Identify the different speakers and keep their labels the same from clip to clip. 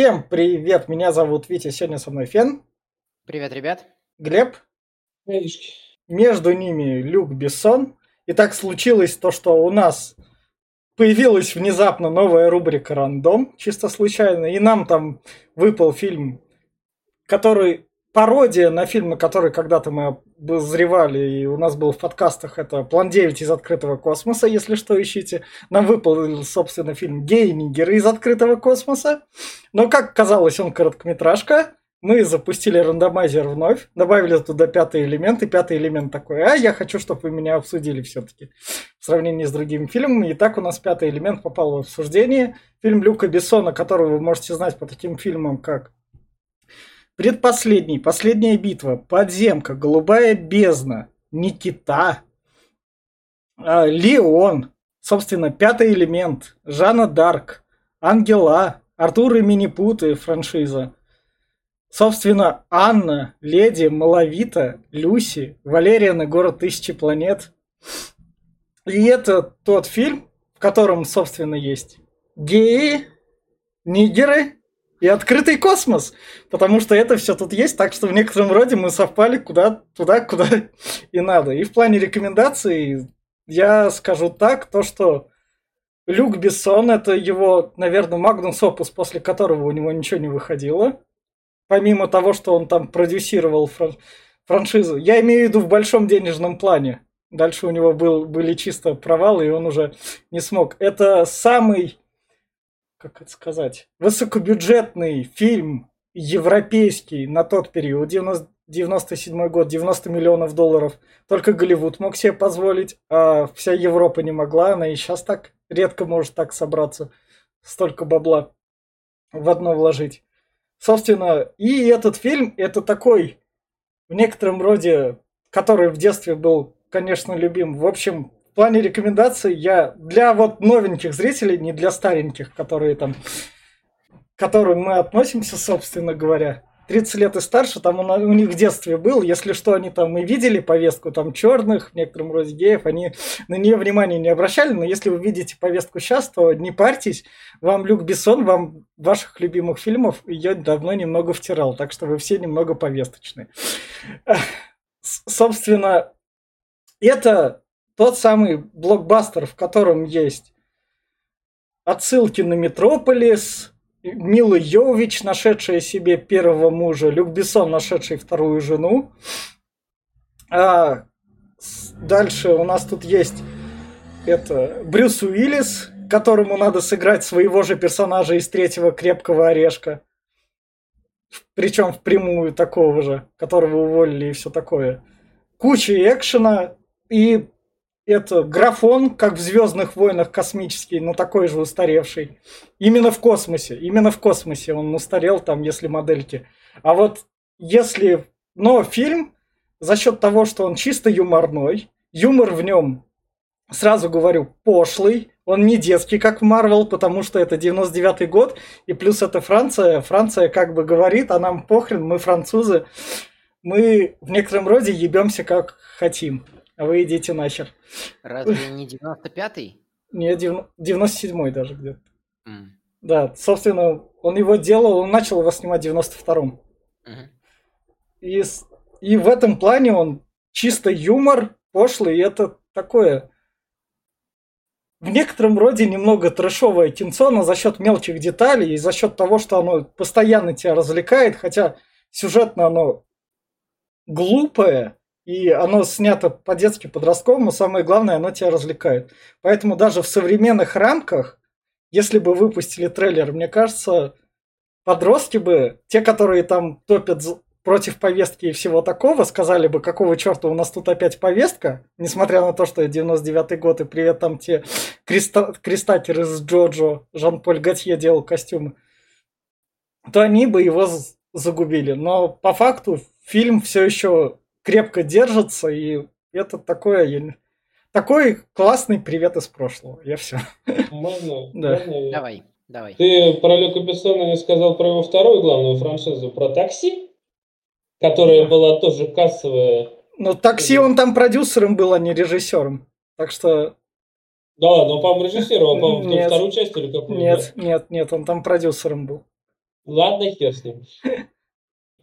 Speaker 1: Всем привет, меня зовут Витя, сегодня со мной Фен.
Speaker 2: Привет, ребят.
Speaker 1: Глеб.
Speaker 3: Привет.
Speaker 1: Между ними Люк Бессон. И так случилось то, что у нас появилась внезапно новая рубрика «Рандом», чисто случайно, и нам там выпал фильм, который пародия на фильм, на который когда-то мы обозревали, и у нас был в подкастах, это «План 9 из открытого космоса», если что, ищите. Нам выпал, собственно, фильм «Гей-нигеры из открытого космоса». Но, как казалось, он короткометражка. Мы запустили рандомайзер вновь, добавили туда пятый элемент, и пятый элемент такой, а я хочу, чтобы вы меня обсудили все-таки в сравнении с другими фильмами. И так у нас пятый элемент попал в обсуждение. Фильм Люка Бессона, которого вы можете знать по таким фильмам, как Предпоследний, последняя битва, подземка, голубая бездна, Никита, э, Леон, собственно, пятый элемент, Жанна Дарк, Ангела, Артур и Минипуты франшиза, собственно, Анна, Леди, Малавита, Люси, Валериан и город тысячи планет. И это тот фильм, в котором, собственно, есть геи, нигеры, и открытый космос, потому что это все тут есть, так что в некотором роде мы совпали куда, туда, куда и надо. И в плане рекомендаций я скажу так, то что Люк Бессон, это его, наверное, магнус опус, после которого у него ничего не выходило. Помимо того, что он там продюсировал фран- франшизу. Я имею в виду в большом денежном плане. Дальше у него был, были чисто провалы, и он уже не смог. Это самый как это сказать, высокобюджетный фильм европейский на тот период, 90, 97 год, 90 миллионов долларов, только Голливуд мог себе позволить, а вся Европа не могла, она и сейчас так редко может так собраться, столько бабла в одно вложить. Собственно, и этот фильм, это такой, в некотором роде, который в детстве был, конечно, любим. В общем, плане рекомендаций я для вот новеньких зрителей, не для стареньких, которые там, к которым мы относимся, собственно говоря, 30 лет и старше, там у, у них в детстве был, если что, они там и видели повестку там черных, в некотором роде геев, они на нее внимания не обращали, но если вы видите повестку сейчас, то не парьтесь, вам Люк Бессон, вам ваших любимых фильмов ее давно немного втирал, так что вы все немного повесточные. Собственно, это тот самый блокбастер, в котором есть отсылки на Метрополис, Мила Йович, нашедшая себе первого мужа, Люк Бессон, нашедший вторую жену. А дальше у нас тут есть это Брюс Уиллис, которому надо сыграть своего же персонажа из третьего крепкого орешка. Причем впрямую такого же, которого уволили и все такое. Куча экшена и это графон, как в Звездных войнах космический, но такой же устаревший. Именно в космосе. Именно в космосе он устарел, там, если модельки. А вот если... Но фильм за счет того, что он чисто юморной, юмор в нем, сразу говорю, пошлый, он не детский, как в Марвел, потому что это 99-й год, и плюс это Франция. Франция как бы говорит, а нам похрен, мы французы, мы в некотором роде ебемся как хотим. А вы идите нахер.
Speaker 2: Разве не 95-й?
Speaker 1: Не, 97-й даже где-то. Mm. Да, собственно, он его делал, он начал его снимать в 92-м. Mm-hmm. И, и в этом плане он чисто юмор, пошлый, и это такое в некотором роде немного трэшовое кинцо, но за счет мелких деталей и за счет того, что оно постоянно тебя развлекает, хотя сюжетно оно глупое, и оно снято по-детски подростковому, но самое главное, оно тебя развлекает. Поэтому даже в современных рамках, если бы выпустили трейлер, мне кажется, подростки бы, те, которые там топят против повестки и всего такого, сказали бы, какого черта у нас тут опять повестка, несмотря на то, что 99-й год, и привет там те креста- крестакеры из Джоджо, Жан-Поль Готье делал костюмы, то они бы его загубили. Но по факту фильм все еще крепко держится, и это такое, такой классный привет из прошлого. Я все.
Speaker 3: Можно? Да. Можно
Speaker 2: Давай, давай.
Speaker 3: Ты про Люка Бессона не сказал про его вторую главную франшизу, про такси, которая была тоже кассовая.
Speaker 1: Ну, такси он там продюсером был, а не режиссером. Так что
Speaker 3: да, но, по-моему, режиссировал, по-моему, нет, вторую часть или какую
Speaker 1: Нет, нет, нет, он там продюсером был.
Speaker 3: Ладно, хер с ним.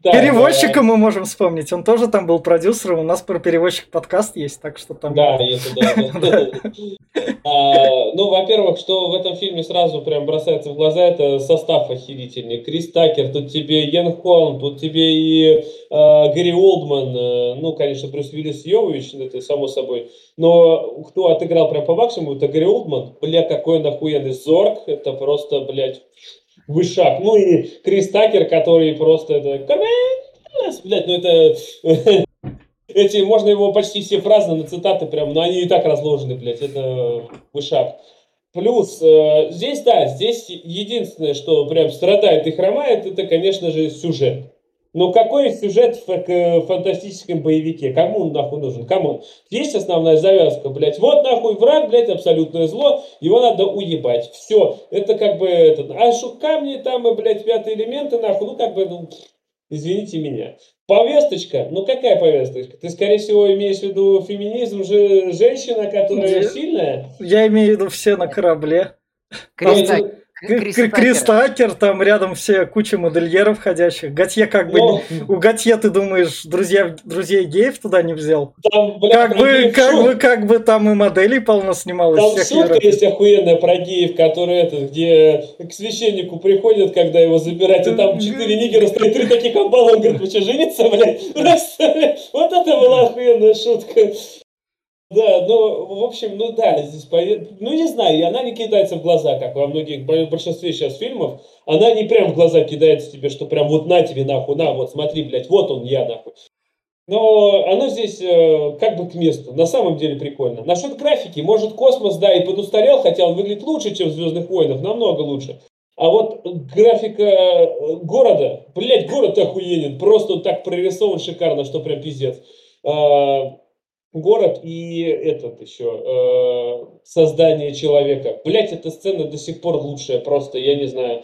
Speaker 1: Так, Переводчика мы можем вспомнить, он тоже там был продюсером, у нас про переводчик подкаст есть, так что там...
Speaker 3: Да, это да. А, ну, во-первых, что в этом фильме сразу прям бросается в глаза, это состав охерительный. Крис Такер, тут тебе Йен Холм, тут тебе и а, Гэри Олдман, э, ну, конечно, Брюс Виллис Йовович, это само собой, но кто отыграл прям по максимуму, это Гэри Олдман. Бля, какой он охуенный. Зорг, это просто, блядь, вышаг. Ну и Крис Такер, который просто это... Блядь, ну это... Эти, можно его почти все фразы на цитаты прям, но они и так разложены, блядь, это вышаг. Плюс, э, здесь, да, здесь единственное, что прям страдает и хромает, это, конечно же, сюжет. Но какой сюжет в фантастическом боевике? Кому он нахуй нужен? Кому? Есть основная завязка, блядь. Вот нахуй враг, блядь, абсолютное зло. Его надо уебать. Все. Это как бы... Это, а что камни там, и, блядь, пятые элементы, нахуй. Ну, как бы, ну, извините меня. Повесточка? Ну, какая повесточка? Ты, скорее всего, имеешь в виду феминизм, же женщина, которая Я... сильная?
Speaker 1: Я имею в виду все на корабле. Креста... Крис Такер, там рядом все куча модельеров ходящих. Готье как бы... Ну, у Готье, ты думаешь, друзья, друзей геев туда не взял? Там, бля, как, бы, как, бы, как бы там и моделей полно снималось.
Speaker 3: Там шутка есть охуенная про геев, которые это, где к священнику приходят, когда его забирать, и там четыре нигера стоят, три таких амбала, он говорит, вы что, жениться, блядь? Вот это была охуенная шутка. Да, ну, в общем, ну да, здесь, ну не знаю, и она не кидается в глаза, как во многих, в большинстве сейчас фильмов, она не прям в глаза кидается тебе, что прям вот на тебе нахуй, на, вот смотри, блядь, вот он я нахуй. Но оно здесь э, как бы к месту, на самом деле прикольно. Насчет графики, может космос, да, и подустарел, хотя он выглядит лучше, чем в Звездных войнах, намного лучше. А вот графика э, города, блядь, город охуенен, просто он так прорисован шикарно, что прям пиздец. Город и этот еще э, создание человека. Блять, эта сцена до сих пор лучшая, просто я не знаю.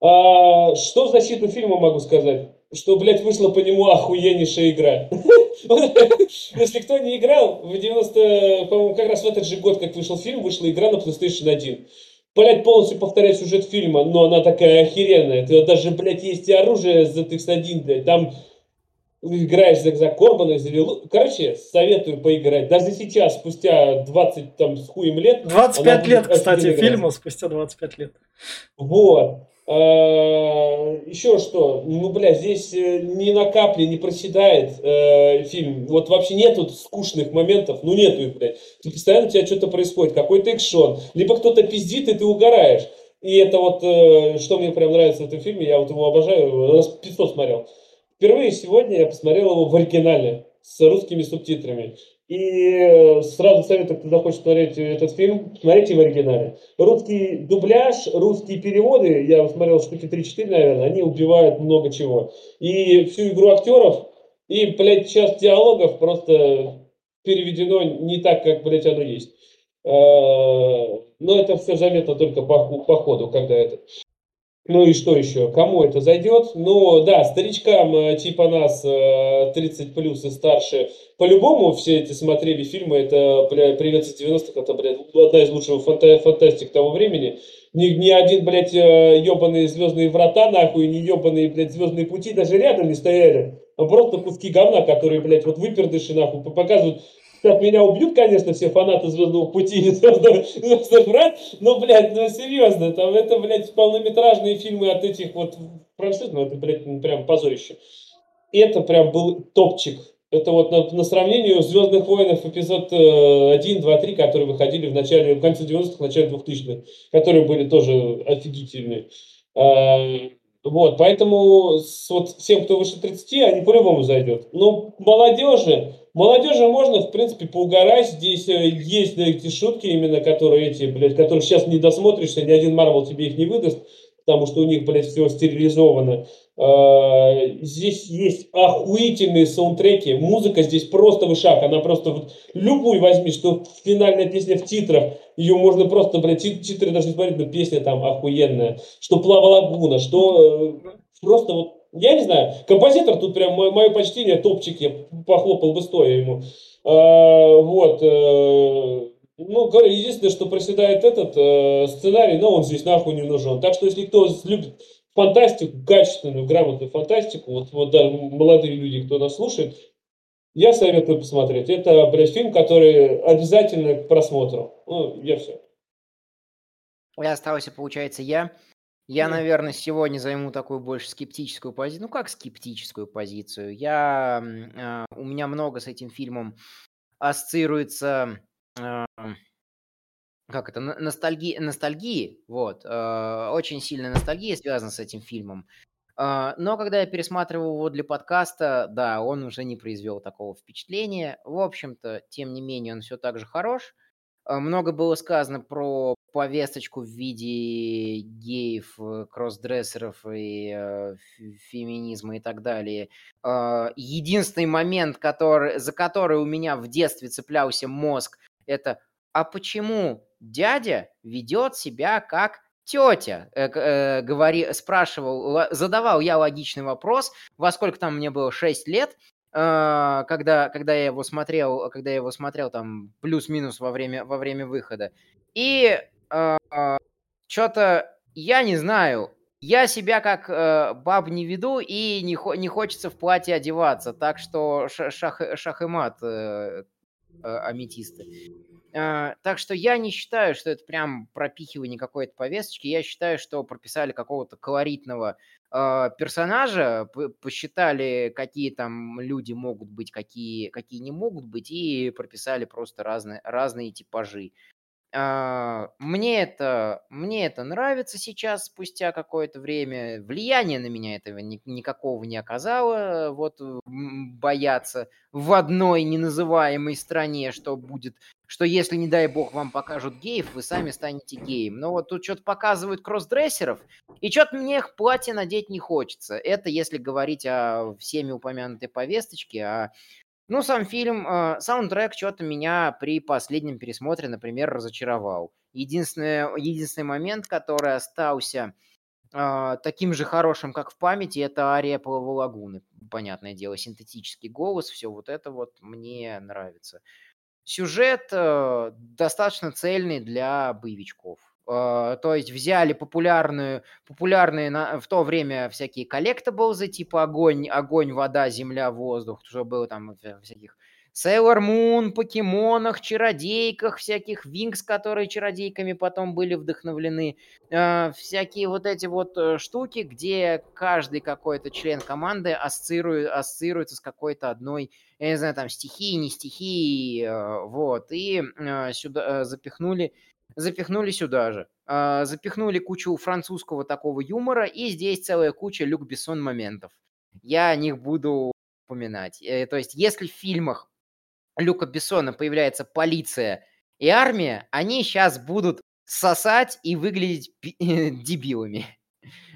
Speaker 3: А, что в защиту фильма могу сказать? Что, блядь, вышла по нему охуеннейшая игра. Если кто не играл, в 90, по-моему, как раз в этот же год, как вышел фильм, вышла игра на PlayStation 1. Блять, полностью повторяет сюжет фильма, но она такая охеренная. Ты даже, блядь, есть и оружие за ZX1, блядь. Там играешь за, за Корбана, за Вилу. Короче, советую поиграть. Даже сейчас, спустя 20 там с хуем лет.
Speaker 1: 25 лет, кстати, фильму спустя 25 лет.
Speaker 3: Вот. А, еще что, ну, бля, здесь э, ни на капле не проседает э, фильм. Вот вообще нету скучных моментов, ну нету их, блядь. Ты постоянно у тебя что-то происходит, какой-то экшон. Либо кто-то пиздит, и ты угораешь. И это вот, э, что мне прям нравится в этом фильме, я вот его обожаю, раз 500 смотрел. Впервые сегодня я посмотрел его в оригинале с русскими субтитрами. И э, сразу советую, кто захочет смотреть этот фильм, смотрите в оригинале. Русский дубляж, русские переводы, я смотрел штуки 3-4, наверное, они убивают много чего. И всю игру актеров, и, блядь, часть диалогов просто переведено не так, как, блядь, оно есть. Э, но это все заметно только по, по ходу, когда это. Ну и что еще? Кому это зайдет? Ну да, старичкам э, типа нас 30 э, плюс и старше, по-любому все эти смотрели фильмы, это, бля, «Привет из 90-х», это, блядь, одна из лучших фанта фантастик того времени. Ни, ни один, блядь, ебаные э, звездные врата, нахуй, ни ебаные, блядь, звездные пути даже рядом не стояли. А просто куски говна, которые, блядь, вот выпердыши, нахуй, показывают Сейчас меня убьют, конечно, все фанаты Звездного пути и Звездных врат, но, блядь, ну серьезно, там это, блядь, полнометражные фильмы от этих вот франшиз, ну это, блядь, ну, прям позорище. Это прям был топчик. Это вот на, на сравнению Звездных войнов эпизод 1, 2, 3, которые выходили в начале, в конце 90-х, в начале 2000-х, которые были тоже офигительные. Вот, поэтому с, вот всем, кто выше 30, они по-любому зайдет. Но молодежи, Молодежи можно, в принципе, поугарать. Здесь э, есть да, эти шутки именно, которые эти, блядь, которых сейчас не досмотришься, ни один Марвел тебе их не выдаст, потому что у них, блядь, все стерилизовано. А, здесь есть охуительные саундтреки. Музыка здесь просто вышаг. Она просто вот любую возьми, что финальная песня в титрах. Ее можно просто, блядь, титры даже не смотреть, но песня там охуенная. Что Плава Лагуна, что э, просто вот я не знаю, композитор тут прям мое, мое почтение, топчик, я похлопал бы стоя ему. А, вот. Ну, единственное, что проседает этот э, сценарий, но он здесь нахуй не нужен. Так что, если кто любит фантастику, качественную, грамотную фантастику, вот, вот да, молодые люди, кто нас слушает, я советую посмотреть. Это, блядь, фильм, который обязательно к просмотру. Ну, я все.
Speaker 2: Я остался, получается, я. Я, наверное, сегодня займу такую больше скептическую позицию. Ну, как скептическую позицию? Я, э, у меня много с этим фильмом ассоциируется, э, как это, ностальги, ностальгии, вот, э, очень сильная ностальгия связана с этим фильмом. Э, но когда я пересматривал его для подкаста, да, он уже не произвел такого впечатления. В общем-то, тем не менее, он все так же хорош. Э, много было сказано про повесточку в виде геев, э, кроссдрессеров и э, феминизма и так далее. Э, единственный момент, который, за который у меня в детстве цеплялся мозг, это «А почему дядя ведет себя как тетя?» э, э, говори, спрашивал, задавал я логичный вопрос, во сколько там мне было 6 лет, э, когда, когда я его смотрел, когда я его смотрел там плюс-минус во время, во время выхода. И а, что-то я не знаю. Я себя как э, баб не веду и не, не хочется в платье одеваться. Так что шах, шах и мат э, э, аметисты. Э, так что я не считаю, что это прям пропихивание какой-то повесточки. Я считаю, что прописали какого-то колоритного э, персонажа, посчитали, какие там люди могут быть, какие, какие не могут быть, и прописали просто разные, разные типажи. А, мне это мне это нравится сейчас, спустя какое-то время. Влияния на меня этого ни никакого не оказало. Вот, бояться в одной неназываемой стране, что будет что если, не дай бог, вам покажут геев, вы сами станете геем. Но вот тут что-то показывают кроссдрессеров, и что-то мне их платье надеть не хочется. Это если говорить о всеми упомянутой повесточке, а ну, сам фильм, э, саундтрек что-то меня при последнем пересмотре, например, разочаровал. Единственный, единственный момент, который остался э, таким же хорошим, как в памяти, это ария Половой лагуны. Понятное дело, синтетический голос, все вот это вот мне нравится. Сюжет э, достаточно цельный для боевичков. Uh, то есть взяли популярную, популярные на, в то время всякие коллектаблзы, типа огонь, огонь, вода, земля, воздух, что было там всяких Sailor Moon, покемонах, чародейках, всяких Винкс, которые чародейками потом были вдохновлены, uh, всякие вот эти вот uh, штуки, где каждый какой-то член команды ассоциирует, ассоциируется с какой-то одной, я не знаю, там, стихией, не стихией, вот, и сюда запихнули запихнули сюда же. А, запихнули кучу французского такого юмора, и здесь целая куча Люк Бессон моментов. Я о них буду упоминать. Э, то есть, если в фильмах Люка Бессона появляется полиция и армия, они сейчас будут сосать и выглядеть дебилами.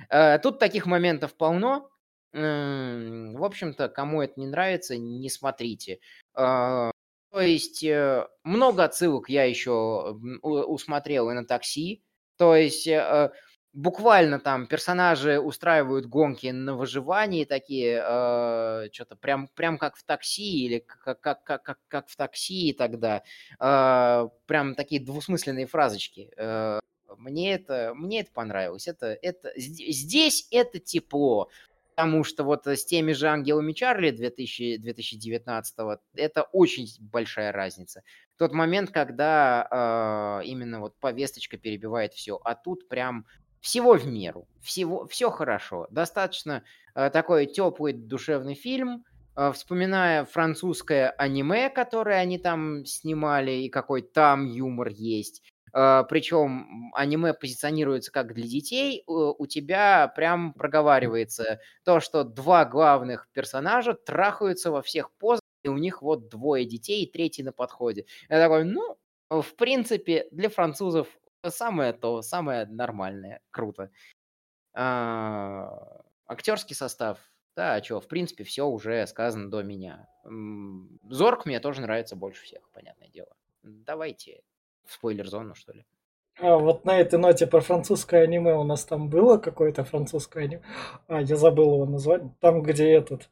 Speaker 2: Э, тут таких моментов полно. В общем-то, кому это не нравится, не смотрите. То есть э, много отсылок я еще усмотрел и на такси. То есть э, буквально там персонажи устраивают гонки на выживании такие, э, что-то прям, прям как в такси или как, как, как, как, как в такси тогда. Э, прям такие двусмысленные фразочки. Э, мне это, мне это понравилось. Это, это, здесь это тепло. Потому что вот с теми же «Ангелами Чарли» 2000, 2019 это очень большая разница. Тот момент, когда э, именно вот повесточка перебивает все, а тут прям всего в меру, всего, все хорошо. Достаточно э, такой теплый душевный фильм, э, вспоминая французское аниме, которое они там снимали, и какой там юмор есть, причем аниме позиционируется как для детей, у тебя прям проговаривается то, что два главных персонажа трахаются во всех позах, и у них вот двое детей, и третий на подходе. Я такой, ну, в принципе, для французов самое то, самое нормальное, круто. А, актерский состав, да, а что, в принципе, все уже сказано до меня. Зорк мне тоже нравится больше всех, понятное дело. Давайте в спойлер-зону, что ли.
Speaker 1: А вот на этой ноте про французское аниме у нас там было какое-то французское аниме. А, я забыл его назвать. Там, где этот.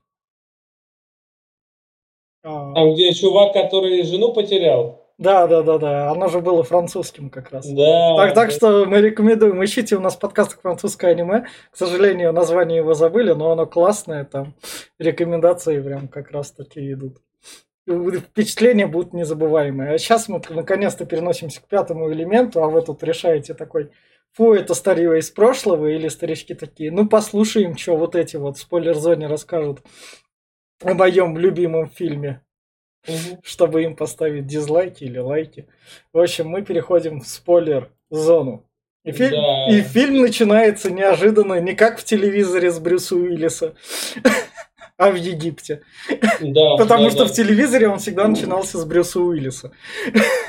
Speaker 3: А... Там, где чувак, который жену потерял.
Speaker 1: Да, да, да, да. Оно же было французским как раз.
Speaker 3: Да.
Speaker 1: Так, так что мы рекомендуем. Ищите у нас подкаст французское аниме. К сожалению, название его забыли, но оно классное. Там рекомендации прям как раз таки идут. Впечатления будут незабываемые. А сейчас мы наконец-то переносимся к пятому элементу, а вы тут решаете такой, фу, это старье из прошлого, или старички такие, ну послушаем, что вот эти вот в спойлер-зоне расскажут о моем любимом фильме чтобы им поставить дизлайки или лайки. В общем, мы переходим в спойлер-зону. И, фи-
Speaker 3: Да.
Speaker 1: и фильм начинается неожиданно, не как в телевизоре с Брюса Уиллиса, а в Египте.
Speaker 3: Да,
Speaker 1: Потому
Speaker 3: да,
Speaker 1: что
Speaker 3: да.
Speaker 1: в телевизоре он всегда начинался с Брюса Уиллиса.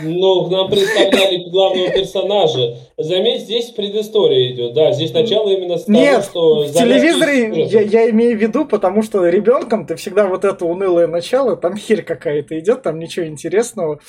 Speaker 3: Ну, нам представляли главного персонажа. Заметь, здесь предыстория идет. Да, здесь начало именно с того,
Speaker 1: Нет,
Speaker 3: что...
Speaker 1: в телевизоре я, я имею в виду, потому что ребенком ты всегда вот это унылое начало, там херь какая-то идет, там ничего интересного.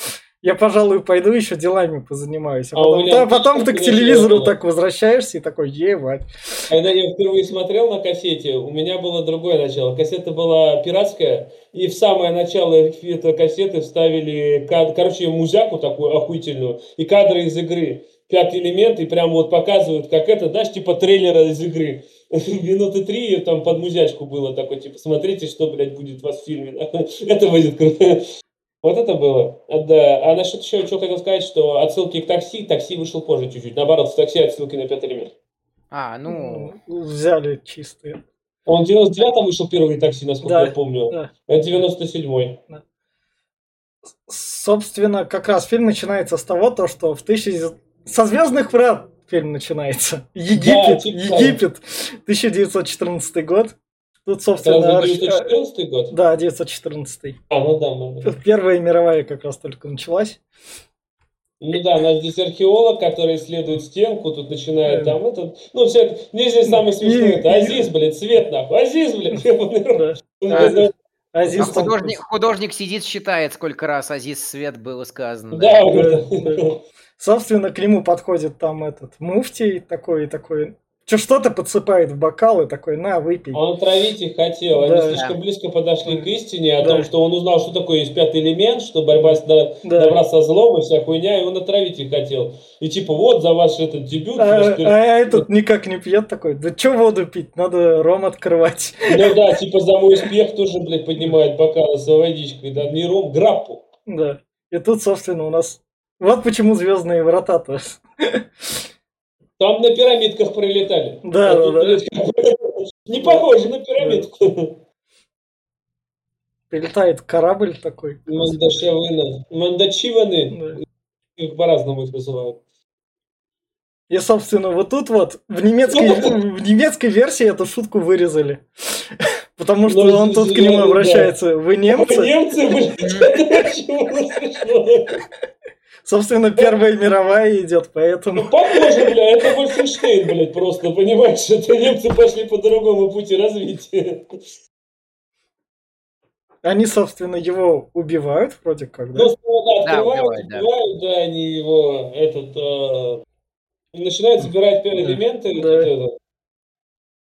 Speaker 1: Я, пожалуй, пойду еще делами позанимаюсь. А,
Speaker 3: А
Speaker 1: потом, да, потом ты к телевизору
Speaker 3: начало.
Speaker 1: так возвращаешься и такой, ебать.
Speaker 3: Когда я впервые смотрел на кассете, у меня было другое начало. Кассета была пиратская, и в самое начало этой кассеты вставили, короче, музяку такую охуительную и кадры из игры. Пятый элемент, и прям вот показывают, как это, знаешь, типа трейлера из игры. Минуты три там под музячку было такой, типа, смотрите, что, блядь, будет у вас в фильме. Это будет круто. Вот это было. А, Да. А насчет еще, что хотел сказать, что отсылки к такси, такси вышел позже чуть-чуть. Наоборот, в такси отсылки на пятый элемент.
Speaker 2: А, ну,
Speaker 1: Взяли чистые.
Speaker 3: Он в 99-м вышел первый такси, насколько
Speaker 1: Да,
Speaker 3: я помню.
Speaker 1: да.
Speaker 3: Это 97-й.
Speaker 1: Собственно, как раз фильм начинается с того, то, что в 1000... Со Звездных врат фильм начинается. Египет,
Speaker 3: типа того.
Speaker 1: Египет, 1914 год. Тут,
Speaker 3: Это
Speaker 1: собственно,
Speaker 3: разве
Speaker 1: архи-
Speaker 3: 914 год?
Speaker 1: Да, 914.
Speaker 3: А, ну да, ну да.
Speaker 1: Тут Первая мировая как раз только началась.
Speaker 3: Ну да, у нас здесь археолог, который исследует стенку, тут начинает
Speaker 1: Да.
Speaker 3: там этот... Ну, все это... Мне здесь самое смешное, это Азиз, блядь, свет нахуй. Азиз, блядь,
Speaker 2: А
Speaker 1: Азиз там-
Speaker 2: художник, художник сидит, считает, сколько раз Азиз Свет было сказано.
Speaker 3: Да,
Speaker 1: Да,
Speaker 3: да.
Speaker 1: Собственно, к нему подходит там этот муфтий такой и такой. Че что-то подсыпает в бокал и такой, на, выпей.
Speaker 3: Он травить их хотел. Они
Speaker 1: Да.
Speaker 3: слишком близко подошли к истине о
Speaker 1: Да.
Speaker 3: том, что он узнал, что такое есть пятый элемент, что борьба с
Speaker 1: Да.
Speaker 3: добра со злом и вся хуйня, и он отравить их хотел. И типа, вот за ваш этот дебют.
Speaker 1: А,
Speaker 3: ваш пер-
Speaker 1: а этот никак не пьет такой. Да че воду пить? Надо ром открывать.
Speaker 3: Ну да, типа за мой успех тоже, блядь, поднимает бокалы с водичкой, да, не ром, граппу.
Speaker 1: Да. И тут, собственно, у нас... Вот почему звездные врата-то.
Speaker 3: Там на пирамидках пролетали.
Speaker 1: Да,
Speaker 3: А
Speaker 1: да, да.
Speaker 3: Не похоже на пирамидку.
Speaker 1: Прилетает корабль такой.
Speaker 3: Мандашевына. Мандачиваны.
Speaker 1: Да.
Speaker 3: Их по-разному их называют.
Speaker 1: И, собственно, вот тут вот в немецкой, в немецкой версии эту шутку вырезали. Потому что
Speaker 3: Ну,
Speaker 1: он тут к нему
Speaker 3: да.
Speaker 1: обращается. Вы немцы?
Speaker 3: Немцы,
Speaker 1: Собственно, Первая мировая идет,
Speaker 3: Ну,
Speaker 1: поэтому...
Speaker 3: похоже, бля, это Вольфенштейн, блядь, просто, понимаешь, это немцы пошли по другому пути развития.
Speaker 1: Они, собственно, его убивают вроде как, да?
Speaker 3: Ну, да,
Speaker 2: Да,
Speaker 3: открывают,
Speaker 2: убивают, да.
Speaker 3: убивают, да, они его, этот, э, начинают собирать элементы,
Speaker 1: Да.
Speaker 3: вот это.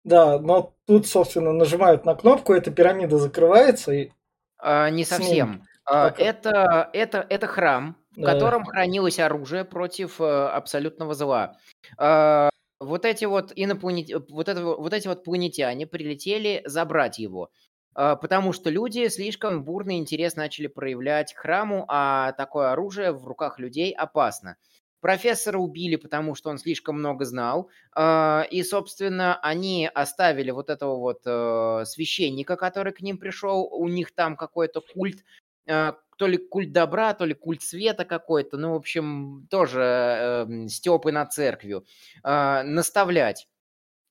Speaker 1: Да, но тут, собственно, нажимают на кнопку, эта пирамида закрывается, и
Speaker 2: А, не совсем. А, это, это, это храм, в котором хранилось оружие против э, абсолютного зла. А, вот эти вот инопланет... вот, это, вот эти вот планетяне прилетели забрать его. А, Потому что люди слишком бурный интерес начали проявлять к храму, а такое оружие в руках людей опасно. Профессора убили, потому что он слишком много знал. А, И, собственно, они оставили вот этого вот э, священника, который к ним пришел. У них там какой-то культ, э, то ли культ добра, то ли культ света какой-то. Ну, в общем, тоже степы над церковью. а, Наставлять.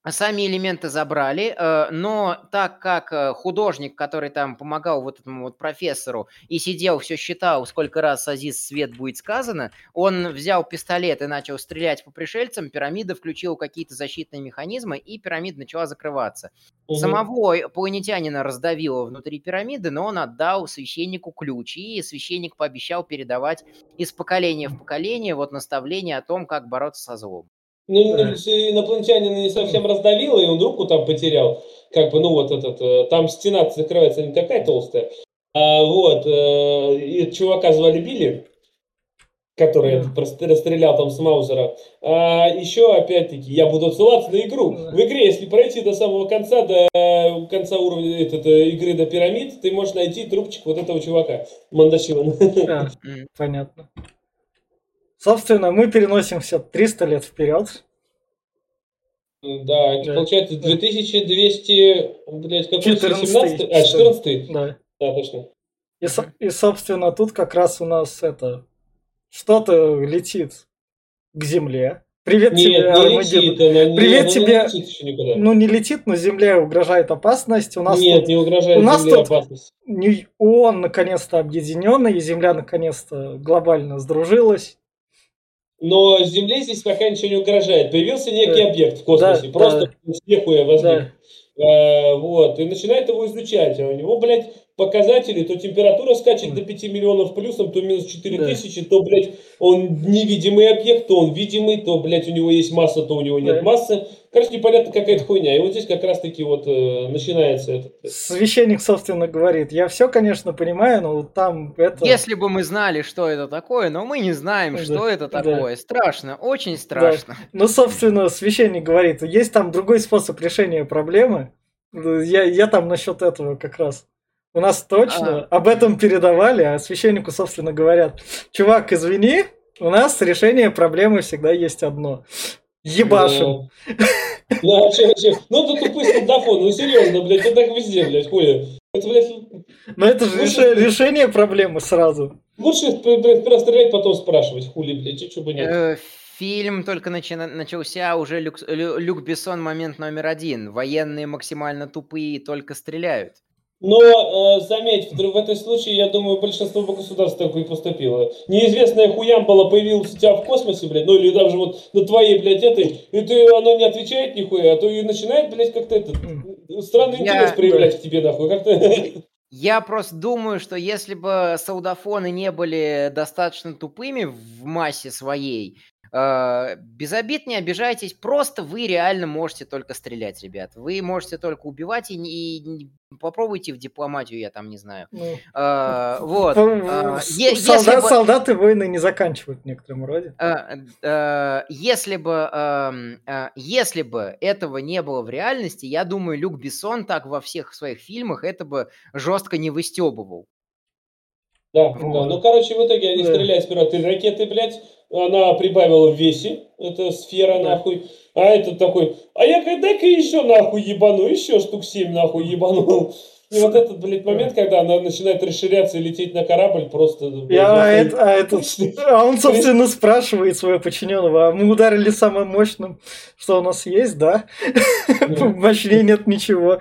Speaker 2: Сами элементы забрали, э, но так как э, художник, который там помогал вот этому вот профессору и сидел, все считал, сколько раз Азиз свет будет сказано, он взял пистолет и начал стрелять по пришельцам, пирамида включила какие-то защитные механизмы, и пирамида начала закрываться.
Speaker 3: Мгм.
Speaker 2: Самого планетянина раздавило внутри пирамиды, но он отдал священнику ключ, и священник пообещал передавать из поколения в поколение вот наставление о том, как бороться со злом.
Speaker 3: Ну,
Speaker 1: Да.
Speaker 3: инопланетянина не совсем раздавило, и он руку там потерял. Как бы, ну, вот этот, э, там стена закрывается не такая толстая. А вот, э, и чувака звали Билли. который
Speaker 1: Да.
Speaker 3: этот расстрелял там с Маузера. А еще, опять-таки, я буду ссылаться на игру.
Speaker 1: Да.
Speaker 3: В игре, если пройти до самого конца, до конца уровня этот, э, игры до пирамид, ты можешь найти трубчик вот этого чувака, Мандашивана.
Speaker 1: А,
Speaker 2: М.
Speaker 1: понятно. Собственно, мы переносимся 300 лет вперед.
Speaker 3: Да, это
Speaker 1: Да.
Speaker 3: получается 2200, блядь, какой
Speaker 1: 14-й,
Speaker 3: 17 А, 14
Speaker 1: Да.
Speaker 3: Да, точно.
Speaker 1: И, и, собственно, тут как раз у нас это что-то летит к Земле. Привет тебе,
Speaker 3: Нет, не
Speaker 1: Армагеддон.
Speaker 3: летит она, нет,
Speaker 1: Привет
Speaker 3: она
Speaker 1: тебе.
Speaker 3: Не летит никуда.
Speaker 1: Ну, не летит, но Земле угрожает опасность. У нас
Speaker 3: Нет,
Speaker 1: тут
Speaker 3: не угрожает
Speaker 1: у нас
Speaker 3: Земле
Speaker 1: тут-
Speaker 3: опасность.
Speaker 1: ООН наконец-то объединенная, и Земля наконец-то глобально сдружилась.
Speaker 3: Но Земле здесь пока ничего не угрожает. Появился некий
Speaker 1: Да.
Speaker 3: объект в космосе,
Speaker 1: Да,
Speaker 3: просто с нехуя возник.
Speaker 1: Да.
Speaker 3: Э, вот, и начинает его изучать. А у него, блядь, показатели, то температура скачет до 5 миллионов плюсом, то минус 4
Speaker 1: Да.
Speaker 3: тысячи, то, блядь, он невидимый объект, то он видимый, то, блядь, у него есть масса, то у него нет
Speaker 1: Да.
Speaker 3: массы. Короче, непонятно какая-то хуйня. И вот здесь как раз-таки вот э, начинается этот...
Speaker 1: Священник, собственно, говорит, я все, конечно, понимаю, но там это...
Speaker 2: Если бы мы знали, что это такое, но мы не знаем,
Speaker 1: Да,
Speaker 2: что это
Speaker 1: да.
Speaker 2: такое. Страшно, очень страшно.
Speaker 1: Ну, собственно, священник говорит, есть там другой способ решения проблемы. Я, я там насчет этого как раз. У нас точно об этом передавали, а священнику, собственно, говорят, чувак, извини, у нас решение проблемы всегда есть одно. Ебашим.
Speaker 3: Да, Да, че, че. Ну, это тупой стендафон, ну, серьезно, блядь, это так везде, блядь, хули. Это, блядь,
Speaker 1: Но это же
Speaker 3: Ну, что-
Speaker 1: решение проблемы сразу.
Speaker 3: лучше, блядь, расстрелять, потом спрашивать, хули, блядь, чего бы нет.
Speaker 2: Э, Фильм только начина- начался, уже Люк, Лю- Люк Бессон момент номер один. Военные максимально тупые и только стреляют.
Speaker 3: Но, э, заметь, в, в этом случае, я думаю, большинство государств так и поступило. Неизвестная хуямбала появилась у тебя в космосе, блядь, ну или даже вот на твоей, блядь, этой, и ты, она не отвечает нихуя, а то и начинает, блядь, как-то этот, странный
Speaker 2: Я-
Speaker 3: интерес проявлять к тебе, нахуй, как-то...
Speaker 2: Я просто думаю, что если бы саудафоны не были достаточно тупыми в массе своей, э, без обид не обижайтесь, просто вы реально можете только стрелять, ребят. Вы можете только убивать и, не- и не- попробуйте в дипломатию, я там не знаю.
Speaker 1: Ну,
Speaker 2: Э, вот. э,
Speaker 1: солдат-
Speaker 2: бы-
Speaker 1: Солдаты войны не заканчивают в некотором роде.
Speaker 2: Э, э, если бы, эм, э, если бы этого не было в реальности, я думаю, Люк Бессон так во всех своих фильмах это бы жестко не выстебывал.
Speaker 3: Да,
Speaker 1: Вот.
Speaker 3: да. Ну, короче, в итоге они
Speaker 1: Да.
Speaker 3: стреляют сперва три ракеты, блядь. Она прибавила в весе. Это сфера,
Speaker 1: Да.
Speaker 3: нахуй. А этот такой, а я когда-ка еще нахуй ебану, еще штук семь нахуй ебанул. И вот этот, блядь, момент, когда она начинает расширяться и лететь на корабль, просто... блядь,
Speaker 1: И, а, это- а этот- а он, собственно, спрашивает своего подчиненного, а мы ударили самым мощным, что у нас есть, да? Мощнее нет ничего.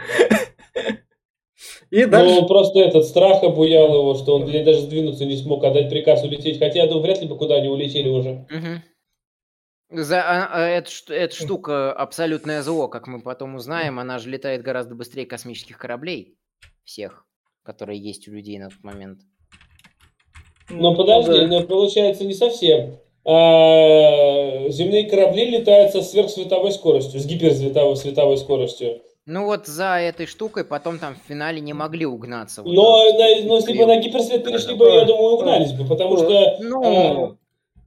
Speaker 1: И
Speaker 3: Ну,
Speaker 1: дальше...
Speaker 3: просто этот страх обуял его, что он, блядь, даже сдвинуться не смог, отдать приказ улететь. Хотя, я думаю, вряд ли бы куда они улетели уже.
Speaker 2: Мгм. За, а, а, эта, эта штука абсолютное зло, как мы потом узнаем, она же летает гораздо быстрее космических кораблей всех, которые есть у людей на тот момент.
Speaker 3: Но
Speaker 1: ну,
Speaker 3: подожди,
Speaker 1: да.
Speaker 3: но получается не совсем. А, земные корабли летают со сверхсветовой скоростью, с гиперсветовой световой скоростью.
Speaker 2: Ну вот за этой штукой потом там в финале не могли угнаться. вот
Speaker 3: Но,
Speaker 2: так.
Speaker 3: на- но если бы на гиперсвет перешли бы, я думаю, угнались бы, потому что...
Speaker 2: Ну,
Speaker 3: а,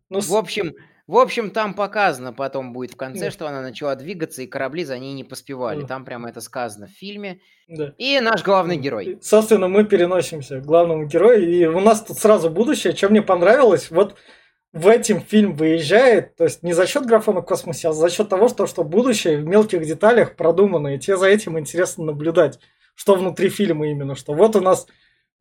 Speaker 1: Ну,
Speaker 2: в общем, в общем, там показано потом будет в конце,
Speaker 1: Да.
Speaker 2: что она начала двигаться, и корабли за ней не поспевали.
Speaker 1: Да.
Speaker 2: Там прямо это сказано в фильме.
Speaker 1: да.
Speaker 2: И наш главный герой.
Speaker 1: Собственно, мы переносимся к главному герою, и у нас тут сразу будущее. Что мне понравилось, вот в этом фильм выезжает, то есть не за счет графона в космосе, а за счет того, что, что будущее в мелких деталях продумано, и тебе за этим интересно наблюдать, что внутри фильма именно, что вот у нас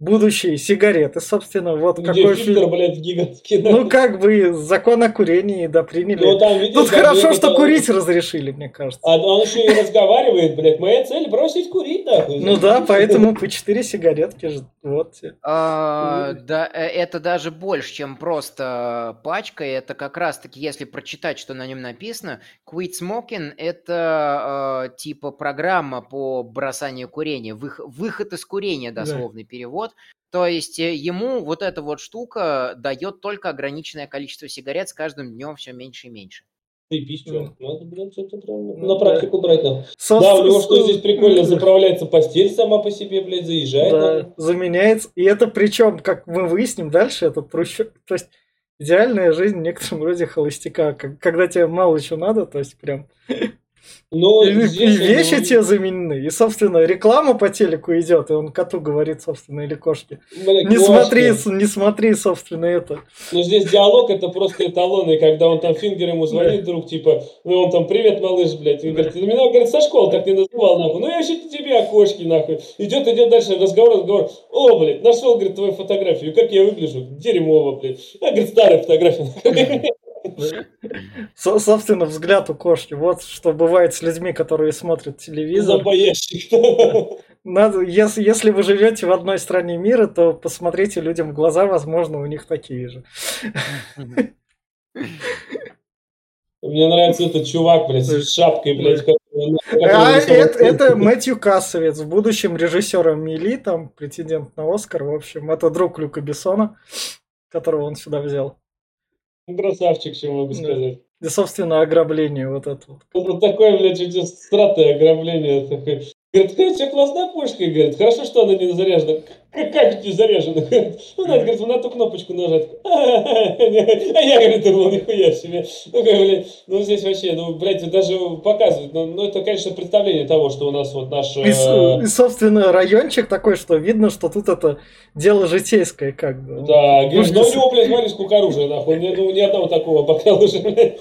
Speaker 1: будущие сигареты, собственно, вот
Speaker 3: где
Speaker 1: какой
Speaker 3: фильтр,
Speaker 1: фильм.
Speaker 3: блядь, гигантский.
Speaker 1: Ну, как бы закон о курении, да, приняли.
Speaker 3: Ну, там, видишь,
Speaker 1: Тут
Speaker 3: там
Speaker 1: хорошо, что курить разрешили, мне кажется.
Speaker 3: А он еще и разговаривает, блядь, моя цель бросить курить, нахуй.
Speaker 1: Ну да, поэтому по 4 сигаретки же. Вот.
Speaker 2: А,
Speaker 1: Ой.
Speaker 2: да, э, это даже больше, чем просто пачка. Это как раз-таки, если прочитать, что на нем написано, Quit Smoking – это э, типа программа по бросанию курения, вых- выход из курения,
Speaker 1: Да.
Speaker 2: дословный перевод. То есть э, ему вот эта вот штука дает только ограниченное количество сигарет с каждым днем все меньше и меньше.
Speaker 3: Ты пищу. Надо, блядь, что-то прям
Speaker 1: Ну,
Speaker 3: на практику брать.
Speaker 1: Соб-
Speaker 3: Да, у него что здесь прикольно, заправляется постель сама по себе, блядь, заезжает.
Speaker 1: Да,
Speaker 3: нахуй.
Speaker 1: заменяется. И это причем, как мы выясним дальше, это трущоб... То есть идеальная жизнь в некотором роде холостяка, когда тебе мало чего надо, то есть прям
Speaker 3: Но
Speaker 1: и, и
Speaker 3: здесь,
Speaker 1: вещи
Speaker 3: ну,
Speaker 1: тебе заменены. И, собственно, реклама по телеку идет, и он коту говорит, собственно, или кошке.
Speaker 3: блядь,
Speaker 1: Не
Speaker 3: кошки.
Speaker 1: смотри, не смотри, собственно, это.
Speaker 3: Но здесь диалог это просто эталонный, когда он там Фингер ему звонит друг, типа, ну он там, привет, малыш, блядь. И говорит, меня, говорит, со школы так не называл, нахуй. Ну я вообще тебе, а кошки, нахуй. Идет, идет дальше разговор, разговор. О, блядь, нашел, говорит, твою фотографию. Как я выгляжу? Дерьмово, блядь. А, говорит, старая фотография.
Speaker 1: Со- собственно, взгляд у кошки. Вот что бывает с людьми, которые смотрят телевизор.
Speaker 3: Забоящик.
Speaker 1: Надо, если, если вы живете в одной стране мира, то посмотрите людям в глаза, возможно, у них такие же.
Speaker 3: Мне нравится этот чувак, блядь, с шапкой, блядь.
Speaker 1: А это, это Мэтью Кассовец, в будущем режиссер Мили, там претендент на Оскар. В общем, это друг Люка Бессона, которого он сюда взял.
Speaker 3: Красавчик, что могу
Speaker 1: Да.
Speaker 3: сказать.
Speaker 1: И, собственно, ограбление вот это вот.
Speaker 3: Вот такое, блядь, чуть стратое ограбление. Такое. Говорит, у тебя классная пушка. Говорит, хорошо, что она не заряжена. Как, как не заряжена? Ну, надо, говорит, на ту кнопочку нажать. А я, говорит, думал, нихуя себе. Ну, как, ну, здесь вообще, ну, блядь, даже показывают. Ну, ну, это, конечно, представление того, что у нас вот наш...
Speaker 1: И,
Speaker 3: э,
Speaker 1: и, собственно, райончик такой, что видно, что тут это дело житейское, как бы.
Speaker 3: Да, говорит, ну, у него, блядь, смотри, сколько оружия, нахуй. Ну, ни одного такого пока уже, блядь.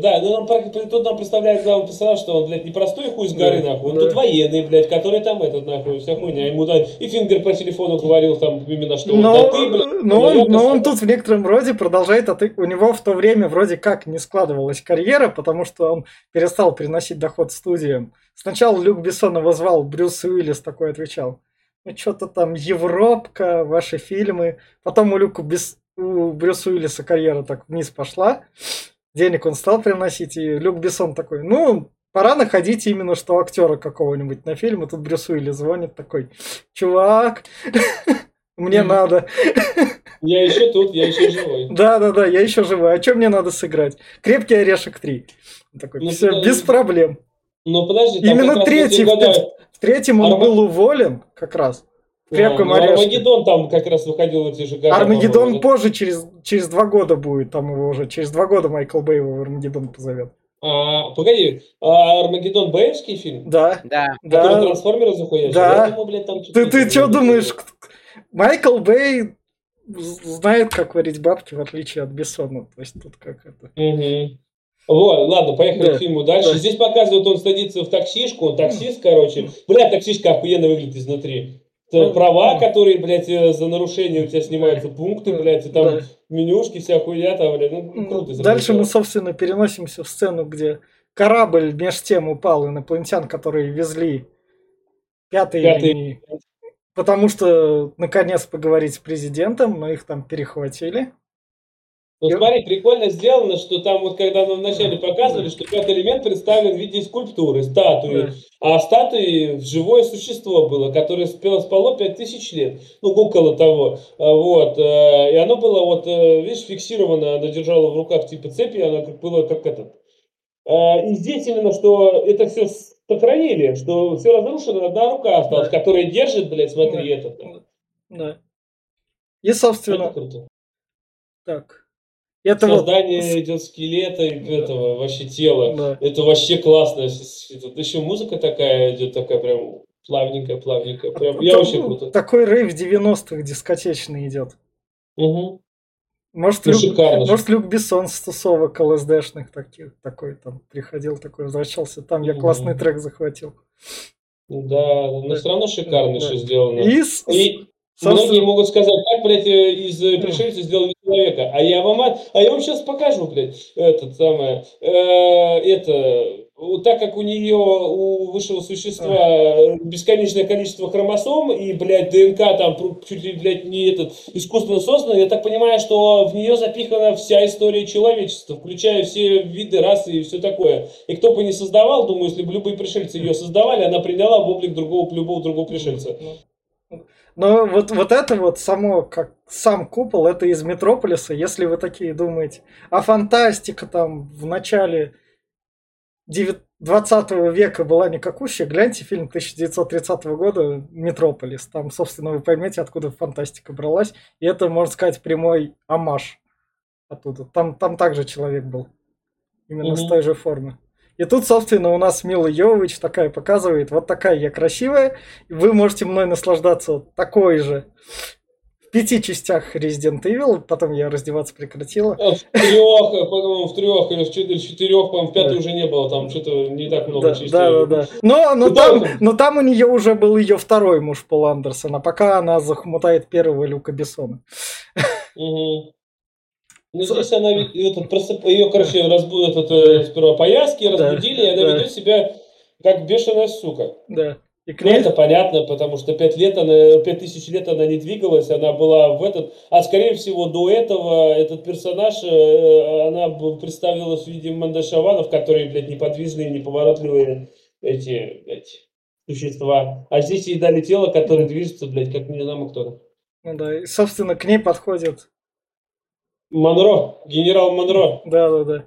Speaker 3: Да, ну нам, тут нам представляет главный персонаж, что он, блядь, не простой хуй с горы,
Speaker 1: Да,
Speaker 3: нахуй, он
Speaker 1: да.
Speaker 3: тут военный, блядь, который там этот, нахуй, вся хуйня. Ему, да, и Фингер по телефону говорил там именно что,
Speaker 1: Но,
Speaker 3: да ты, блядь,
Speaker 1: но, он,
Speaker 3: я
Speaker 1: но он тут в некотором роде продолжает, а ты, у него в то время вроде как не складывалась карьера, потому что он перестал приносить доход студиям. Сначала Люк Бессон его звал, Брюс Уиллис такой отвечал. Ну, что-то там Европка, ваши фильмы. Потом у Люка Бес... у Брюса Уиллиса карьера так вниз пошла. Денег он стал приносить, и Люк Бессон такой, ну, пора находить именно что актера какого-нибудь на фильм. И тут Брюс Уиллис звонит такой, чувак, мне надо.
Speaker 3: Я еще тут, я еще живой.
Speaker 1: Да, да, да, я еще живой. А что мне надо сыграть? Крепкий орешек 3. Он такой,
Speaker 3: Ну,
Speaker 1: все, без проблем.
Speaker 3: Но подожди,
Speaker 1: Именно третий, В третьем он был уволен, как раз.
Speaker 3: А,
Speaker 1: крепком
Speaker 3: ну,
Speaker 1: орешке.
Speaker 3: Армагеддон там как раз выходил эти же года.
Speaker 1: Армагеддон позже, через, через два года будет, там его уже, через два года Майкл Бэй его в Армагеддон позовет.
Speaker 3: А, погоди, а Армагеддон бэевский фильм?
Speaker 2: Да.
Speaker 1: Да,
Speaker 3: Который
Speaker 1: да.
Speaker 3: трансформеры захуячил?
Speaker 1: Да.
Speaker 3: Я думал, блядь, там
Speaker 1: Ты, ты что думаешь, Майкл Бэй знает, как варить бабки, в отличие от Бессона. То есть тут как это...
Speaker 3: Мгм. Вот, ладно, поехали
Speaker 1: Да,
Speaker 3: к фильму дальше.
Speaker 1: да.
Speaker 3: Здесь показывают, он садится в таксишку, он таксист, короче. Бля, таксишка охуенно выглядит изнутри.
Speaker 1: Ну,
Speaker 3: права,
Speaker 1: да.
Speaker 3: которые, блядь, э, за нарушение у тебя снимаются пункты, блядь, и там
Speaker 1: Да.
Speaker 3: менюшки, вся хуйня там, блядь, ну,
Speaker 1: Ну,
Speaker 3: круто.
Speaker 1: Дальше мы, собственно, переносимся в сцену, где корабль меж тем упал инопланетян, которые везли
Speaker 3: Пятый.
Speaker 1: линии. Потому что, наконец, поговорить с президентом, но их там перехватили.
Speaker 3: Ну, смотри, прикольно сделано, что там вот, когда нам вначале показывали, что пятый элемент представлен в виде скульптуры, статуи.
Speaker 1: Да.
Speaker 3: А статуи живое существо было, которое спело, спало 5000 лет. Ну, около того. А, Вот. э, И оно было, вот, э, видишь, фиксировано, она держала в руках типа цепи, она как было как этот. А, И здесь именно, что это все сохранили, что все разрушено, одна рука осталась,
Speaker 1: Да.
Speaker 3: которая держит, блядь, смотри,
Speaker 1: Да.
Speaker 3: этот.
Speaker 1: Да. И,
Speaker 3: Это
Speaker 1: собственно,
Speaker 3: круто.
Speaker 1: так. Это вот...
Speaker 3: Создание идет скелета этого вообще тела.
Speaker 1: Да.
Speaker 3: Это вообще классно. Тут еще музыка такая идет, такая прям плавненькая, плавненькая. Прям, я
Speaker 1: Там,
Speaker 3: вообще
Speaker 1: ну,
Speaker 3: круто.
Speaker 1: Такой рейв 90-х дискотечный идет.
Speaker 3: Мгм.
Speaker 1: Может,
Speaker 3: Ну,
Speaker 1: Люк,
Speaker 3: шикарно.
Speaker 1: может, Люк Бессон с тусовок ЛСДшных таких, такой там приходил, такой возвращался. Там я классный трек захватил.
Speaker 3: Да, но
Speaker 1: Да.
Speaker 3: все равно шикарно
Speaker 1: Да.
Speaker 3: все сделано.
Speaker 1: И,
Speaker 3: И
Speaker 1: собственно-
Speaker 3: многие могут сказать, как, блядь, э, из э, пришельца сделали человека. А я вам, а я вам сейчас покажу, блядь, этот самое, э, это, так как у нее, у высшего существа бесконечное количество хромосом и, блядь, ДНК там чуть ли, блядь, не этот, искусственно создано, я так понимаю, что в нее запихана вся история человечества, включая все виды, расы и все такое. И кто бы не создавал, думаю, если бы любые пришельцы ее создавали, она приняла бы облик другого, любого другого пришельца.
Speaker 1: Но вот, вот это вот само, как сам купол, это из Метрополиса, если вы такие думаете. А фантастика там в начале девят- 20 века была никакущая, гляньте фильм 1930 года «Метрополис». Там, собственно, вы поймете, откуда фантастика бралась. И это, можно сказать, прямой амаш оттуда. Там, там также человек был. Именно с
Speaker 3: Мгм.
Speaker 1: той же формы. И тут, собственно, у нас Мила Йовович такая показывает, вот такая я красивая, вы можете мной наслаждаться такой же. В пяти частях Resident Evil, потом я раздеваться прекратила.
Speaker 3: А, В трех, по-моему, в трех или в четырех, по-моему, в пятой
Speaker 1: Да.
Speaker 3: уже не было, там что-то не так много
Speaker 1: Да,
Speaker 3: частей.
Speaker 1: да, да, да. Но, но,
Speaker 3: Ну,
Speaker 1: там, но там у нее уже был ее второй муж Пол Андерсон, а пока она захмутает первого Люка Бессона.
Speaker 3: Мгм. Ну, здесь она, этот, просып- ее, короче, разбудят, этот, э, сперва пояски,
Speaker 1: Да,
Speaker 3: разбудили, и она
Speaker 1: да.
Speaker 3: ведет себя как бешеная сука.
Speaker 1: Да. И к
Speaker 3: Ну, это понятно, потому что пять лет она, пять тысяч лет она не двигалась, она была в этот, а скорее всего до этого этот персонаж, э, она представилась в виде мандашаванов, которые, блядь, неподвижные, неповоротливые эти, блядь, существа. А здесь ей дали тело, которое движется, блядь, как не знаю кто.
Speaker 1: Ну да, и, собственно, к ней подходит.
Speaker 3: Монро, генерал Монро.
Speaker 1: Да, да, да.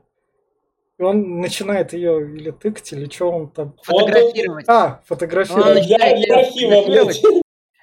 Speaker 1: И он начинает ее или тыкать, или что он там...
Speaker 2: Фотографировать.
Speaker 1: А,
Speaker 2: Он
Speaker 1: фотографирует.
Speaker 3: Для,
Speaker 2: начинает
Speaker 3: для
Speaker 2: её
Speaker 3: архива, блядь.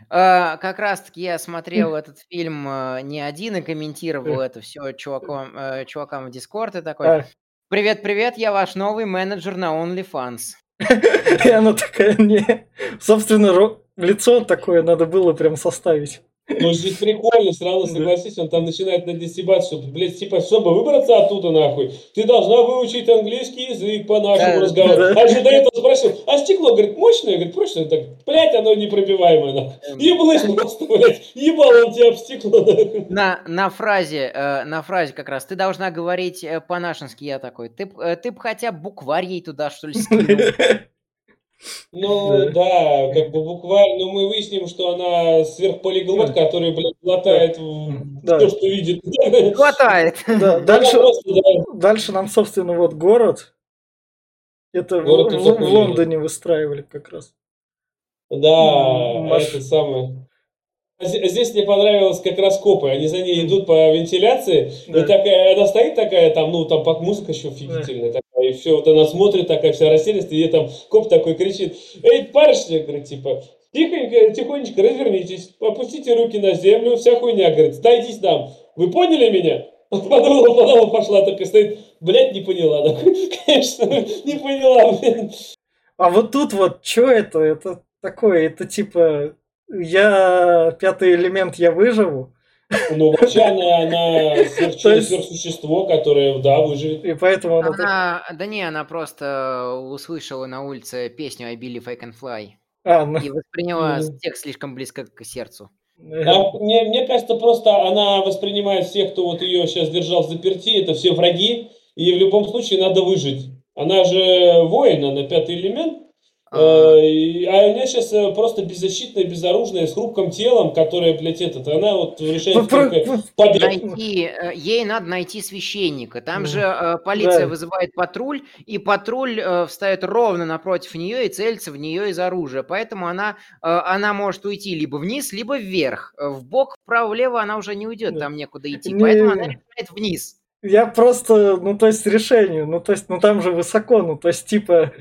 Speaker 2: фотографировать. Как раз-таки я смотрел этот фильм э, не один и комментировал это все чувакам, э, чувакам в Дискорд и такой.
Speaker 1: А,
Speaker 2: Привет, привет, я ваш новый менеджер на OnlyFans.
Speaker 1: И она такая, не. Собственно, лицо такое надо было прям составить.
Speaker 3: Ну, здесь прикольно, все равно согласись, он там начинает над ней стебаться, что, блядь, типа, чтобы выбраться оттуда, нахуй, ты должна выучить английский язык по нашему
Speaker 2: Да,
Speaker 3: разговору.
Speaker 1: да.
Speaker 3: А еще до этого спросил, а стекло, говорит, мощное? Говорит, прочное? Так, блядь, оно непробиваемое, нахуй.
Speaker 2: Эм.
Speaker 3: Еблысь просто, блядь, ебал он тебя об стекло, нахуй.
Speaker 2: На, на фразе, э, на фразе как раз, ты должна говорить э, по-нашенски, я такой, ты, э, ты бы хотя бы букварь ей туда, что ли, скинул.
Speaker 3: Ну,
Speaker 1: Да.
Speaker 3: как бы буквально, но мы выясним, что она сверхполиглот, который, блядь, глотает
Speaker 1: Да.
Speaker 3: все, что видит.
Speaker 2: Хватает.
Speaker 1: Да, дальше,
Speaker 3: просто, да,
Speaker 1: дальше нам, собственно, вот город. Это в-
Speaker 3: Город
Speaker 1: в,
Speaker 3: уже
Speaker 1: в Лондоне выстраивали как раз.
Speaker 3: Да,
Speaker 1: Маш-
Speaker 3: это самое. А Здесь мне понравилось как раскопы. Они за ней идут по вентиляции.
Speaker 1: Да.
Speaker 3: И такая, она стоит такая, там, ну, там под музыка еще офигительная такая. И все, вот она смотрит такая вся растерянность, и ей там коп такой кричит, эй, барышня, говорит, типа, тихонько, тихонечко развернитесь, опустите руки на землю, вся хуйня, говорит, сдайтесь нам. Вы поняли меня? Подумала, подумала, пошла, такая стоит, блядь, не поняла. нахуй. Конечно, не поняла, блин.
Speaker 1: А вот тут вот, что это? Это такое, это типа, я пятый элемент, я выживу.
Speaker 3: Ну, вообще она, она сверхсущество, которое, да, выживет.
Speaker 1: И поэтому она так-
Speaker 2: Она, да не, она просто услышала на улице песню I Believe I Can Fly
Speaker 1: А, ну,
Speaker 2: и восприняла
Speaker 3: Мгм.
Speaker 2: текст слишком близко к сердцу.
Speaker 1: э,
Speaker 3: А мне, мне кажется, просто она воспринимает всех, кто вот ее сейчас держал в заперти, это все враги, и в любом случае надо выжить. Она же воин, она пятый элемент,
Speaker 2: А,
Speaker 3: э, и- а у нее сейчас просто беззащитная, безоружная, с хрупким телом, которая, блядь, этот, она вот решает
Speaker 1: вы про-
Speaker 3: только
Speaker 1: вы-
Speaker 3: побег.
Speaker 2: найти, э, ей надо найти священника. Там же э, полиция
Speaker 1: Да.
Speaker 2: вызывает патруль, и патруль э, встает ровно напротив нее и целится в нее из оружия. Поэтому она, э, она может уйти либо вниз, либо вверх. Э, В бок, вправо, влево она уже не уйдет,
Speaker 1: Да.
Speaker 2: там некуда идти.
Speaker 1: Не-
Speaker 2: Поэтому она решает вниз.
Speaker 1: Я просто, ну то есть решению, ну то есть, ну там же высоко, ну то есть типа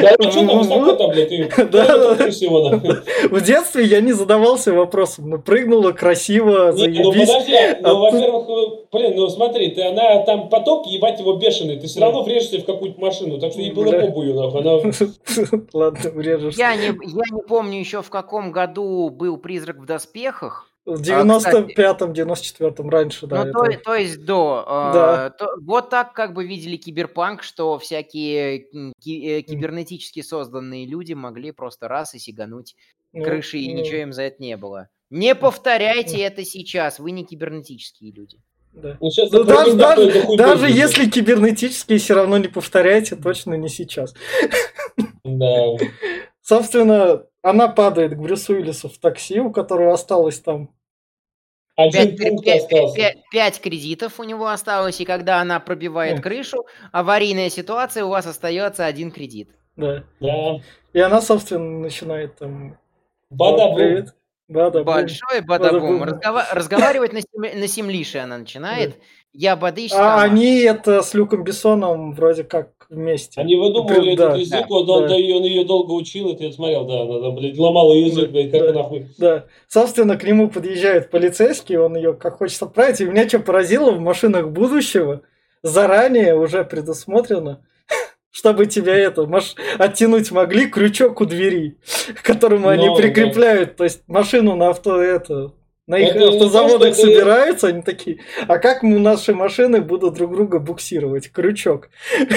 Speaker 3: Да, ну что там высоко-то, блядь, ты,
Speaker 1: Да,
Speaker 3: ну,
Speaker 1: да.
Speaker 3: это всего, нахуй.
Speaker 1: в детстве я не задавался вопросом, ну прыгнула красиво,
Speaker 3: Не, ну
Speaker 1: заебись.
Speaker 3: подожди, ну,
Speaker 1: А тут-
Speaker 3: во-первых, э, блин, ну смотри, ты, она там поток, ебать его бешеный, ты все равно врежешься в какую-то машину, так что ей было побую, нахуй, она...
Speaker 1: Ладно, врежешься.
Speaker 2: Я не, я не помню еще в каком году был «Призрак в доспехах».
Speaker 1: В
Speaker 2: А, кстати.
Speaker 1: 95-м, 94-м, раньше, да.
Speaker 2: ну, то,
Speaker 1: это-
Speaker 2: то есть до. э,
Speaker 1: Да.
Speaker 2: то- вот так как бы видели киберпанк, что всякие ки- э, кибернетически созданные люди могли просто раз и сигануть
Speaker 1: ну,
Speaker 2: крыши, и
Speaker 1: ну,
Speaker 2: ничего им за это не было. Не повторяйте это сейчас, вы не кибернетические люди.
Speaker 1: да.
Speaker 3: Ну,
Speaker 1: Ну, даже, даже,
Speaker 3: такой,
Speaker 1: даже если кибернетические все равно не повторяйте, точно не сейчас.
Speaker 3: Да.
Speaker 1: Собственно, она падает к Брюсу Уиллису в такси, у которого осталось там...
Speaker 3: Один
Speaker 2: Пять,
Speaker 3: пункт остался.
Speaker 2: пять- пять кредитов у него осталось, и когда она пробивает крышу, аварийная ситуация, у вас остается один кредит.
Speaker 1: Да.
Speaker 3: Да.
Speaker 1: И она, собственно, начинает там...
Speaker 3: Бада
Speaker 1: Привет. Бада, бум.
Speaker 2: Большой бадабум.
Speaker 1: Бадабум.
Speaker 2: Разгова- разговаривать на, сем- на семлише она начинает. Я бадыщ
Speaker 1: А они это с Люком Бессоном вроде как вместе.
Speaker 3: Они выдумывали
Speaker 1: Да,
Speaker 3: этот язык,
Speaker 1: да,
Speaker 3: он,
Speaker 1: да.
Speaker 3: да, и он ее долго учил, и ты смотрел, да, она там, блядь, ломала язык,
Speaker 1: Да,
Speaker 3: блядь, как
Speaker 1: да.
Speaker 3: нахуй.
Speaker 1: Да, собственно, к нему подъезжает полицейский, он ее как хочет отправить. И меня что поразило, в машинах будущего заранее уже предусмотрено, чтобы тебя это, маш... оттянуть могли крючок у двери, к которому они
Speaker 3: Ну, да.
Speaker 1: прикрепляют. То есть машину на авто это... На их
Speaker 3: Это то,
Speaker 1: автозаводах
Speaker 3: ты-
Speaker 1: собираются, они такие, а как мы наши машины будут друг друга буксировать? Крючок.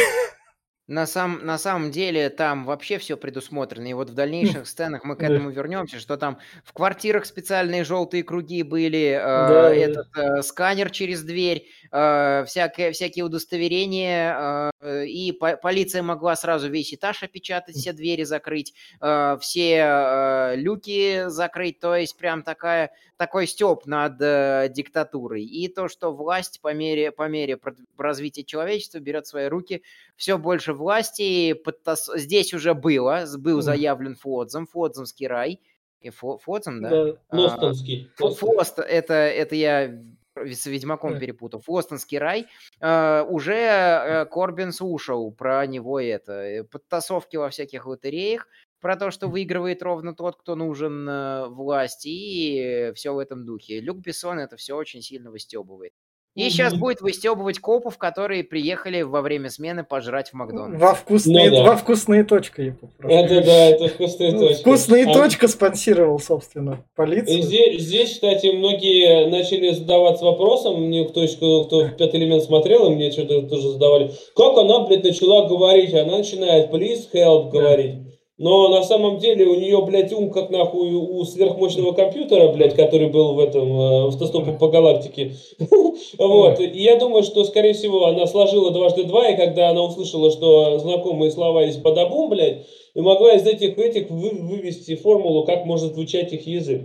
Speaker 2: На, сам, на самом деле там вообще все предусмотрено. И вот в дальнейших сценах мы к этому вернемся, что там в квартирах специальные желтые круги были, э, этот э, сканер через дверь, э, всякие, всякие удостоверения, э, и по- полиция могла сразу весь этаж опечатать, все двери закрыть, э, все э, люки закрыть. То есть прям такая, такой степ над э, диктатурой. И то, что власть по мере, по мере развития человечества берет в свои руки все больше власти. подтас- Здесь уже было, был заявлен Флотзом, Флотзомский рай. И Фло- Флотзом, да?
Speaker 1: Да.
Speaker 2: А,
Speaker 3: Лостонский.
Speaker 2: Флост, это, это я с Ведьмаком
Speaker 1: Да.
Speaker 2: перепутал. Флостонский рай. Э, уже э, Корбин слушал про него это. э, Подтасовки во всяких лотереях. Про то, что выигрывает ровно тот, кто нужен э, власти. И все в этом духе. Люк Бессон это все очень сильно выстебывает. И сейчас будет выстебывать копов, которые приехали во время смены пожрать в Макдональдс.
Speaker 1: Во вкусные,
Speaker 3: Ну да.
Speaker 1: во вкусные точка я попрошу.
Speaker 3: Это да, это вкусная
Speaker 1: Ну,
Speaker 3: точка.
Speaker 1: Вкусные
Speaker 3: А-
Speaker 1: точка спонсировал, собственно, полицию.
Speaker 3: Здесь, здесь, кстати, многие начали задаваться вопросом, мне кто, кто, кто в «Пятый элемент» смотрел, и мне что-то тоже задавали, как она, блядь, начала говорить, она начинает «please help» говорить. Но на самом деле у нее, блядь, ум как нахуй у сверхмощного компьютера, блядь, который был в этом, э, в автостопе по галактике. Вот. И я думаю, что, скорее всего, она сложила дважды два, и когда она услышала, что знакомые слова есть «бадабум», блядь, и могла из этих этих вы- вывести формулу, как может звучать их язык.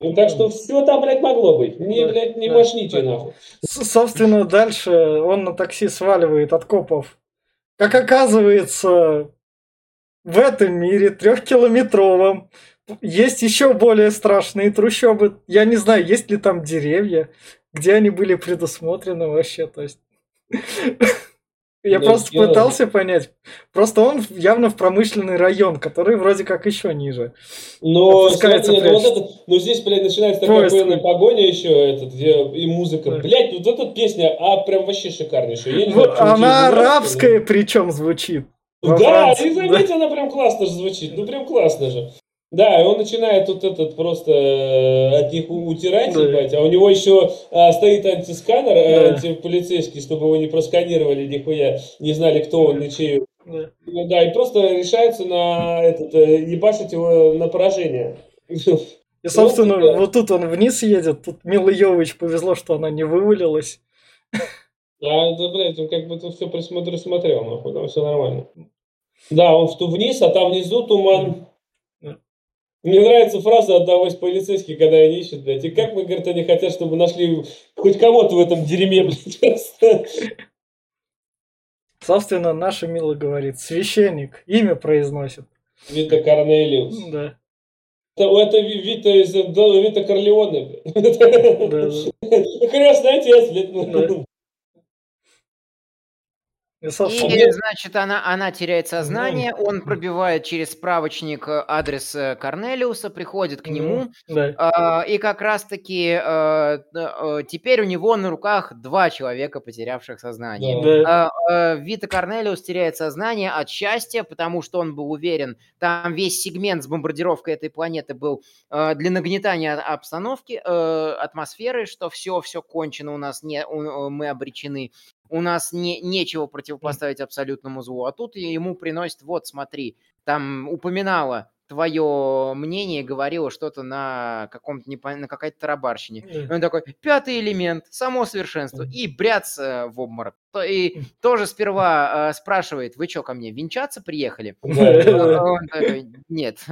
Speaker 3: Ну, так что все там, блядь, могло быть. Не,
Speaker 1: Да,
Speaker 3: блядь, не
Speaker 1: да,
Speaker 3: мошните,
Speaker 1: да.
Speaker 3: нахуй.
Speaker 1: Собственно, дальше он на такси сваливает от копов. Как оказывается, в этом мире трехкилометровом есть еще более страшные трущобы. Я не знаю, есть ли там деревья, где они были предусмотрены вообще. То есть... Я просто
Speaker 3: дело-
Speaker 1: пытался понять. Просто он явно в промышленный район, который вроде как еще ниже.
Speaker 3: Но, смотри, ну, вот здесь, блядь, начинается такая военная погоня еще, этот, где и музыка.
Speaker 1: Да.
Speaker 3: Блядь, вот эта песня, а прям вообще шикарнейшая. Я не
Speaker 1: Вот
Speaker 3: знаю, почему
Speaker 1: она арабская причем звучит. Во
Speaker 3: Да,
Speaker 1: Франции,
Speaker 3: и заметь, она прям классно же звучит. Ну, прям классно же. Да, и он начинает тут этот просто э, от них утирать,
Speaker 1: Да.
Speaker 3: ебать, а у него еще а, стоит антисканер, э,
Speaker 1: Да.
Speaker 3: антиполицейский, чтобы его не просканировали нихуя, не знали, кто он и чей.
Speaker 1: Да.
Speaker 3: Ну да, и просто решается на этот, э, ебашить его на поражение.
Speaker 1: И, собственно,
Speaker 3: Ну, да.
Speaker 1: вот тут он вниз едет. Тут Мила повезло, что она не вывалилась.
Speaker 3: А, да, блядь, он как бы тут все присмотрел, смотрел, нахуй, там все нормально. Да, он в ту вниз, а там внизу туман. Мне нравится фраза одного из полицейских, когда они ищут, блядь. И как мы, говорят, они хотят, чтобы нашли хоть кого-то в этом дерьме, блядь.
Speaker 1: Собственно, наша Мила говорит, священник, имя произносит.
Speaker 3: Вита Корнелиус.
Speaker 1: Да,
Speaker 3: Это, это Ви- Вита из Вита Корлеоне,
Speaker 1: да, да.
Speaker 3: Крестный отец, блядь.
Speaker 1: Да. И,
Speaker 2: И, значит, она, она теряет сознание, он пробивает через справочник э, адрес э, Корнелиуса, приходит к нему,
Speaker 1: да.
Speaker 2: а, и как раз-таки э, э, теперь у него на руках два человека, потерявших сознание.
Speaker 3: Да.
Speaker 1: Да,
Speaker 2: А, э, Вита Корнелиус теряет сознание от счастья, потому что он был уверен, там весь сегмент с бомбардировкой этой планеты был э, для нагнетания обстановки, э, атмосферы, что все, все кончено, у нас не, у- мы обречены, у нас не, нечего противопоставить абсолютному злу. А тут ему приносит, вот смотри, там упоминала твое мнение, говорила что-то на каком-то непон- на какой-то тарабарщине. И он такой, пятый элемент, само совершенство. И бряц э, в обморок. И тоже сперва э, спрашивает, вы что, ко мне венчаться приехали? А нет.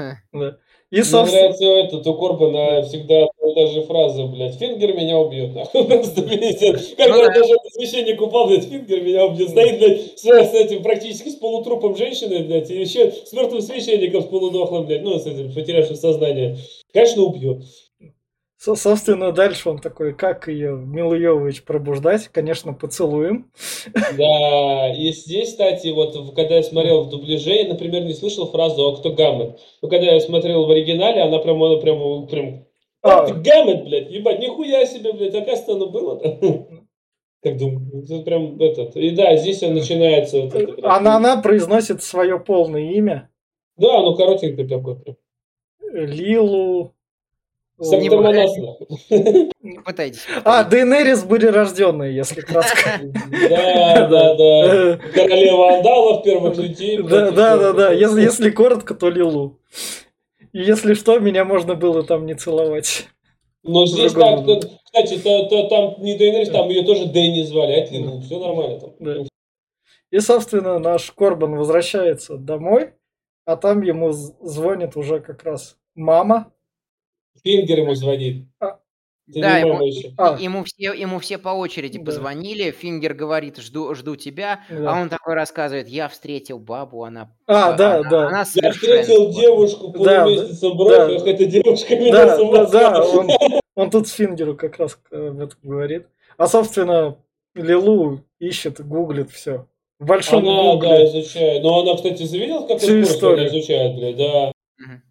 Speaker 1: Да. И,
Speaker 3: Мне
Speaker 1: собственно,
Speaker 3: нравится этот, у Корбана всегда та же фраза, блядь, Фингер меня убьет, нахуй, просто пиздец. Когда
Speaker 2: Ну да.
Speaker 3: даже этот священник упал, блядь, Фингер меня убьет, стоит, блядь, с, с этим практически с полутрупом женщины, блядь, и еще с мертвым священником с полудохлым, блядь, ну, с этим, потерявшим сознание. Конечно, убьет.
Speaker 1: Со- Собственно, дальше он такой, как ее, Милу Йовович, пробуждать? Конечно, поцелуем.
Speaker 3: Да, и здесь, кстати, вот когда я смотрел в дубляже, я, например, не слышал фразу «А кто Гаммет?». Но когда я смотрел в оригинале, она прям, она прям, прям
Speaker 1: А.
Speaker 3: «А, ты Гаммет, блядь, ебать, нихуя себе, блядь, оказывается, оно было-то». Как думаю, это прям этот. И да, здесь он начинается. вот это.
Speaker 1: Она, она произносит свое полное имя.
Speaker 3: Да, ну коротенькое такое.
Speaker 1: Лилу...
Speaker 3: Саркомонас, нахуй.
Speaker 2: Пытайтесь.
Speaker 1: А, Дейнерис рожденная, если кратко.
Speaker 3: Да, да, да. Королева Андалов, первых людей.
Speaker 1: Да, да, да, да. Если, коротко, то Лилу. И если что, меня можно было там не целовать.
Speaker 3: Но здесь так, кстати, то- то там не Дейнерис, там ее тоже Дэнни звали, а это ну, все нормально там.
Speaker 1: Да. И, собственно, наш Корбан возвращается домой, а там ему звонит уже как раз мама.
Speaker 3: Фингер ему звонит.
Speaker 1: А.
Speaker 3: Ты
Speaker 2: Да, ему.
Speaker 1: А.
Speaker 2: ему, все, ему все по очереди
Speaker 1: Да.
Speaker 2: позвонили. Фингер говорит, жду, жду тебя.
Speaker 1: Да.
Speaker 2: А он такой рассказывает, я встретил бабу, она...
Speaker 1: А, да,
Speaker 2: она,
Speaker 1: да.
Speaker 2: она
Speaker 3: Я встретил
Speaker 2: вот».
Speaker 3: девушку
Speaker 1: Да,
Speaker 3: полумесяца в
Speaker 1: да.
Speaker 3: бровях, эта девушка меня
Speaker 1: Да, да, да, он, он тут с Фингеру как раз э, об этом говорит. А, собственно, Лилу ищет, гуглит все. В большом
Speaker 3: Она, да,
Speaker 1: гугле.
Speaker 3: изучает. Но она, кстати, завидел, как
Speaker 1: Всю историю.
Speaker 3: изучает, блядь, да.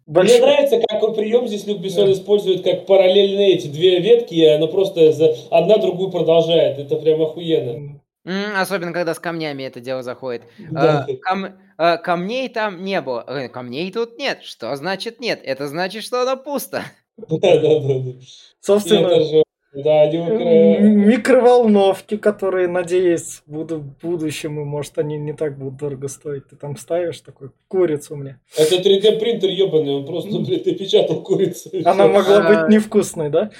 Speaker 1: Больш-
Speaker 3: Мне нравится, какой прием здесь Люк Бессон
Speaker 1: Да.
Speaker 3: использует, как параллельные эти две ветки, и она просто за- одна другую продолжает. Это прям охуенно.
Speaker 2: Особенно, когда с камнями это дело заходит.
Speaker 3: Да.
Speaker 2: А, кам- а, камней там не было. Э, Камней тут нет. Что значит нет? Это значит, что оно пусто.
Speaker 3: Да, да, да.
Speaker 1: Собственно,
Speaker 3: да,
Speaker 1: микроволновки, которые, надеюсь, буду в будущем, и может они не так будут дорого стоить. Ты там ставишь такой курицу мне.
Speaker 3: Это 3D принтер ебаный, он просто, блядь, напечатал курицу.
Speaker 1: Она могла
Speaker 2: А,
Speaker 1: быть невкусной, да?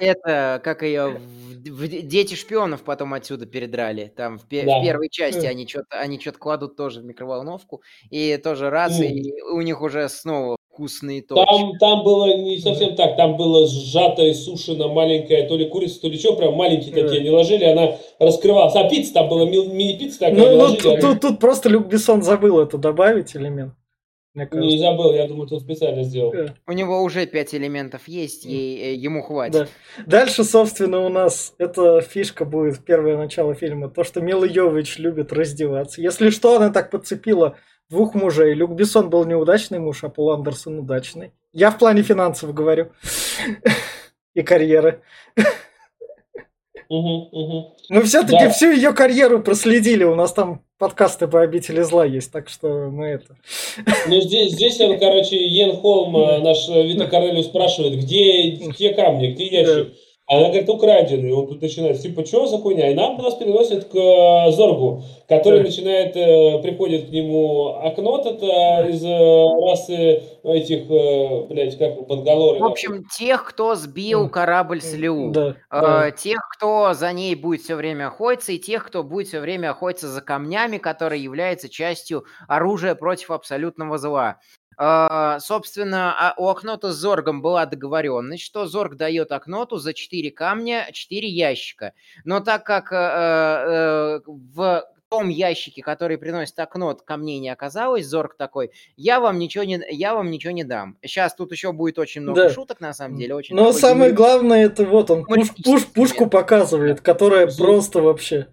Speaker 2: Это как ее дети шпионов потом отсюда передрали. Там в, пе- в
Speaker 3: Да.
Speaker 2: первой части
Speaker 1: Э.
Speaker 2: они что-то они что-то кладут тоже в микроволновку и тоже раз и у них уже снова вкусные точки.
Speaker 3: Там, там было не совсем так, там было сжатая, сушена маленькая, то ли курица, то ли что, прям маленькие
Speaker 1: Да.
Speaker 3: такие, они ложили, она раскрывалась. А пицца там была, ми- мини-пицца такая,
Speaker 1: Ну,
Speaker 3: они
Speaker 1: ну,
Speaker 3: ложили,
Speaker 1: тут, тут- тут просто Люк Бессон забыл это добавить элемент.
Speaker 3: Не забыл, я думаю, тут специально сделал.
Speaker 2: У него уже пять элементов есть, ей- э, ему хватит.
Speaker 1: Да. Дальше, собственно, у нас эта фишка будет первое начало фильма. То, что Мила Йовович любит раздеваться. Если что, она так подцепила двух мужей. Люк Бессон был неудачный муж, а Пол Андерсон удачный. Я в плане финансов говорю. И карьеры.
Speaker 3: Мгм, мгм.
Speaker 1: Мы все-таки
Speaker 3: Да.
Speaker 1: всю ее карьеру проследили. У нас там подкасты по обители зла есть, так что мы это.
Speaker 3: Ну, здесь, здесь он, короче, Йен Холм, э, наш э, Вита Корнелиус спрашивает, где, где камни, где ящик? Она говорит, украденный. Он тут начинает, типа, что за хуйня? И нам нас переносят к э, Зоргу, который
Speaker 1: Да.
Speaker 3: начинает, э, приходит к нему Акнот, это из э, расы этих, э, блядь, как Бангалоры.
Speaker 2: В общем, тех, кто сбил корабль с Леу.
Speaker 1: Да,
Speaker 2: Э,
Speaker 1: да.
Speaker 2: Тех, кто за ней будет все время охотиться, и тех, кто будет все время охотиться за камнями, которые являются частью оружия против абсолютного зла. Э, Собственно, а у Акнота с Зоргом была договоренность, что Зорг дает Акноту за 4 камня 4 ящика. Но так как э, э, в том ящике, который приносит Акнот, камней не оказалось, Зорг такой, я вам ничего не, я вам ничего не дам. Сейчас тут еще будет очень много
Speaker 1: Да.
Speaker 2: шуток, на самом деле. Очень
Speaker 1: Но самое
Speaker 2: юмор-
Speaker 1: главное, это вот он пуш- пуш- пушку показывает, которая просто вообще.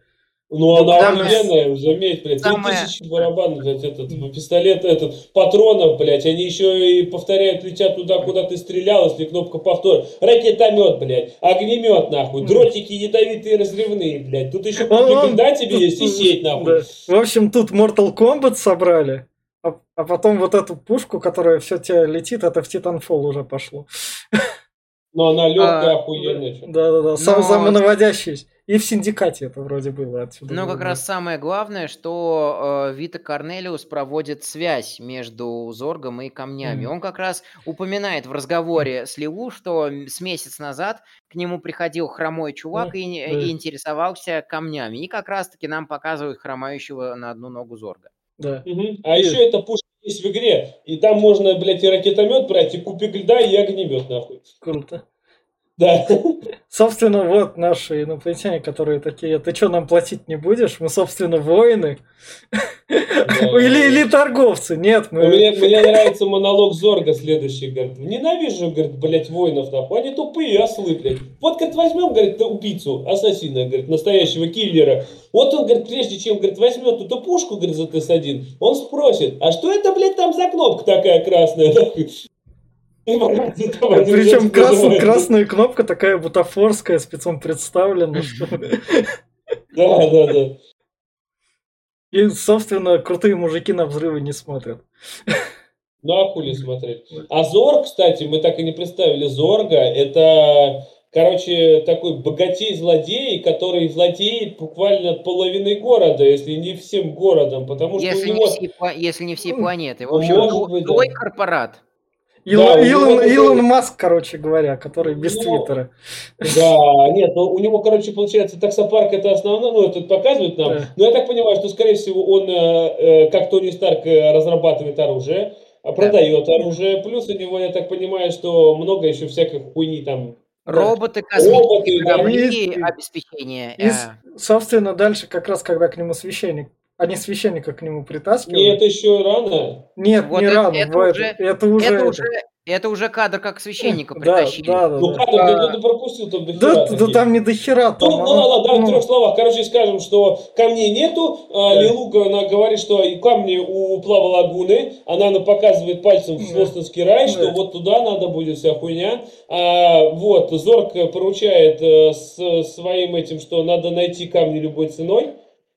Speaker 3: Ну, она
Speaker 2: Самое-
Speaker 3: охуенная, заметь, блядь,
Speaker 2: Самое-
Speaker 3: тысячи барабан, блядь, этот, пистолет, этот, патронов, блядь, они еще и повторяют, летят туда, куда ты стрелял, если кнопка повтор. Ракетомет, блядь, огнемет, нахуй, дротики ядовитые разрывные, блядь, тут еще
Speaker 1: он-
Speaker 3: да тебе есть и сеть, нахуй.
Speaker 1: Да. В общем, тут Mortal Kombat собрали, а, а потом вот эту пушку, которая все тебя летит, это в Titanfall уже пошло.
Speaker 3: Но она легкая,
Speaker 2: А,
Speaker 3: охуенная.
Speaker 1: Да-да-да, сам
Speaker 2: Но-
Speaker 1: самонаводящаяся. И в Синдикате это вроде было отсюда.
Speaker 2: Но как раз самое главное, что э, Вита Корнелиус проводит связь между Зоргом и камнями.
Speaker 1: Мгм.
Speaker 2: Он как раз упоминает в разговоре с Леву, что с месяц назад к нему приходил хромой чувак
Speaker 1: Ну,
Speaker 2: и,
Speaker 1: да.
Speaker 2: и интересовался камнями. И как раз-таки нам показывают хромающего на одну ногу Зорга.
Speaker 1: Да.
Speaker 3: Мгм. А еще эта пушка есть в игре, и там можно, блядь, и ракетомет брать, и кубик льда, и огнемет, нахуй.
Speaker 1: Круто.
Speaker 3: Да.
Speaker 1: Собственно, вот наши инопланетяне, которые такие, ты что, нам платить не будешь? Мы, собственно, воины. Или, или торговцы. Нет, мы...
Speaker 3: Мне, мне нравится монолог Зорга следующий. Говорит, ненавижу, говорит, блядь, воинов нахуй. Они тупые ослы, блядь. Вот, говорит, возьмем, говорит, убийцу, ассасина, говорит, настоящего киллера. Вот он, говорит, прежде чем, говорит, возьмет эту пушку, говорит, за ТС-1, он спросит, а что это, блядь, там за кнопка такая красная?
Speaker 1: Причем крас, красная кнопка такая бутафорская, спецом представлена. Что...
Speaker 3: Да, да, да.
Speaker 1: И, собственно, крутые мужики на взрывы не смотрят.
Speaker 3: Ну, а хули смотреть? А Зорг, кстати, мы так и не представили Зорга. Это, короче, такой богатей-злодей, который владеет буквально половиной города, если не всем городом. Потому что
Speaker 2: если,
Speaker 3: у него...
Speaker 2: не, все, если не все планеты. В общем, Может быть, да. корпорат.
Speaker 1: Илон, да, Илон, Илон Маск, короче говоря, который без ну, Твиттера.
Speaker 3: Да, нет, но у него, короче, получается, таксопарк это основное, ну, это показывает нам. Да. Но я так понимаю, что, скорее всего, он, э, э как Тони Старк, э, разрабатывает оружие, а продает да. оружие. Плюс у него, я так понимаю, что много еще всяких хуйни там
Speaker 2: Роботы, космические корабли, обеспечение.
Speaker 1: И, собственно, дальше как раз, когда к нему священник они священника к нему притаскивают.
Speaker 3: Нет, это еще рано.
Speaker 1: Нет,
Speaker 2: вот
Speaker 1: не
Speaker 2: это,
Speaker 1: рано.
Speaker 2: Это, уже, это уже... Это уже... Это уже кадр, как священника притащили.
Speaker 1: Да, да,
Speaker 3: ну,
Speaker 1: да.
Speaker 3: кадр а... ты, ты пропустил там
Speaker 1: до хера. Да, да там не до хера.
Speaker 3: Там, ну, ну, ладно, да, ну... в трех словах. Короче, скажем, что камней нету. А, Лилука, она говорит, что камни у Плава Лагуны. Она, она показывает пальцем в Слостонский рай, что вот туда надо будет вся хуйня. А, вот, Зорг поручает с своим этим, что надо найти камни любой ценой.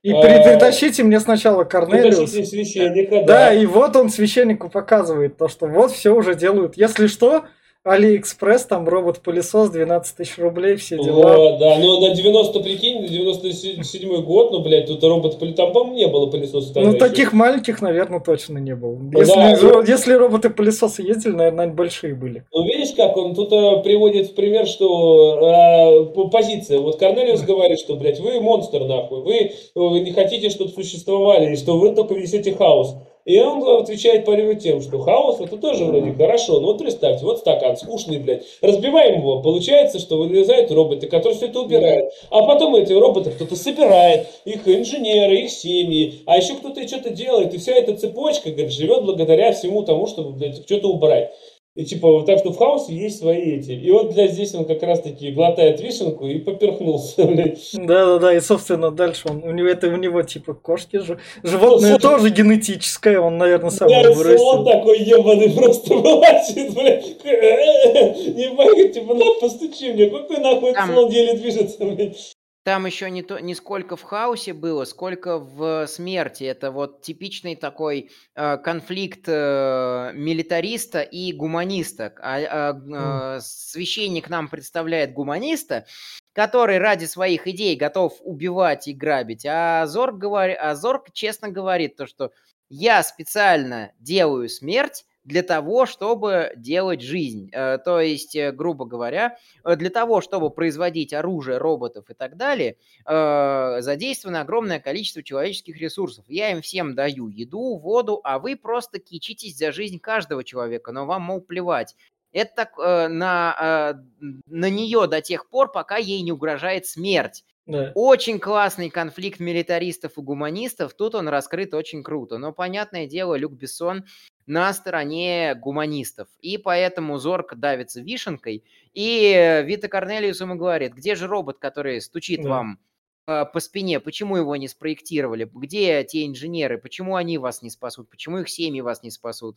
Speaker 1: И а, притащите мне сначала Корнелиус.
Speaker 3: священника,
Speaker 1: да. Да, и вот он священнику показывает то, что вот все уже делают. Если что, Алиэкспресс, там робот-пылесос, 12 тысяч рублей, все дела.
Speaker 3: О, да, но на 90, прикинь, на 97 год, ну, блядь, тут робот там, по-моему, не было пылесоса.
Speaker 1: Ну, еще. таких маленьких, наверное, точно не было. Если, да, ну, если роботы-пылесосы ездили, наверное, они большие были.
Speaker 3: Ну, видишь, как он тут а, приводит в пример, что а, позиция. Вот Корнелиус говорит, что, блядь, вы монстр, нахуй, вы, вы не хотите, чтобы существовали, и что вы только несете хаос. И он отвечает Полеву тем, что хаос это тоже вроде хорошо. Ну вот представьте, вот стакан скучный, блядь. Разбиваем его, получается, что вылезают роботы, которые все это убирают. А потом эти роботы кто-то собирает, их инженеры, их семьи, а еще кто-то что-то делает. И вся эта цепочка, говорит, живет благодаря всему тому, чтобы, блядь, что-то убрать. И типа, вот так что в хаосе есть свои эти. И вот для здесь он как раз таки глотает вишенку и поперхнулся, блядь.
Speaker 1: Да-да-да, и собственно дальше он, у него это у него типа кошки же. Животное ну, тоже генетическое, он, наверное, сам
Speaker 3: его вырастил. он такой ебаный просто вылазит, блядь. Не могу, типа, на, постучи мне, какой нахуй слон еле движется, блядь.
Speaker 2: Там еще не, то, не сколько в хаосе было, сколько в смерти. Это вот типичный такой э, конфликт э, милитариста и гуманиста. А, а, э, священник нам представляет гуманиста, который ради своих идей готов убивать и грабить. А Зорг, говор... а Зорг честно говорит то, что я специально делаю смерть, для того, чтобы делать жизнь. Э, то есть, э, грубо говоря, э, для того, чтобы производить оружие, роботов и так далее, задействовано огромное количество человеческих ресурсов. Я им всем даю еду, воду, а вы просто кичитесь за жизнь каждого человека, но вам, мол, плевать. Это так, на, на нее до тех пор, пока ей не угрожает смерть. Да. Очень классный конфликт милитаристов и гуманистов. Тут он раскрыт очень круто. Но, понятное дело, Люк Бессон на стороне гуманистов. И поэтому Зорг давится вишенкой. И Вита Корнелиус ему говорит, где же робот, который стучит да. вам э, по спине, почему его не спроектировали, где те инженеры, почему они вас не спасут, почему их семьи вас не спасут.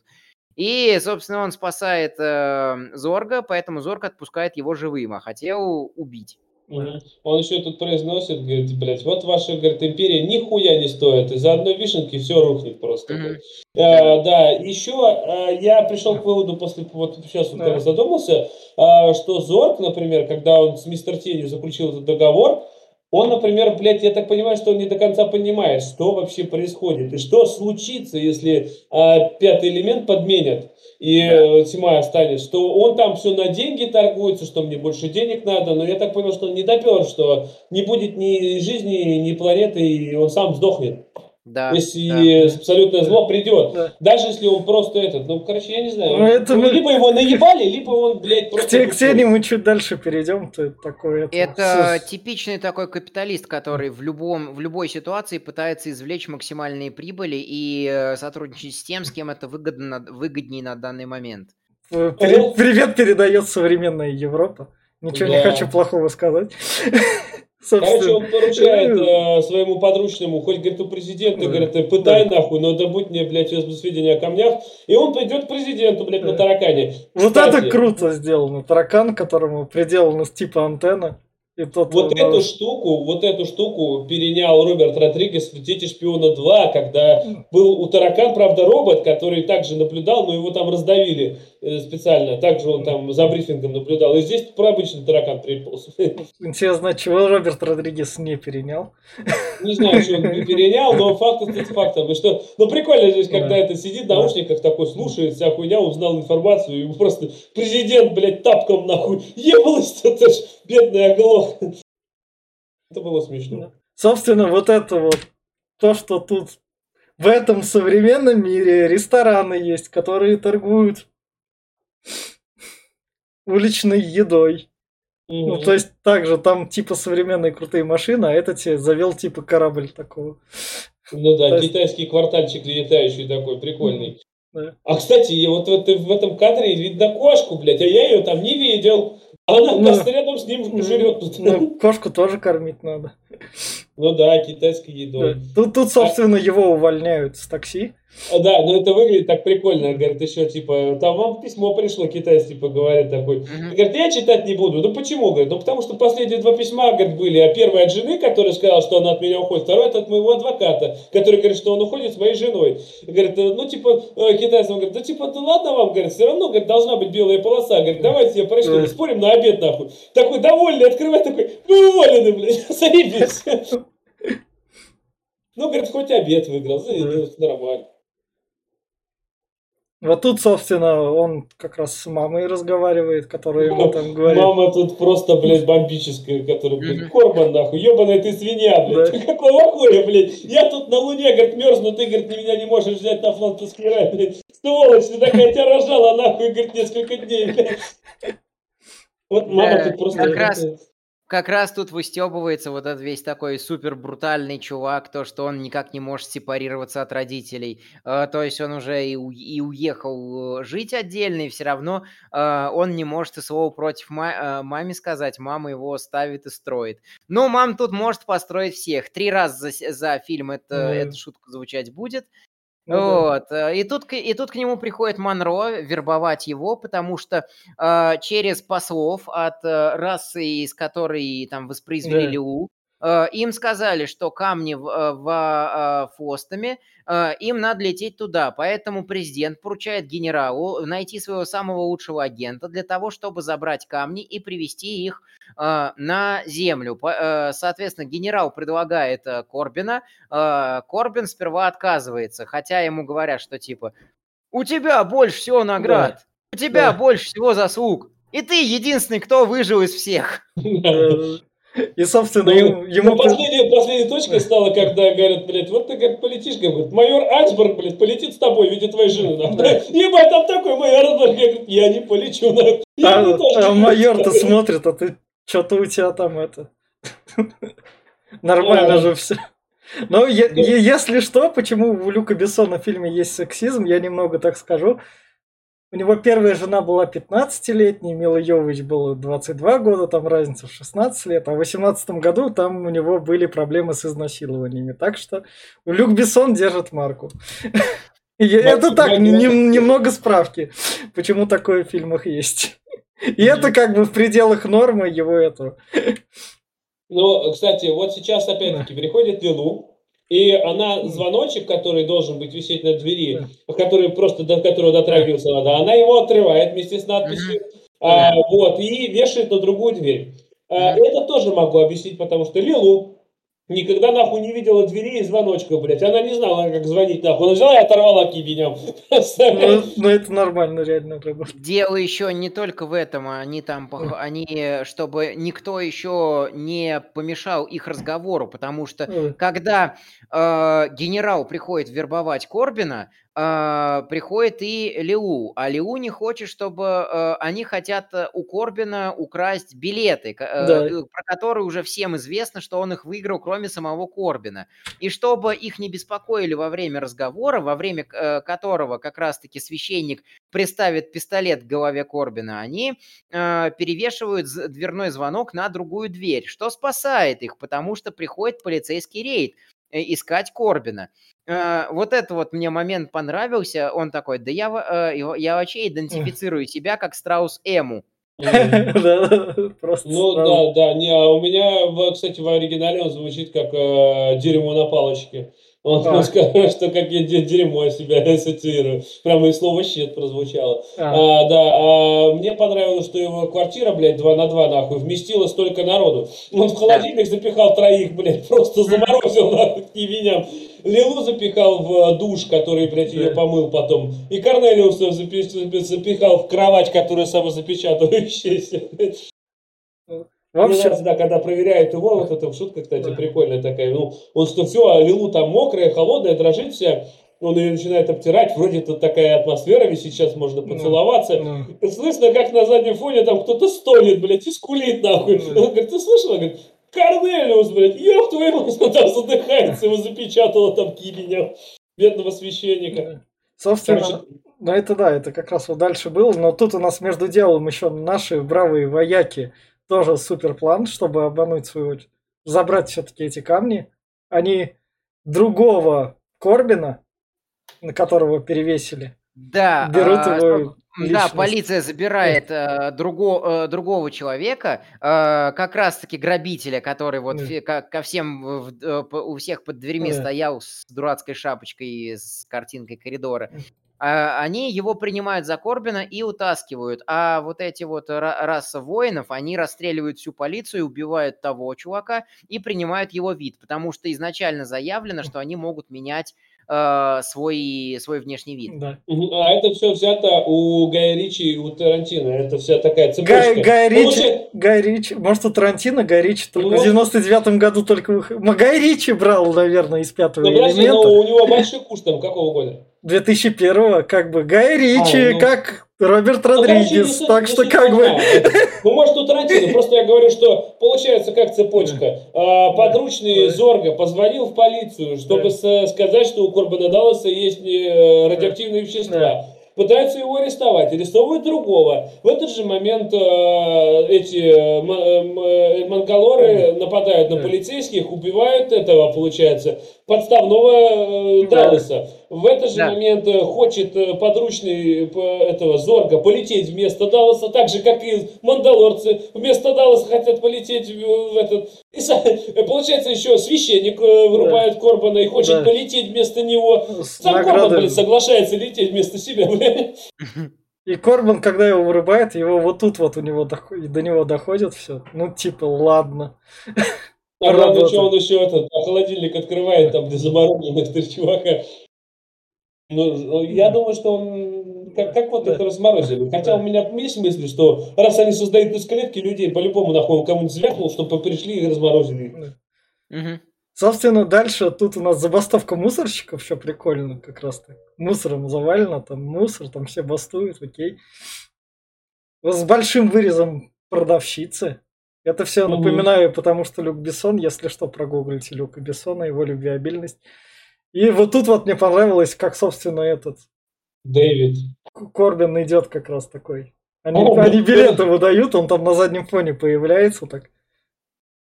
Speaker 2: И, собственно, он спасает э, Зорга, поэтому Зорг отпускает его живым, а хотел убить.
Speaker 3: Угу. Он еще тут произносит, говорит, блядь, вот ваша, говорит, империя нихуя не стоит, из-за одной вишенки все рухнет просто. Угу. А, да, еще а, я пришел к выводу после, вот сейчас вот, да. задумался, а, что Зорг, например, когда он с Мистер Тенью заключил этот договор, он, например, блядь, я так понимаю, что он не до конца понимает, что вообще происходит, и что случится, если а, пятый элемент подменят и да. Э, тьма останется, что он там все на деньги торгуется, что мне больше денег надо, но я так понял, что он не допер, что не будет ни жизни, ни планеты, и он сам сдохнет.
Speaker 2: Да,
Speaker 3: если
Speaker 2: да.
Speaker 3: абсолютное зло придет.
Speaker 1: Да.
Speaker 3: Даже если он просто этот, ну, короче, я не знаю.
Speaker 1: Ну, это мы-
Speaker 3: Либо его наебали, либо он, блядь,
Speaker 1: К,
Speaker 3: просто...
Speaker 1: те- к теме мы чуть дальше перейдем. То такое это,
Speaker 2: Это типичный такой капиталист, который в, любом, в любой ситуации пытается извлечь максимальные прибыли и э, сотрудничать с тем, с кем это выгодно, выгоднее на данный момент.
Speaker 1: э, пере- привет передает современная Европа. Ничего не
Speaker 3: Да.
Speaker 1: хочу плохого сказать.
Speaker 3: Короче, он поручает э, своему подручному, хоть, говорит, у президента,
Speaker 1: Да.
Speaker 3: говорит, «Ты пытай нахуй, но добудь мне, блядь, сведения о камнях. И он пойдет к президенту, блядь, на
Speaker 1: Да.
Speaker 3: таракане.
Speaker 1: вот
Speaker 3: Кстати,
Speaker 1: это круто сделано. Таракан, которому приделана типа антенна. И тот
Speaker 3: Вот
Speaker 1: он,
Speaker 3: эту штуку, вот эту штуку перенял Роберт Родригес в «Дети шпиона 2», когда был у таракан, правда, робот, который также наблюдал, но его там раздавили э, специально. Также он там за брифингом наблюдал. И здесь про обычный таракан приполз.
Speaker 1: Интересно, чего Роберт Родригес не перенял.
Speaker 3: Не знаю, что он не перенял, но факт остается фактом. И что, ну прикольно здесь, когда
Speaker 1: Да.
Speaker 3: это сидит в наушниках, такой слушает, вся хуйня, узнал информацию, и ему просто президент, блядь, тапком нахуй ебалось, это ж бедный оглох. Это было смешно.
Speaker 1: Собственно, вот это вот то, что тут в этом современном мире рестораны есть, которые торгуют уличной едой. Ну, то есть, также там типа современные крутые машины, а это тебе завел типа корабль такого.
Speaker 3: Ну да,
Speaker 1: То есть-
Speaker 3: китайский квартальчик летающий такой, прикольный.
Speaker 1: Да.
Speaker 3: А, кстати, я вот в, это- в этом кадре видно кошку, блядь, а я ее там не видел. Она
Speaker 1: Ну,
Speaker 3: просто рядом с ним жрет тут.
Speaker 1: Ну, кошку тоже кормить надо.
Speaker 3: Ну да, китайской
Speaker 1: Да.
Speaker 3: едой.
Speaker 1: Тут, тут, собственно, его увольняют с такси.
Speaker 3: А, Да, но это выглядит так прикольно. Говорит, еще типа, там вам письмо пришло, китайец типа говорит такой.
Speaker 2: Мгм.
Speaker 3: Говорит, я читать не буду. Ну почему? Говорит, ну потому что последние два письма, говорит, были. А первое от жены, которая сказала, что она от меня уходит. Второе это от моего адвоката, который говорит, что он уходит с моей женой. Говорит, э, ну типа, э, китайец, он говорит, да типа, да ладно вам, говорит, все равно, говорит, должна быть белая полоса. Говорит, давайте я прошлю,
Speaker 1: Да.
Speaker 3: спорим на обед нахуй. Такой довольный, открывает такой, вы уволены, блядь, заебись. Ну, говорит, хоть обед выиграл, нормально.
Speaker 1: Вот тут, собственно, он как раз с мамой разговаривает, которая ему там говорит.
Speaker 3: Мама тут просто, блядь, бомбическая, которая, блядь. Корбан, нахуй, ебаная ты свинья, блядь.
Speaker 1: Да.
Speaker 3: Какого хуя, блядь? Я тут на Луне, говорит, мерзну, ты, говорит, меня не можешь взять на фронт Таскира, блядь. Сволочь, ты такая тебя рожала, нахуй, говорит, несколько дней, блядь. Вот мама
Speaker 2: Да,
Speaker 3: тут просто...
Speaker 2: как раз Как раз тут выстебывается вот этот весь такой супер брутальный чувак, то, что он никак не может сепарироваться от родителей. Э, то есть он уже и, у- и уехал э, жить отдельно, и все равно э, он не может и слова против ма- э, маме сказать. Мама его ставит и строит. Ну, мам тут может построить всех. Три раза за, за фильм это,
Speaker 1: Да.
Speaker 2: эта шутка звучать будет. Вот. э, И тут, и тут к нему приходит Монро вербовать его, потому что э, через послов от э, расы, из которой там воспроизвели
Speaker 1: Да.
Speaker 2: Э, им сказали, что камни в, э, в э, Фостами, э, им надо лететь туда. Поэтому президент поручает генералу найти своего самого лучшего агента для того, чтобы забрать камни и привести их э, на землю. Э, Соответственно, генерал предлагает э, Корбина, э, Корбин сперва отказывается, хотя ему говорят, что типа у тебя больше всего наград, у тебя
Speaker 1: Да.
Speaker 2: больше всего заслуг, и ты единственный, кто выжил из всех.
Speaker 1: И, собственно,
Speaker 3: Ну,
Speaker 1: ему...
Speaker 3: ну, последняя, последняя точка стала, когда говорят, блядь, вот ты, говорит, полетишь, говорит, майор Альсберг, блядь, полетит с тобой в виде твоей жены. нахуй.
Speaker 1: Да.
Speaker 3: Ебать, там такой майор Альсберг, я, говорю, я не полечу, нахуй. Я
Speaker 1: А,
Speaker 3: тоже
Speaker 1: а
Speaker 3: не
Speaker 1: майор-то смотрит, а ты что-то у тебя там это. Нормально
Speaker 3: Ну.
Speaker 1: же все. Но е- е- если что, почему у Люка Бессона в фильме есть сексизм, я немного так скажу. У него первая жена была 15-летней, Мила Йович было 22 года, там разница в 16 лет, а в 18 году там у него были проблемы с изнасилованиями. Так что Люк Бессон держит марку. Это так, нем- немного справки, почему такое в фильмах есть. И это как бы в пределах нормы его этого.
Speaker 3: Ну, кстати, вот сейчас опять-таки приходит Лилу, и она звоночек, который должен быть висеть на двери, который просто до которого дотрагиваться надо, она его отрывает вместе с надписью, а, вот, и вешает на другую дверь. А. Это тоже могу объяснить, потому что Лилу никогда нахуй не видела двери и звоночка, блядь. Она не знала, как звонить нахуй. Она взяла и оторвала кибенем.
Speaker 1: Ну, ну, это нормально, реально работает.
Speaker 2: Дело еще не только в этом, они там, они, чтобы никто еще не помешал их разговору, потому что когда э, генерал приходит вербовать Корбина, э, приходит и Леу, а Леу не хочет, чтобы э, они хотят э, у Корбина украсть билеты, э, да. про которые уже всем известно, что он их выиграл, кроме самого Корбина. И чтобы их не беспокоили во время разговора, во время э, которого как раз-таки священник приставит пистолет к голове Корбина, они э, перевешивают дверной звонок на другую дверь, что спасает их, потому что приходит полицейский рейд искать Корбина. Э, вот это вот мне момент понравился. Он такой, да я, э, я вообще идентифицирую себя как Страус Эму.
Speaker 3: Ну да, да, не, а у меня, кстати, в оригинале он звучит как э, дерьмо на палочке. Он а. сказал, что как я дерьмо себя ассоциирую. Прямо и слово щит прозвучало. А. А, да, а мне понравилось, что его квартира, блядь, 2 на 2, нахуй, вместила столько народу. Он в холодильник запихал троих, блядь, просто заморозил, нахуй, к невиням. Лилу запихал в душ, который, блядь, ее помыл потом. И Корнелиуса запихал в кровать, которая самозапечатывающаяся. В общем... Мне да, когда проверяют его, вот эта шутка, кстати, прикольная такая. Ну, он что все, а Лилу там мокрая, холодная, дрожит вся. Он ее начинает обтирать, вроде тут такая атмосфера, ведь сейчас можно поцеловаться. Mm. Mm. Слышно, как на заднем фоне там кто-то стонет, блядь, и скулит нахуй. Mm. Он говорит, ты слышала? Говорит, Корнелиус, блядь, ёб твою мать, он там задыхается, его запечатало там кибеня, бедного священника.
Speaker 1: Собственно, Короче, ну это да, это как раз вот дальше было, но тут у нас между делом еще наши бравые вояки тоже супер план, чтобы обмануть свою забрать все-таки эти камни. Они другого Корбина, на которого перевесили,
Speaker 2: да, берут а, его Да, полиция забирает э, друго, э, другого человека, э, как раз-таки грабителя, который вот фи, ко, ко всем в, э, у всех под дверьми да. стоял с дурацкой шапочкой и с картинкой коридора. А, они его принимают за Корбина и утаскивают. А вот эти вот раса воинов, они расстреливают всю полицию, убивают того чувака и принимают его вид, потому что изначально заявлено, что они могут менять э, свой, свой внешний вид. Да.
Speaker 3: А это все взято у Гая Ричи и у Тарантино. Это вся такая цепочка.
Speaker 1: Гай, Гай, Ричи, Получается... Гай Ричи, может, у Тарантино Гай Ричи только ну, в 99-м году только... Гай Ричи брал, наверное, из пятого ну, элемента. Но
Speaker 3: у него большой куш там какого года?
Speaker 1: 2001-го, как бы Гай Ричи, а, ну... как Роберт ну, Родригес, ну, так что как бы...
Speaker 3: Ну, может, у Тарантино, просто я говорю, что получается как цепочка. А, подручный Зорга позвонил в полицию, чтобы сказать, что у Корбана Далласа есть э, радиоактивные вещества. Пытаются его арестовать, арестовывают другого. В этот же момент э, эти э, э, мангалоры нападают на полицейских, убивают этого, получается, подставного э, Далласа. В этот же да. момент э, хочет э, подручный этого Зорга полететь вместо Далласа, так же, как и мандалорцы вместо Далласа хотят полететь в этот... И, получается, еще священник вырубает да. Корбана и хочет да. полететь вместо него. Сам. Корбан, блин, соглашается лететь вместо себя, блин.
Speaker 1: И Корбан, когда его вырубает, его вот тут вот у него до него доходит все. Ну, типа, ладно.
Speaker 3: А главное, что он еще этот а холодильник открывает, там, где замороженных три чувака. Ну, ну, я думаю, что он как, как вот это разморозили. Хотя у меня есть мысли, что раз они создают из клетки людей, по-любому нахуй он кому-нибудь звякнул, чтобы пришли и разморозили.
Speaker 1: Угу. Собственно, дальше тут у нас забастовка мусорщиков, все прикольно как раз так. Мусором завалено, там мусор, там все бастуют, окей. С большим вырезом продавщицы. Это все угу. напоминаю, потому что Люк Бессон, если что, прогуглите Люка Бессона, его любвеобильность. И вот тут вот мне понравилось, как, собственно, этот...
Speaker 3: Дэвид.
Speaker 1: Корбин идет как раз такой. Они, О, они билеты выдают, он там на заднем фоне появляется так.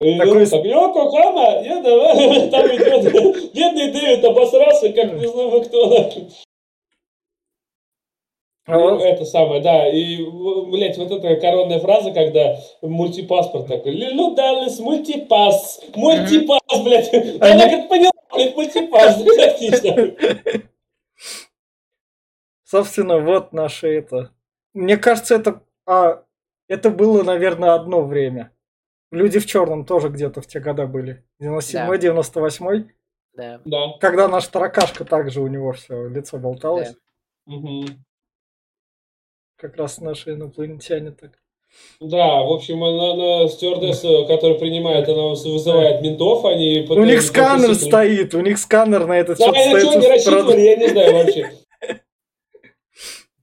Speaker 3: И такой... так, Йоко я давай, там идет, бедный Дэвид обосрался, как не знаю кто. А ну, это самое, да. И, блядь, вот эта коронная фраза, когда мультипаспорт такой, Лилу Даллес, мультипас, мультипас, блядь. Она как поняла, блядь, мультипас, отлично.
Speaker 1: Собственно, вот наше это. Мне кажется, это, а, это было, наверное, одно время. Люди в черном тоже где-то в те года были. 97-98.
Speaker 2: Да.
Speaker 3: Да.
Speaker 1: Когда наш таракашка также у него все лицо болталось.
Speaker 3: Мгм.
Speaker 1: Как раз наши инопланетяне так.
Speaker 3: Да, в общем, она, она стюардесса, которая принимает, она вызывает ментов, они
Speaker 1: У них сканер
Speaker 3: попросить-
Speaker 1: стоит, у них сканер на этот
Speaker 3: Да,
Speaker 1: счет стоит.
Speaker 3: не рассчитывали, я не знаю вообще.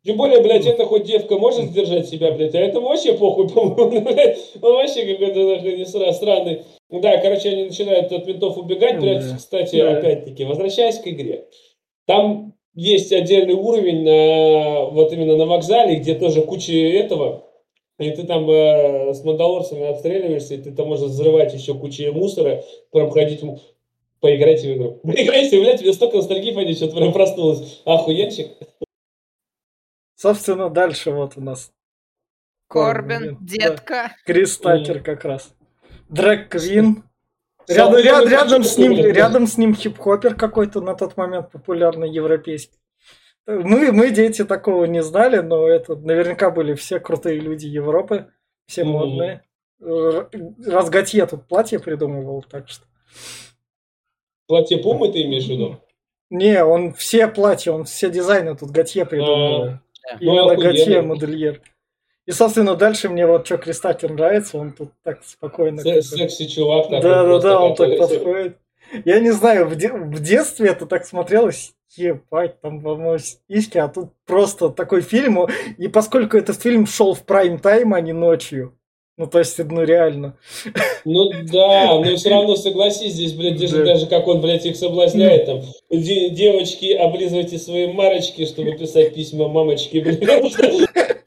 Speaker 3: Тем более, блядь, это хоть девка может сдержать себя, блядь, а этому вообще похуй, по-моему, блядь. Он вообще какой-то нахуй странный. Да, короче, они начинают от ментов убегать, блядь,
Speaker 1: Да.
Speaker 3: кстати,
Speaker 1: Да.
Speaker 3: опять-таки, возвращаясь к игре. Там есть отдельный уровень на, вот именно на вокзале, где тоже куча этого, и ты там э, с мандалорцами отстреливаешься, и ты там можешь взрывать еще кучу мусора, проходить м- Поиграйте в игру. Поиграйте, блядь, тебе столько ностальгии пойдет, что прям проснулась. Охуенчик.
Speaker 1: Собственно, дальше вот у нас
Speaker 2: Корбин,
Speaker 1: да.
Speaker 2: детка.
Speaker 1: Крис Такер как раз. Дрэк Квин. Ряд-
Speaker 3: главный
Speaker 1: рядом, с ним, рядом с ним хип-хопер какой-то на тот момент популярный европейский. Мы, мы, дети, такого не знали, но это наверняка были все крутые люди Европы, все модные. Р- Раз Готье тут платье придумывал, так что...
Speaker 3: Платье Пумы ты имеешь в виду?
Speaker 1: Не, он все платья, он все дизайны тут Готье придумывал.
Speaker 3: А. Ну,
Speaker 1: Именно. Готье модельер. И, собственно, дальше мне вот что Кристакер нравится, он тут так спокойно...
Speaker 3: Секси чувак такой.
Speaker 1: Да, да,
Speaker 3: просто
Speaker 1: да, он так подходит. Я не знаю, в, де- в детстве это так смотрелось, ебать, там, по-моему, сиськи, а тут просто такой фильм, и поскольку этот фильм шел в прайм-тайм, а не ночью, ну, то есть, ну, реально.
Speaker 3: Ну да, но все равно согласись, здесь, блядь, даже,
Speaker 1: Да.
Speaker 3: даже как он, блядь, их соблазняет, там, «Де- девочки, облизывайте свои марочки, чтобы писать письма мамочки, блядь.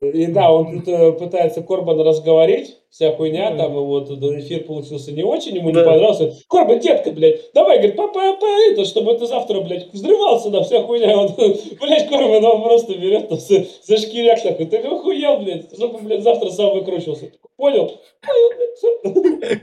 Speaker 3: И да, он тут э, пытается Корбана разговорить, вся хуйня, там, и вот эфир получился не очень, ему не понравился. Корбан, детка, блядь, давай, говорит, папа, папа, это, чтобы ты завтра, блядь, взрывался, да, вся хуйня. Вот, блядь, Корбан, он просто берет там за, за шкиряк такой, ты охуел, блядь, чтобы, блядь, завтра сам выкручивался. Понял? Понял, блядь.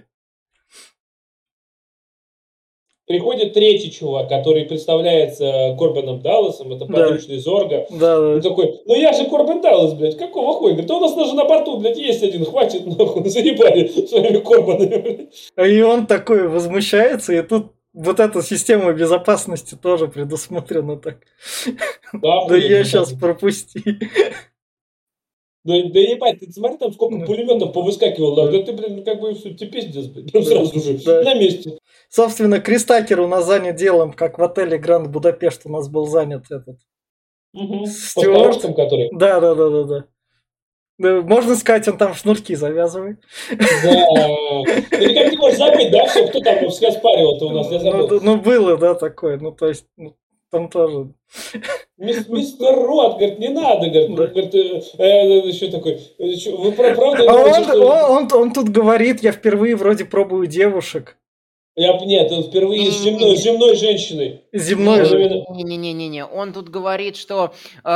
Speaker 3: Приходит третий чувак, который представляется Корбаном Далласом, это
Speaker 1: Да.
Speaker 3: подручный Зорга.
Speaker 1: Да,
Speaker 3: Он
Speaker 1: да.
Speaker 3: такой, ну я же Корбен Даллас, блядь, какого хуя? Говорит, «Да у нас даже на борту, блядь, есть один, хватит, нахуй, заебали своими Корбанами. блядь».
Speaker 1: И он такой возмущается, и тут вот эта система безопасности тоже предусмотрена так. Да
Speaker 3: охуенно,
Speaker 1: я
Speaker 3: да.
Speaker 1: сейчас пропусти.
Speaker 3: Да, да ебать, ты смотри, там сколько пулеметов повыскакивало, да,
Speaker 1: Да.
Speaker 3: ты, блин, как бы все, ты пиздец, блядь,
Speaker 1: Да.
Speaker 3: сразу же,
Speaker 1: Да.
Speaker 3: на месте.
Speaker 1: Собственно, Крис Такер у нас занят делом, как в отеле Гранд Будапешт у нас был занят этот.
Speaker 3: Угу.
Speaker 1: Стюарт.
Speaker 3: которые.
Speaker 1: Да, да, да, да, да. Можно сказать, он там шнурки завязывает.
Speaker 3: Да. Ты никак не можешь забыть, да, все, кто там спаривал-то у нас, я
Speaker 1: Ну,
Speaker 3: забыл.
Speaker 1: д- ну, было, да, такое. Ну, то есть, ну, там тоже.
Speaker 3: Мис- Мистер Рот, говорит, не надо, говорит,
Speaker 1: Да.
Speaker 3: говорит, э, э, еще такой, э, вы правда
Speaker 1: А он,
Speaker 3: что-
Speaker 1: он, он, он тут говорит, я впервые вроде пробую девушек.
Speaker 3: Я, нет, он впервые с земной, с земной женщиной.
Speaker 1: Земной же.
Speaker 3: именно-
Speaker 2: Не-не-не-не-не, он тут говорит, что э,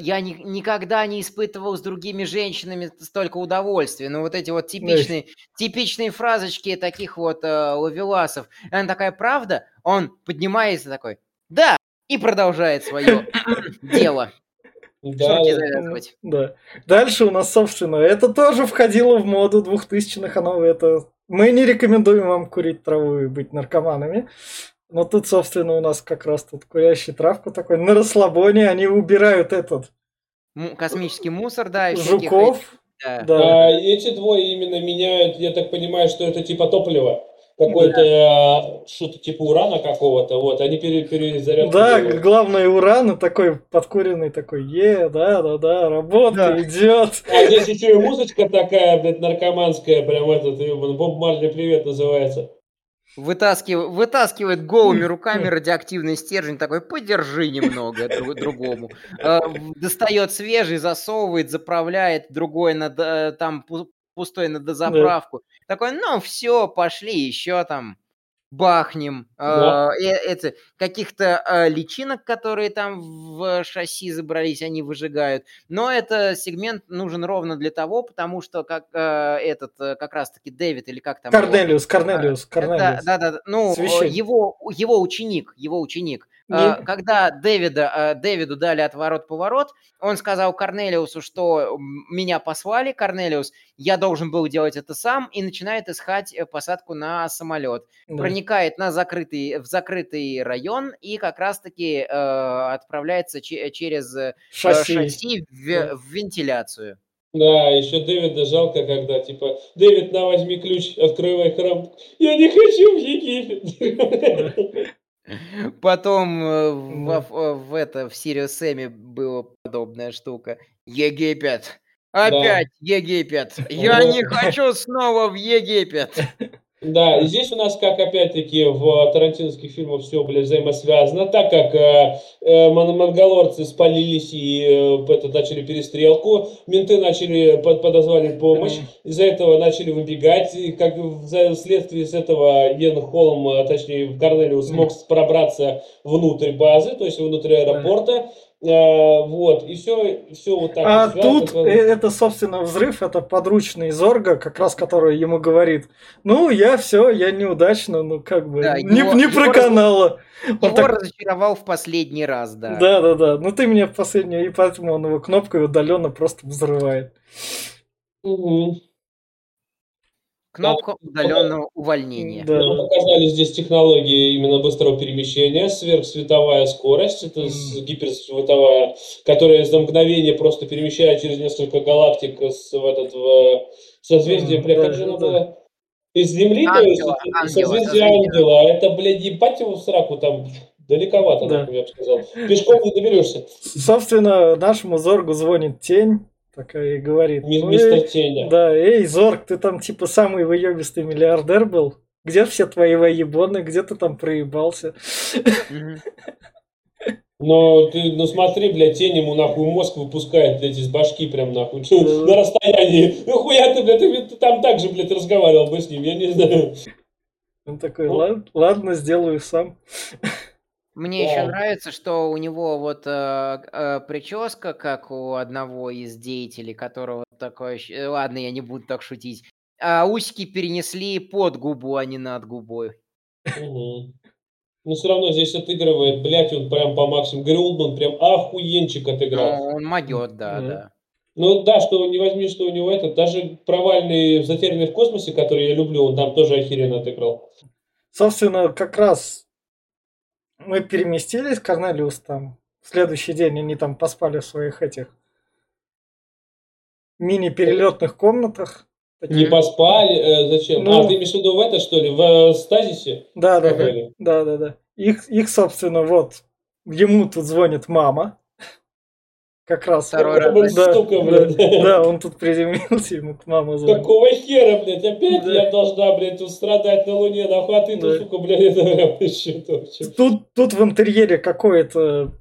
Speaker 2: я ни- никогда не испытывал с другими женщинами столько удовольствия. Ну, вот эти вот типичные, типичные фразочки таких вот э, ловеласов. И она такая, правда? Он поднимается такой, да, и продолжает свое дело.
Speaker 3: Да,
Speaker 2: Шорки
Speaker 3: да.
Speaker 1: Дальше у нас, собственно, это тоже входило в моду двухтысячных. Оно это... Мы не рекомендуем вам курить траву и быть наркоманами. Но тут, собственно, у нас как раз тут курящий травку такой. На расслабоне они убирают этот
Speaker 2: Космический мусор, да, и
Speaker 1: жуков.
Speaker 2: да.
Speaker 1: Да.
Speaker 3: А, эти двое именно меняют, я так понимаю, что это типа топливо. Какое-то э, что-то типа урана какого-то. Вот, они пере, перезарядку
Speaker 1: Да,
Speaker 3: делают.
Speaker 1: главное уран и такой подкуренный такой, е, да, да, да, работа
Speaker 2: Да.
Speaker 1: идет.
Speaker 3: А здесь еще и музычка такая, блядь, наркоманская, прям этот, ебаный, Боб Марли привет называется.
Speaker 2: Вытаскивает, вытаскивает голыми руками радиоактивный стержень, такой, подержи немного друг- другому. Э, Достает свежий, засовывает, заправляет, другой на, там пу- пустой на дозаправку. Такой, ну все, пошли еще там бахнем. Э,
Speaker 3: Да.
Speaker 2: э, это, каких-то э, личинок, которые там в шасси забрались, они выжигают. Но это сегмент нужен ровно для того, потому что как э, этот, э, как раз-таки Дэвид или как там его-
Speaker 1: Корнелиус, Корнелиус,
Speaker 2: да,
Speaker 1: Корнелиус.
Speaker 2: да, да, да. Ну, э,
Speaker 1: Священник.
Speaker 2: его, его ученик, его ученик А, когда Дэвида, а, Дэвиду дали отворот-поворот, он сказал Корнелиусу, что меня послали, Корнелиус, я должен был делать это сам, и начинает искать э, посадку на самолет. Да. Проникает на закрытый, в закрытый район и как раз-таки э, отправляется че- через э, шасси, шасси в, да. в вентиляцию.
Speaker 3: Да, еще Дэвида жалко, когда типа, Дэвид, на, возьми ключ, открывай храм. Я не хочу в Египет.
Speaker 2: Потом э, в, в, в это в Сириус Сэме была подобная штука. Египет. Опять да. Египет. Я не хочу снова в Египет.
Speaker 3: Да, здесь у нас, как опять-таки в тарантиновских фильмах, все, блядь, взаимосвязано, так как э, э, монголорцы спалились и э, это, начали перестрелку, менты начали, под, подозвали помощь, из-за этого начали выбегать, и как вследствие из этого Йен Холм, а точнее Корнелиус, смог пробраться внутрь базы, то есть внутрь аэропорта, Э, вот, и все, все вот так.
Speaker 1: А вот тут связано. это, собственно, взрыв, это подручный Зорга, как раз который ему говорит, ну, я все, я неудачно, ну, как бы, да, не, его, не проканала.
Speaker 2: Его, он его так... разочаровал в последний раз, да.
Speaker 1: Да, да, да, ну ты мне в последний, и поэтому он его кнопкой удаленно просто взрывает.
Speaker 3: Угу.
Speaker 2: Кнопка удаленного увольнения.
Speaker 3: Да. Мы показали здесь технологии именно быстрого перемещения, сверхсветовая скорость, это mm. гиперсветовая, которая за мгновение просто перемещает через несколько галактик с, в этот в созвездие, mm, бля, как же было? Из Земли, ангела, то есть ангела, созвездие ангела. А это, блядь, ебать его в сраку там далековато, да. я бы сказал. Пешком не доберешься.
Speaker 1: Собственно, нашему Зоргу звонит тень такая и говорит.
Speaker 3: Ну, мистер Теня.
Speaker 1: Да, эй, Зорг, ты там типа самый выебистый миллиардер был? Где все твои воебоны? Где ты там проебался?
Speaker 3: Но ты, ну смотри, блядь, тень ему нахуй мозг выпускает, блядь, из башки прям нахуй. На расстоянии. Ну хуя ты, блядь, ты, ты там так же, блядь, разговаривал бы с ним, я не знаю.
Speaker 1: Он такой, ладно, ладно, сделаю сам.
Speaker 2: Мне еще нравится, что у него вот э, э, прическа, как у одного из деятелей, которого такое... Э, ладно, я не буду так шутить. А усики перенесли под губу, а не над губой.
Speaker 3: Угу. Но все равно здесь отыгрывает, блядь, он прям по максимуму. Гэри Олдман прям охуенчик отыграл.
Speaker 2: Ну, он могет, да, да. да.
Speaker 3: Ну да, что не возьми, что у него этот, даже провальный «Затерянный в космосе», который я люблю, он там тоже охеренно отыграл.
Speaker 1: Собственно, как раз мы переместились, Корнелиус там, в следующий день они там поспали в своих этих мини-перелетных комнатах.
Speaker 3: Не поспали? Э, зачем? Ну, а, ты имеешь в виду в это, что ли, в э, стазисе?
Speaker 1: Да, да, да, да, да, да. Их, их, собственно, вот, ему тут звонит мама, как раз.
Speaker 2: Второй раз.
Speaker 1: Да, штука, блядь. Да, да, он тут приземлился, ему мама звонит.
Speaker 3: Какого хера, блядь, опять да. я должна, блядь, тут страдать на Луне, нахуй, а ты да. тут, сука, блядь, это еще
Speaker 1: Тут, тут в интерьере какое-то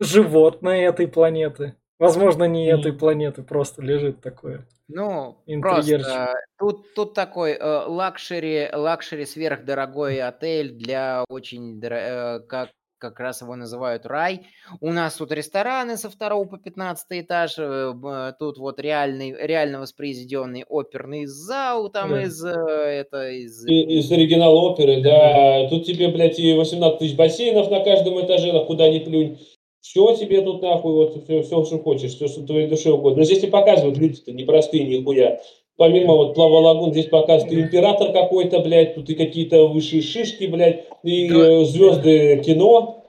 Speaker 1: животное этой планеты. Возможно, не м-м. этой планеты, просто лежит такое.
Speaker 2: Ну, просто тут, тут такой э, luxury, luxury сверхдорогой отель для очень, э, как как раз его называют рай. У нас тут рестораны со второго по 15 этаж, э, тут вот реальный, реально воспроизведенный оперный зал, там да. из, э, это, из...
Speaker 3: Из оригинала оперы, да. Тут тебе, блядь, и 18 тысяч бассейнов на каждом этаже, на куда ни плюнь. Все тебе тут нахуй, вот все, все, что хочешь, все, что твоей душе угодно. Но здесь тебе показывают, люди-то непростые нихуя. Помимо вот Плава Лагун, здесь показывают и император какой-то, блядь, тут и какие-то высшие шишки, блядь, и э, звезды кино.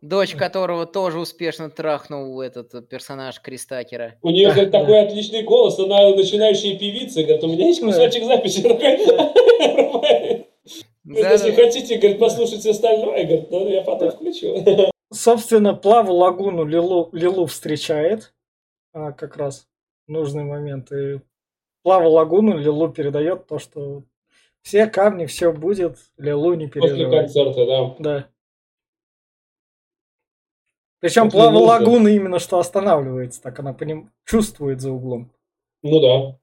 Speaker 2: Дочь которого тоже успешно трахнул этот персонаж Кристакера.
Speaker 3: У нее, говорит, такой отличный голос, она начинающая певица. Говорит, у меня есть кусочек записи. Если хотите, говорит, послушать остальное, говорит, ну, я потом включу.
Speaker 1: Собственно, Плаву Лагуну Лилу, Лилу встречает а, как раз нужный момент. И Плаву Лагуну Лилу передает то, что все камни, все будет, Лилу не переживает.
Speaker 3: После концерта, да.
Speaker 1: Да. Причем Плава Лагуна именно что останавливается, так она по ним чувствует за углом.
Speaker 3: Ну да.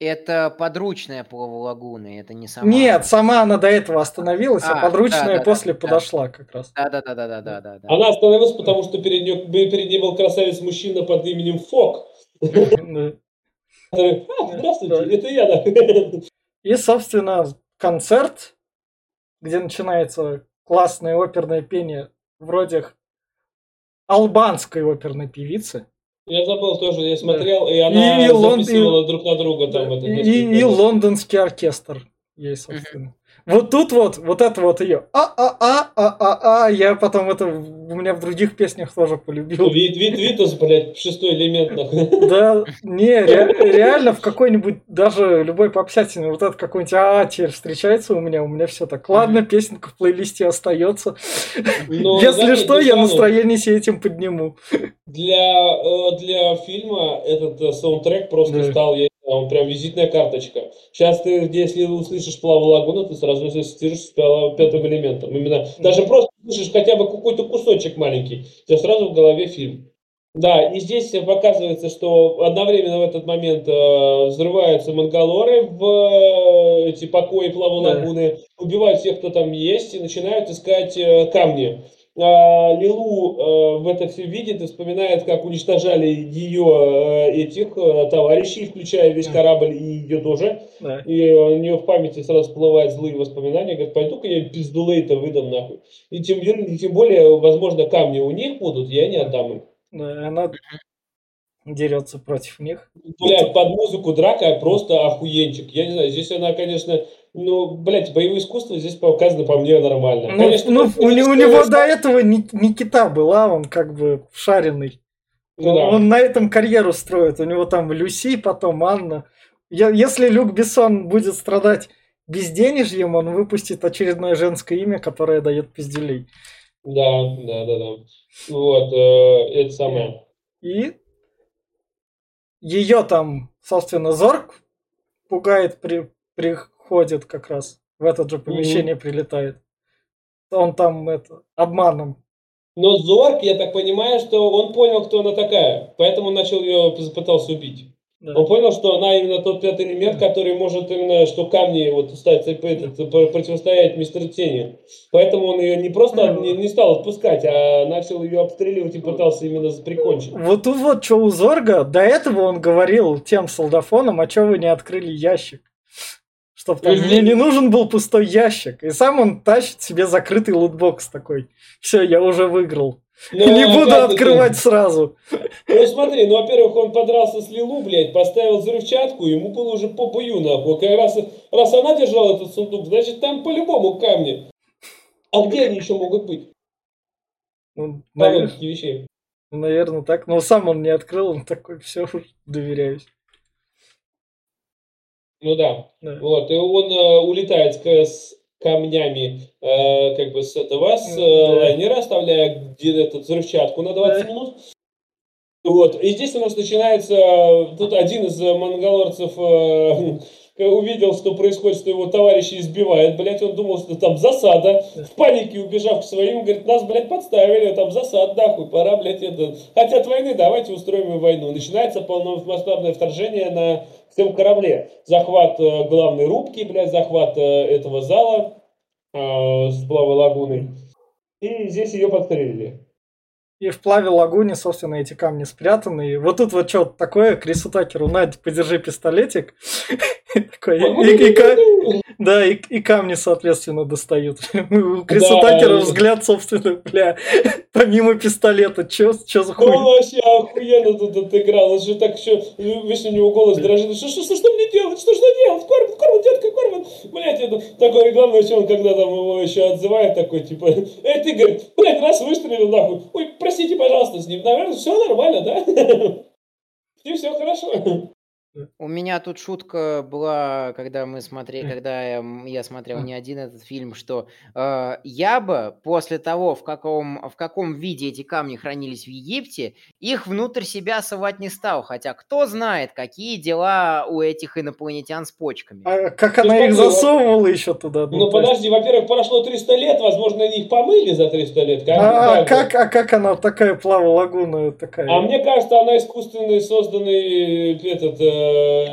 Speaker 2: Это подручная Плава Лагуны, это не сама.
Speaker 1: Нет, сама она до этого остановилась, а, а подручная да, после да, подошла
Speaker 2: да.
Speaker 1: как раз.
Speaker 2: Да, да, да, да, да, да, да.
Speaker 3: Она остановилась, потому что перед ней, перед ней был красавец-мужчина под именем Фок. А, здравствуйте, это я, да.
Speaker 1: И, собственно, концерт, где начинается классное оперное пение вроде албанской оперной певицы.
Speaker 3: Я забыл тоже, я смотрел, и она
Speaker 1: И Лон-
Speaker 3: записывала друг на друга там.
Speaker 1: Да,
Speaker 3: это,
Speaker 1: и, и лондонский оркестр есть, собственно. Вот тут вот, вот это вот ее а-а-а-а-а-а, я потом это у меня в других песнях тоже полюбил.
Speaker 3: Вид, вид, Витас, блядь, шестой элемент.
Speaker 1: Да, не, ре- реально в какой-нибудь, даже любой попсятине, вот это какой-нибудь а теперь встречается у меня, у меня все так. Ладно, песенка в плейлисте остается.
Speaker 3: Но,
Speaker 1: Если что, я настроение себе этим подниму.
Speaker 3: Для, э, для фильма этот э, саундтрек просто стал, я он прям визитная карточка. Сейчас ты, если услышишь «Плаву лагуну», ты сразу ассоциируешь с пя- пятым элементом. Именно, даже просто слышишь хотя бы какой-то кусочек маленький, у тебя сразу в голове фильм. Да, и здесь показывается, что одновременно в этот момент э, взрываются мангалоры в э, эти покои Плаву
Speaker 1: Да.
Speaker 3: лагуны, убивают всех, кто там есть, и начинают искать э, камни. А, Лилу э, в это все видит и вспоминает, как уничтожали ее э, этих э, товарищей, включая весь корабль и ее тоже.
Speaker 1: Да.
Speaker 3: И у нее в памяти сразу всплывают злые воспоминания, говорит, пойду-ка я пиздулей-то выдам нахуй. И тем, более- и тем более, возможно, камни у них будут, я не отдам им.
Speaker 1: Да, она дерется против них.
Speaker 3: Блядь, под музыку драка просто охуенчик. Я не знаю, здесь она, конечно, ну, блядь, боевое искусство здесь показано по мне нормально.
Speaker 1: Ну,
Speaker 3: Конечно,
Speaker 1: ну, у, у него до этого не, не кита была, он как бы шаренный.
Speaker 3: Ну да.
Speaker 1: Он на этом карьеру строит. У него там Люси, потом Анна. Я- если Люк Бессон будет страдать безденежьем, он выпустит очередное женское имя, которое дает пизделей.
Speaker 3: Да, да, да, да. Вот, э, это самое.
Speaker 1: И ее там, собственно, Зорг пугает, при, приходит как раз в это же помещение прилетает. Он там это обманом.
Speaker 3: Но Зорг, я так понимаю, что он понял, кто она такая, поэтому начал ее пытался убить.
Speaker 1: да.
Speaker 3: Он понял, что она именно тот пятый элемент, который может именно, что камни вот стать, этот, пр- противостоять мистеру Тени. Поэтому он ее не просто не, не стал отпускать, а начал ее обстреливать и пытался именно прикончить.
Speaker 1: Вот вот что у Зорга, до этого он говорил тем солдафонам, а что вы не открыли ящик? Чтоб там, мне не нужен был пустой ящик. И сам он тащит себе закрытый лутбокс такой. Все, я уже выиграл.
Speaker 3: Но
Speaker 1: не буду открывать сразу.
Speaker 3: Ну смотри, ну во-первых, он подрался с Лилу, блядь, поставил взрывчатку, ему было уже по пою, нахуй. Как раз, раз она держала этот сундук, значит там по-любому камни. А где они еще могут быть?
Speaker 1: Ну,
Speaker 3: По
Speaker 1: навер-
Speaker 3: логике вещей.
Speaker 1: наверное, так. Но сам он не открыл, он такой, все, доверяюсь.
Speaker 3: Ну да.
Speaker 1: Да.
Speaker 3: Вот, и он э, улетает с, камнями э, как бы с этого, с э,
Speaker 1: Да.
Speaker 3: лайнера, оставляя где этот взрывчатку на 20
Speaker 1: Да.
Speaker 3: минут. Вот, и здесь у нас начинается, э, тут один из э, монголорцев э, увидел, что происходит, что его товарищи избивают, блядь, он думал, что там засада,
Speaker 1: Да.
Speaker 3: в панике убежав к своим, говорит, нас, блядь, подставили, там засад, нахуй, пора, блядь, это, хотят войны, давайте устроим им войну. Начинается полномасштабное вторжение на всем корабле. Захват э, главной рубки, блядь, захват э, этого зала э, с плавой лагуной. И здесь ее подстрелили.
Speaker 1: И в плаве лагуне, собственно, эти камни спрятаны. И вот тут вот что такое, Крису Такеру, Надь, подержи пистолетик. Такой, и- и Да, и, и камни, соответственно, достают. У Криса Такера
Speaker 3: и-
Speaker 1: взгляд, собственно, бля, помимо пистолета, чё, за
Speaker 3: Ну, он вообще охуенно тут отыграл. Он же так еще, весь у него голос дрожит. Что, что, что, мне делать? Что, что делать? Корбан, Корбан, детка, Корбан. Блять, это такое, и главное, что он, когда там его еще отзывает, такой, типа, эй, ты, говорит, блядь, раз выстрелил, нахуй. Ой, простите, пожалуйста, с ним, наверное, все нормально, да? Ним все хорошо.
Speaker 2: У меня тут шутка была, когда мы смотрели,
Speaker 1: М.
Speaker 2: когда я, м, я смотрел
Speaker 1: М.
Speaker 2: не один этот фильм, что э, я бы после того, в каком, в каком виде эти камни хранились в Египте, их внутрь себя совать не стал. Хотя кто знает, какие дела у этих инопланетян с почками.
Speaker 1: А как
Speaker 3: Ну,
Speaker 1: она их
Speaker 3: смотри, вот-
Speaker 1: засовывала еще туда?
Speaker 3: Ну,
Speaker 1: то есть-
Speaker 3: подожди, во-первых, прошло 300 лет, возможно, они их помыли за 300 лет. Как,
Speaker 1: А, а
Speaker 3: как
Speaker 1: а как она такая плава лагуна такая?
Speaker 3: А мне кажется, она искусственный созданный этот э,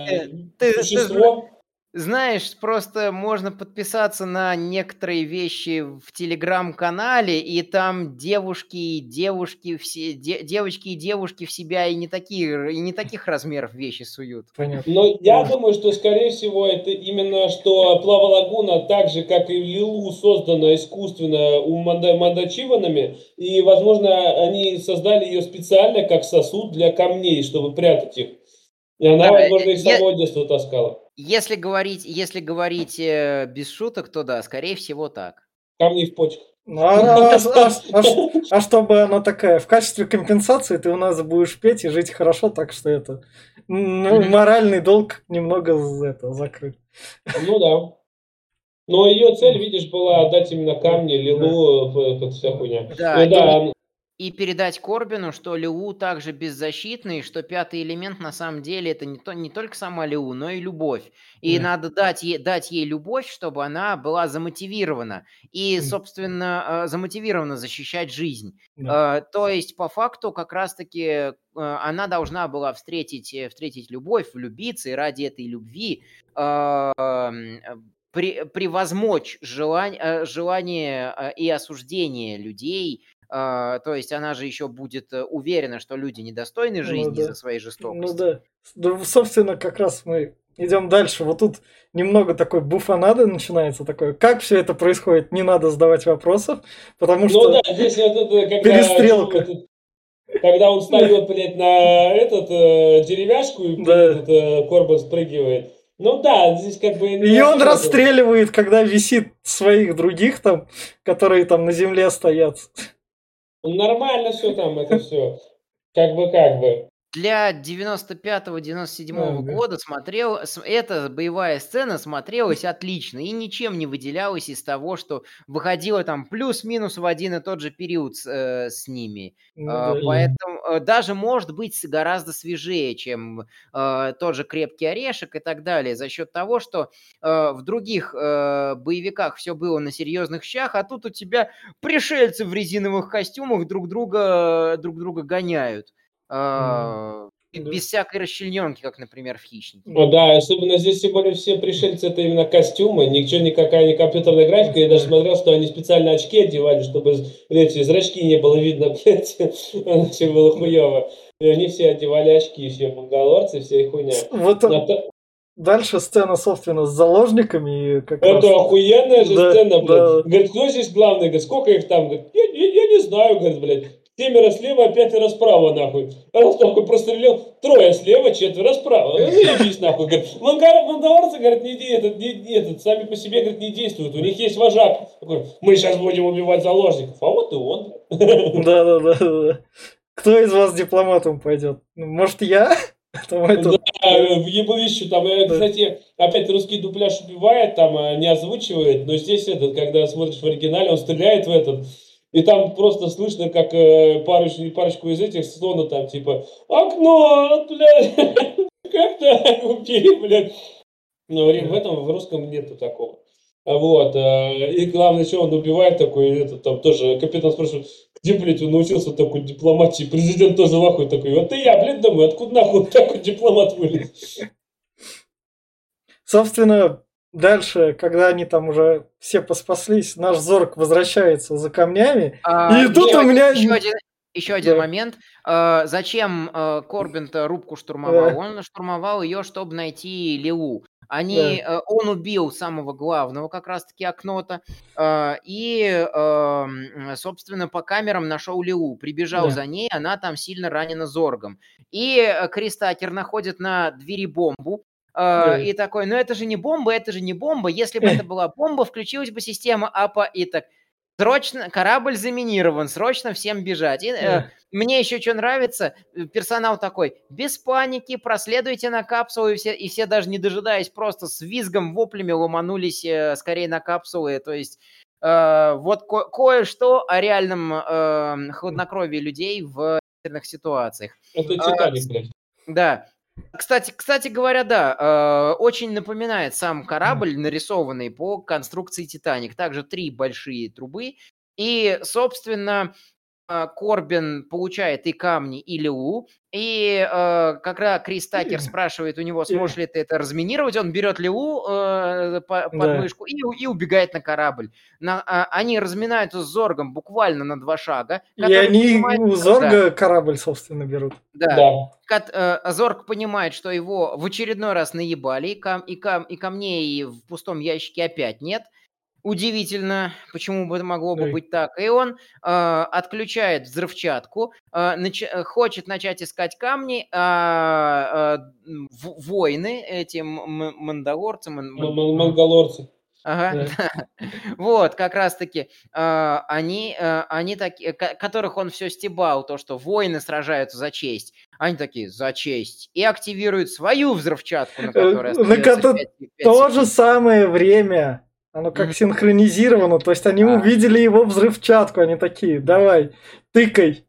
Speaker 2: Ты- ты
Speaker 3: существо.
Speaker 2: знаешь, просто можно подписаться на некоторые вещи в телеграм-канале, и там девушки и девушки, все, де, девочки и девушки в себя и не, такие, и не таких размеров вещи суют.
Speaker 1: Понятно.
Speaker 3: Но я думаю, что, скорее всего, это именно, что Плава Лагуна, так же, как и Лилу, создана искусственно у Манда, Мандачиванами, и, возможно, они создали ее специально как сосуд для камней, чтобы прятать их. И она,
Speaker 2: Да,
Speaker 3: возможно,
Speaker 2: я-
Speaker 3: самого детства таскала.
Speaker 2: Если говорить, если говорить э, без шуток, то да, скорее всего так.
Speaker 3: Камни в почках.
Speaker 1: Ну, а, а- а- а ш- а чтобы она такая, в качестве компенсации ты у нас будешь петь и жить хорошо, так что это ну, моральный долг немного это, закрыт.
Speaker 3: Ну да. Но ее цель, видишь, была отдать именно камни, Лилу, э, вот вся хуйня.
Speaker 2: Да,
Speaker 3: Ну
Speaker 2: и-
Speaker 3: да,
Speaker 2: И передать Корбину, что Лиу также беззащитный, что пятый элемент на самом деле это не, то, не только сама Лиу, но и любовь. И
Speaker 1: Да.
Speaker 2: надо дать ей, дать ей любовь, чтобы она была замотивирована. И, собственно, э, замотивирована защищать жизнь.
Speaker 1: Да.
Speaker 2: Э, То есть, по факту, как раз-таки э, она должна была встретить, встретить любовь, влюбиться, и ради этой любви при- превозмочь желание, желание и осуждение людей. Э, То есть она же еще будет э, уверена, что люди недостойны
Speaker 1: Ну
Speaker 2: жизни
Speaker 1: да.
Speaker 2: из-за своей
Speaker 1: Ну
Speaker 2: жестокости.
Speaker 1: да. Да, собственно, как раз мы идем дальше. Вот тут немного такой буфанады начинается такое. Как все это происходит, не надо задавать вопросов, потому
Speaker 3: Ну
Speaker 1: что
Speaker 3: да, здесь вот это, когда,
Speaker 1: Перестрелка.
Speaker 3: этот- когда он встает, блядь, на этот э, деревяшку и
Speaker 1: Да.
Speaker 3: этот э, Корбан спрыгивает. Ну да, здесь как бы...
Speaker 1: и он расстреливает, когда висит своих других там, которые там на земле стоят.
Speaker 3: Ну, Нормально все там, это все. Как бы, как бы.
Speaker 2: Для 95-97
Speaker 1: Ага.
Speaker 2: года смотрел, эта боевая сцена смотрелась отлично и ничем не выделялась из того, что выходило там плюс-минус в один и тот же период с, э, с ними.
Speaker 1: Ну
Speaker 2: А,
Speaker 1: да.
Speaker 2: Поэтому э, даже может быть гораздо свежее, чем э, тот же крепкий орешек и так далее, за счет того, что э, в других э, боевиках все было на серьезных щах, а тут у тебя пришельцы в резиновых костюмах друг друга друг друга гоняют.
Speaker 1: Да.
Speaker 2: Без всякой расчлененки, как, например, в хищнике.
Speaker 3: Ну да, особенно здесь, тем более, все пришельцы это именно костюмы, ничего, никакая не компьютерная графика. Я даже смотрел, что они специально очки одевали, чтобы эти зрачки не было видно, блядь. Все было хуево. И они все одевали очки, все монголорцы, вся их хуйня.
Speaker 1: Вот
Speaker 3: то-
Speaker 1: дальше сцена, собственно, с заложниками. и Как раз-
Speaker 3: Это охуенная же
Speaker 1: Да,
Speaker 3: сцена, блядь.
Speaker 1: да.
Speaker 3: Говорит, кто здесь главный? Говорит, сколько их там? Говорит, я, я- я не знаю, говорит, блядь. Семеро слева, пятеро справа, нахуй. Раз нахуй прострелил, трое слева, четверо справа. Ну, заебись, нахуй, говорит. Мандалорцы, говорят, не, этот, не, не- этот, сами по себе, говорит, не действуют. У них есть вожак. Такой, мы сейчас будем убивать заложников. А вот и он.
Speaker 1: Да, да, да, да. Кто из вас дипломатом пойдет? Ну, Может, я? Там этот-
Speaker 3: А, в ебовищу там, э,
Speaker 1: Да.
Speaker 3: кстати, опять русский дубляж убивает, там а, не озвучивает, но здесь этот, когда смотришь в оригинале, он стреляет в этот, и там просто слышно, как э, парочку, парочку из этих слона там, типа, окно, блядь, как так убили, блядь. Но в в этом, в русском нету такого. А Вот, э, и главное, что он убивает такой, этот, там тоже, капитан спрашивает, где, блядь, он научился такой дипломатии? Президент тоже в ахуе такой, вот и я, блядь, думаю, откуда нахуй такой дипломат вылез?
Speaker 1: Собственно, дальше, когда они там уже все поспаслись, наш Зорг возвращается за камнями.
Speaker 2: А,
Speaker 1: И тут
Speaker 2: еще
Speaker 1: у меня-
Speaker 2: Еще один, еще один
Speaker 1: Да.
Speaker 2: момент. А, Зачем э, Корбин-то рубку штурмовал? Он штурмовал ее, чтобы найти Леу. Они, э, он убил самого главного, как раз-таки окно-то, э, и, собственно, по камерам нашел Леу. Прибежал
Speaker 1: Да.
Speaker 2: за ней, она там сильно ранена Зоргом. И э, Кристакер находит на двери бомбу, э,
Speaker 1: Да.
Speaker 2: и такой, ну это же не бомба, это же не бомба. Если бы это была бомба, включилась бы система АПА и так. Срочно, корабль заминирован, срочно всем бежать. И, э, мне еще что нравится, э, персонал такой, без паники, проследуйте на капсулу, и все, и все даже не дожидаясь, просто с визгом, воплями ломанулись э, скорее на капсулы. То есть э, вот ко- кое-что о реальном э, хладнокровии людей в экстренных ситуациях.
Speaker 3: Это
Speaker 2: А,
Speaker 3: Титаник, блядь.
Speaker 2: Да. Кстати, кстати говоря, да, э, очень напоминает сам корабль, нарисованный по конструкции Титаник. Также три большие трубы. И, собственно, Корбин получает и камни, и Лилу, и э, когда Крис Такер спрашивает у него, сможешь ли ты это разминировать, он берет Лилу э, по, под да. мышку и, и убегает на корабль. На, а, они разминаются с Зоргом буквально на два шага.
Speaker 1: И они понимает, у Зорга да, корабль, собственно, берут.
Speaker 2: Да. да. Кат, э, Зорг понимает, что его в очередной раз наебали, и, кам, и, кам, и камней в пустом ящике опять нет. Удивительно, почему бы это могло бы быть так. И он э, отключает взрывчатку, э, нач- э, хочет начать искать камни, а э, в- воины, эти м- мандалорцы... Ман-
Speaker 3: Мангалорцы.
Speaker 2: Ага, да. вот, как раз-таки э, они, э, они такие, которых он все стебал, то, что воины сражаются за честь. Они такие, за честь. И активируют свою взрывчатку, на которой
Speaker 1: На ко- то же самое время оно как синхронизировано, то есть они а. увидели его взрывчатку, они такие, давай, тыкай.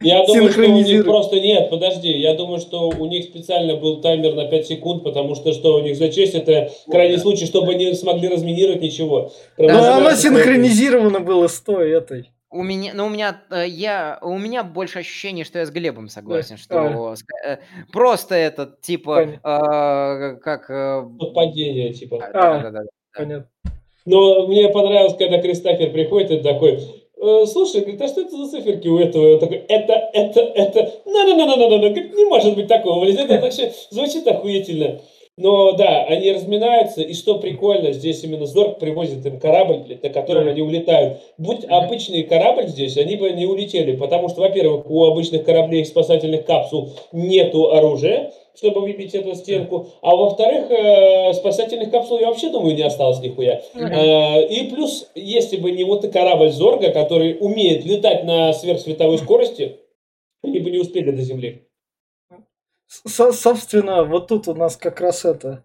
Speaker 3: Я думаю, что у них просто нет, подожди, я думаю, что у них специально был таймер на 5 секунд, потому что что у них за честь, это крайний случай, чтобы они смогли разминировать ничего.
Speaker 1: Но да, оно синхронизировано было с той этой.
Speaker 2: У меня, ну у меня, э, я, у меня больше ощущение, что я с Глебом согласен, да. что а. просто это типа э, как э,
Speaker 3: падение типа. А, да, да, да. Понятно. Но мне понравилось, когда Кристофер приходит и такой, «Э, слушай, говорит, а что это за циферки у этого? Он такой, это, это, это, на на на на на на не может быть такого, это вообще звучит охуительно. Но да, они разминаются, и что прикольно, здесь именно Зорг привозит им корабль, блядь, на котором они улетают. Будь обычный корабль здесь, они бы не улетели, потому что, во-первых, у обычных кораблей спасательных капсул нету оружия, чтобы выбить эту стенку. А во-вторых, э, спасательных капсул я вообще думаю не осталось нихуя. Э, и плюс, если бы не вот и корабль Зорга, который умеет летать на сверхсветовой скорости, они бы не успели до Земли.
Speaker 1: Со собственно, вот тут у нас как раз это...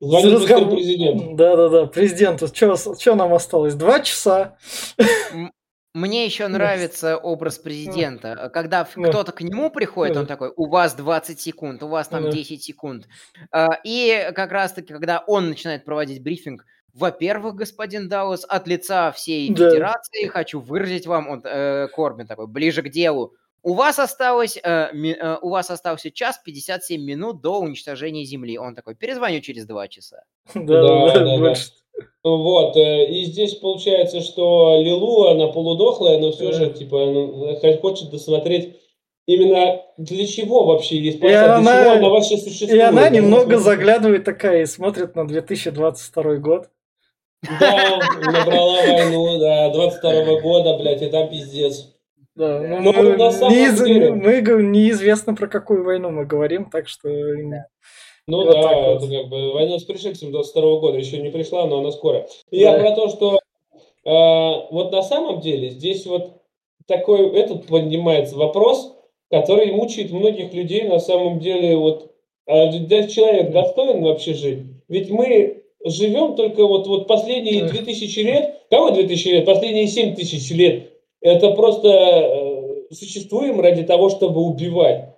Speaker 3: Звонит разговор... президент.
Speaker 1: Да-да-да, президенту. Что нам осталось? Два часа.
Speaker 2: Мне еще нравится образ президента. Когда кто-то к нему приходит, он такой, у вас 20 секунд, у вас там 10 секунд. А, и как раз-таки, когда он начинает проводить брифинг, во-первых, господин Даус, от лица всей да. федерации хочу выразить вам, он, э, Корбин такой, ближе к делу. У вас осталось, э, ми, э, у вас остался час 57 минут до уничтожения Земли. Он такой, перезвоню через два часа.
Speaker 3: Да, да, да. Да. Вот, э, и здесь получается, что Лилу, она полудохлая, но все же, типа, ну, хочет досмотреть именно для чего вообще есть
Speaker 1: для она, чего она вообще существует. И она немного заглядывает такая и смотрит на 2022 год.
Speaker 3: Да, набрала войну, да, 22 года, блядь, и там пиздец.
Speaker 1: Да, ну, но мы, на самом неиз... деле... мы неизвестно про какую войну мы говорим, так что
Speaker 3: ну вот да, вот. это как бы война с пришельцем 22 года еще не пришла, но она скоро. И да. я про то, что э, вот на самом деле здесь вот такой этот поднимается вопрос, который мучает многих людей на самом деле вот а человек достоин вообще жить? Ведь мы живем только вот, вот последние 2000 лет, кого 2000 лет? Последние 7000 лет. Это просто э, существуем ради того, чтобы убивать.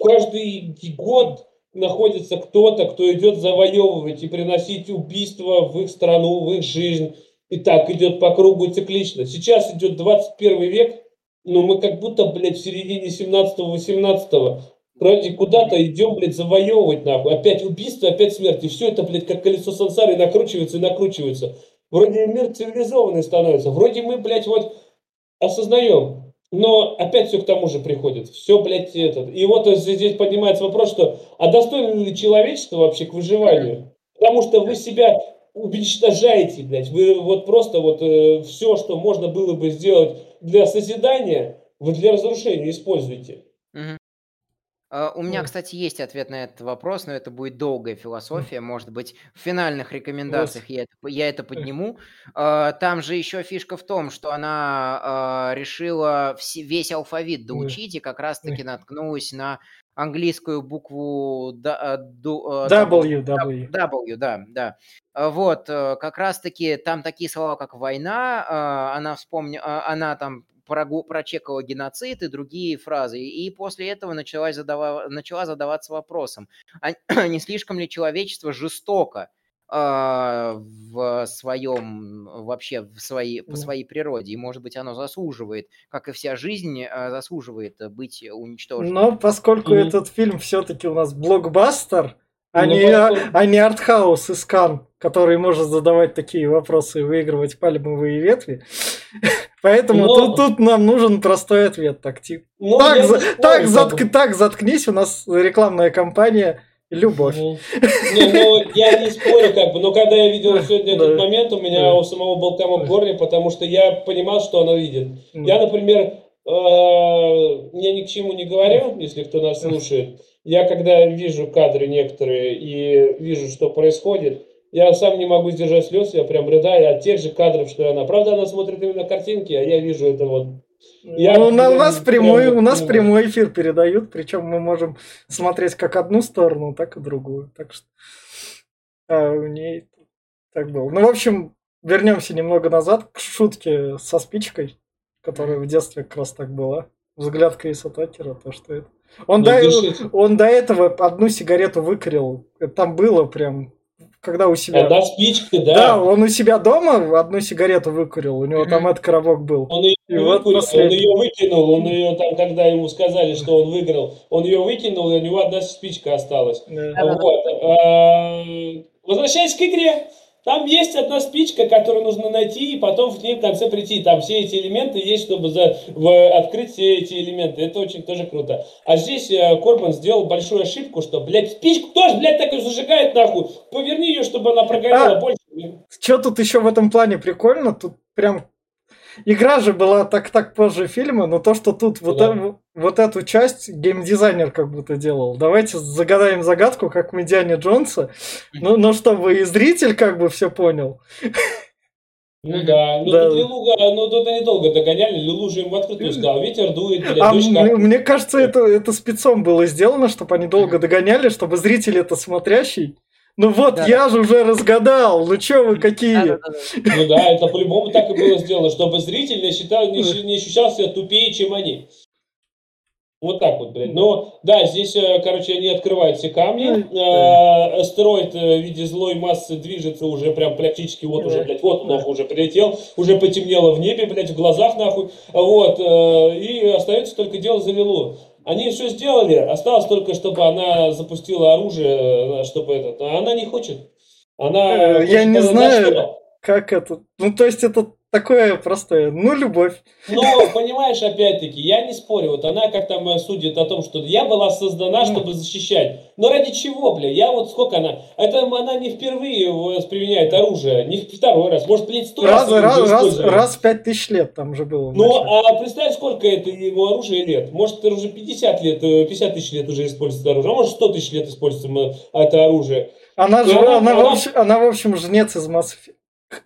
Speaker 3: Каждый год находится кто-то, кто идет завоевывать и приносить убийства в их страну, в их жизнь. И так идет по кругу циклично. Сейчас идет 21 век, но мы как будто, блядь, в середине 17-18 Вроде куда-то идем, блядь, завоевывать нахуй. Опять убийство, опять смерть. И все это, блядь, как колесо сансары накручивается и накручивается. Вроде мир цивилизованный становится. Вроде мы, блядь, вот осознаем, но опять все к тому же приходит. Все, блядь, этот. И вот здесь поднимается вопрос, что а достойно ли человечество вообще к выживанию? Потому что вы себя уничтожаете, блядь. Вы вот просто вот э, все, что можно было бы сделать для созидания, вы для разрушения используете.
Speaker 2: Угу. А, у меня, кстати, есть ответ на этот вопрос, но это будет долгая философия. Может быть, в финальных рекомендациях я это, я это подниму. А, там же еще фишка в том, что она а, решила весь алфавит доучить и как раз-таки наткнулась на английскую букву
Speaker 1: W, W.
Speaker 2: W, да, да. Вот, как раз-таки там такие слова, как война, она вспомнила, она там прочекала геноцид и другие фразы. И после этого начала, задава, начала задаваться вопросом, а не слишком ли человечество жестоко а, в своем, вообще в своей, по своей природе. И, может быть, оно заслуживает, как и вся жизнь, а, заслуживает быть уничтоженным.
Speaker 1: Но поскольку mm-hmm. этот фильм все-таки у нас блокбастер, а, ну, не, а, а не артхаус из Кан, который может задавать такие вопросы и выигрывать пальмовые ветви. Поэтому Но... тут, тут нам нужен простой ответ. Так, тип. Ну, так, за, так, затк, так, заткнись, у нас рекламная кампания Любовь.
Speaker 3: Не, ну, я не спорю, как бы, но когда я видел сегодня этот момент, у меня у самого был комок в горле, потому что я понимал, что она видит. Я, например, э, я ни к чему не говорю, если кто нас слушает. Я когда вижу кадры некоторые и вижу, что происходит, я сам не могу сдержать слез, я прям рыдаю от тех же кадров, что она. Правда, она смотрит именно картинки, а я вижу это вот
Speaker 1: я, ну, на, у нас прямой, у нас прямой эфир передают, причем мы можем смотреть как одну сторону, так и другую. Так что а, у ней так было. Ну, в общем, вернемся немного назад к шутке со спичкой, которая в детстве как раз так была. Взгляд Криса Такера, то, что это. Он, ну, до, он до этого одну сигарету выкурил. Там было прям когда у себя...
Speaker 3: Одна спичка, да.
Speaker 1: Да, он у себя дома одну сигарету выкурил, у него там этот коробок был.
Speaker 3: Он ее, и вот выкурил, он ее выкинул, он ее там, когда ему сказали, что он выиграл, он ее выкинул, и у него одна спичка осталась. Да. Вот. А, возвращаясь к игре, там есть одна спичка, которую нужно найти, и потом в ней в конце прийти. Там все эти элементы есть, чтобы за, в, открыть все эти элементы. Это очень тоже круто. А здесь э, Корбан сделал большую ошибку, что, блядь, спичку тоже, блядь, так и зажигает нахуй. Поверни ее, чтобы она прогорела а, больше.
Speaker 1: Что тут еще в этом плане прикольно? Тут прям Игра же была так так позже фильма, но то, что тут вот, э, вот эту часть геймдизайнер как будто делал. Давайте загадаем загадку, как в Индиане Джонса, ну, но чтобы и зритель как бы все понял.
Speaker 3: Ну да, ну да. тут Лилу, ну тут они долго догоняли, Лилу же им в открытую сказал, ветер дует, блядь, а
Speaker 1: мне, мне кажется, это, это спецом было сделано, чтобы они долго догоняли, чтобы зритель это смотрящий ну вот, да. я же уже разгадал. Ну что вы какие? Да, да,
Speaker 3: да. Ну да, это по-любому так и было сделано, чтобы зритель не, считал, не, не ощущал себя тупее, чем они. Вот так вот, блядь. Но, да, здесь, э, короче, они открывают все камни. Э, астероид э, в виде злой массы движется уже прям практически, вот уже, блядь, вот он нахуй уже прилетел. Уже потемнело в небе, блядь, в глазах нахуй. Вот. И остается только дело за Лилу. Они все сделали, осталось только, чтобы она запустила оружие, чтобы этот. А она не хочет. Она.
Speaker 1: Э, я не знаю, как это. Ну, то есть это такое простое, ну, любовь.
Speaker 3: Ну, понимаешь, опять-таки, я не спорю, вот она как там э, судит о том, что я была создана, чтобы защищать. Но ради чего, бля? Я вот сколько она... Это она не впервые применяет оружие, не второй раз, может, блядь, сто раз.
Speaker 1: Раз, раз, раз, раз в пять тысяч лет там же было.
Speaker 3: Ну, а представь, сколько это его оружие лет. Может, это уже 50 лет, 50 э, тысяч лет уже используется оружие, а может, 100 тысяч лет используется это оружие.
Speaker 1: Она, же, она, она, она, в общем, она, в общем, жнец из Mass Effect.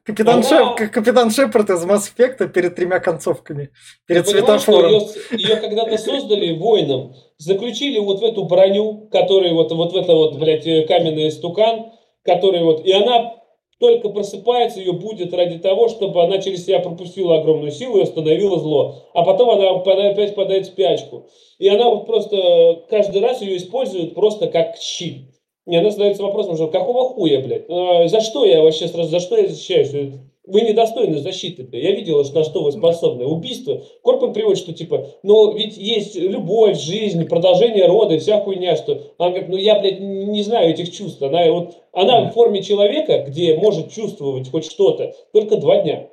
Speaker 1: Капитан. Шеп, капитан Шепард из Mass Effect перед тремя концовками, перед светофором.
Speaker 3: Ее, ее когда-то создали воином, заключили вот в эту броню, который вот, вот в это вот, блядь, каменный стукан, который вот, и она только просыпается, ее будет ради того, чтобы она через себя пропустила огромную силу и остановила зло. А потом она опять падает в спячку. И она вот просто каждый раз ее использует просто как щит. И она задается вопросом, что какого хуя, блядь? А, за что я вообще сразу, за что я защищаюсь? Вы недостойны защиты. Блядь. Я видела, на что вы способны. Убийство. Корпан приводит, что типа, ну ведь есть любовь, жизнь, продолжение рода и вся хуйня, что... Она говорит, ну я, блядь, не знаю этих чувств. Она, вот, она в форме человека, где может чувствовать хоть что-то, только два дня.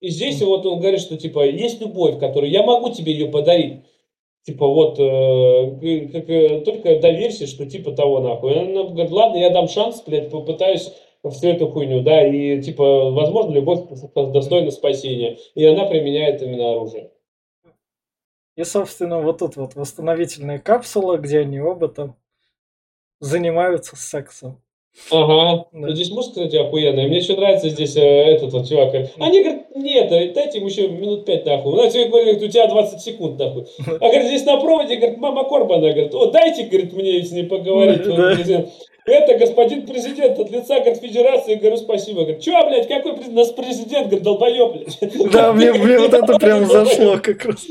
Speaker 3: И здесь вот он говорит, что типа, есть любовь, которую я могу тебе ее подарить. Типа вот, э, как, э, только доверься, что типа того нахуй. Она говорит, ладно, я дам шанс, блядь, попытаюсь всю эту хуйню, да, и типа, возможно, любовь достойна спасения. И она применяет именно оружие.
Speaker 1: И, собственно, вот тут вот восстановительная капсула, где они оба там занимаются сексом.
Speaker 3: Ага. Да. Здесь музыка, кстати, охуенная. Мне еще нравится здесь э, этот вот чувак. Они говорят, нет, э, дайте ему еще минут пять нахуй. Ну, тебе говорят, у тебя 20 секунд нахуй. А говорит, здесь на проводе, говорит, мама Корбана, говорит, о, дайте, говорит, мне с ним поговорить. Да. Это господин президент от лица, говорит, федерации, говорю, спасибо. Говорит, что, блядь, какой президент? Нас президент, говорит, долбоеб, блядь.
Speaker 1: Да, мне, мне вот это прям зашло как раз.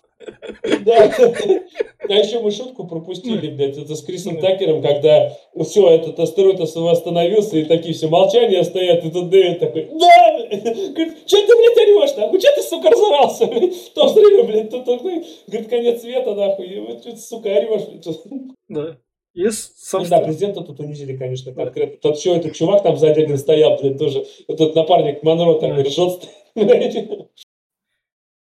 Speaker 3: Да. А еще мы шутку пропустили, блядь, это с Крисом Такером, когда все, этот астероид восстановился, и такие все молчания стоят, и тут Дэвид такой, да! Говорит, что ты, блядь, орешь, нахуй? Что ты, сука, разорался, блядь? То время, блядь, тут, говорит, конец света, нахуй, и вот что ты, сука, орешь, блядь.
Speaker 1: Да.
Speaker 3: И, собственно... Ну, да, президента тут унизили, конечно, конкретно. Тот еще этот чувак там сзади один стоял, блядь, тоже. Этот напарник Монро такой да. ржет.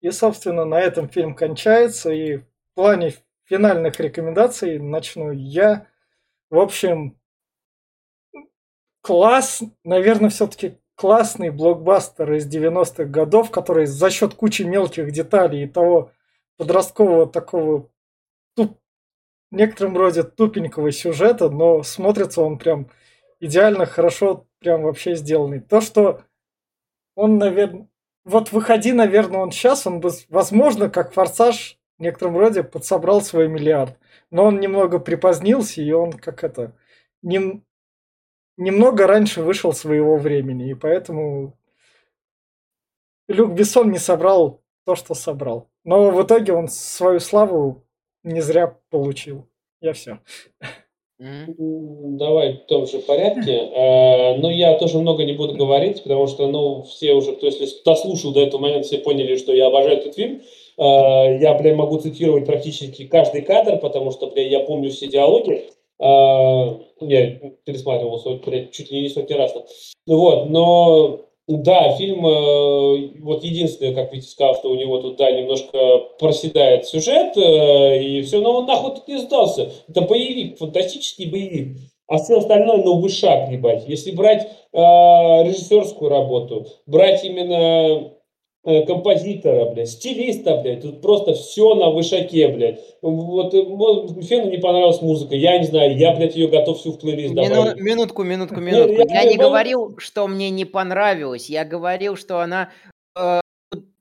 Speaker 1: И, собственно, на этом фильм кончается. И в плане финальных рекомендаций начну я. В общем, класс, наверное, все-таки классный блокбастер из 90-х годов, который за счет кучи мелких деталей и того подросткового такого туп, в некотором роде тупенького сюжета, но смотрится он прям идеально хорошо, прям вообще сделанный. То, что он, наверное, вот выходи, наверное, он сейчас, он бы, возможно, как форсаж в некотором роде подсобрал свой миллиард. Но он немного припозднился, и он как это... Нем, немного раньше вышел своего времени, и поэтому Люк Бессон не собрал то, что собрал. Но в итоге он свою славу не зря получил. Я все.
Speaker 3: Давай в том же порядке. Э, но я тоже много не буду говорить, потому что, ну, все уже, кто если дослушал до этого момента, все поняли, что я обожаю этот фильм. Э, я, бля, могу цитировать практически каждый кадр, потому что, бля, я помню все диалоги. Э, я пересматривал, бля, чуть ли не сотни раз. Вот, но да, фильм, э, вот единственное, как Витя сказал, что у него тут, да, немножко проседает сюжет, э, и все, но он нахуй тут не сдался. Это боевик, фантастический боевик. А все остальное, ну, вышаг, ебать. Если брать э, режиссерскую работу, брать именно композитора, блядь, стилиста, блядь, тут просто все на вышаке, блядь. Вот э, Фену не понравилась музыка, я не знаю, я, блядь, ее готов всю в плейлист
Speaker 2: добавить. минутку, минутку, минутку. Я, я, я не говорил, что мне не понравилось, я говорил, что она... Э,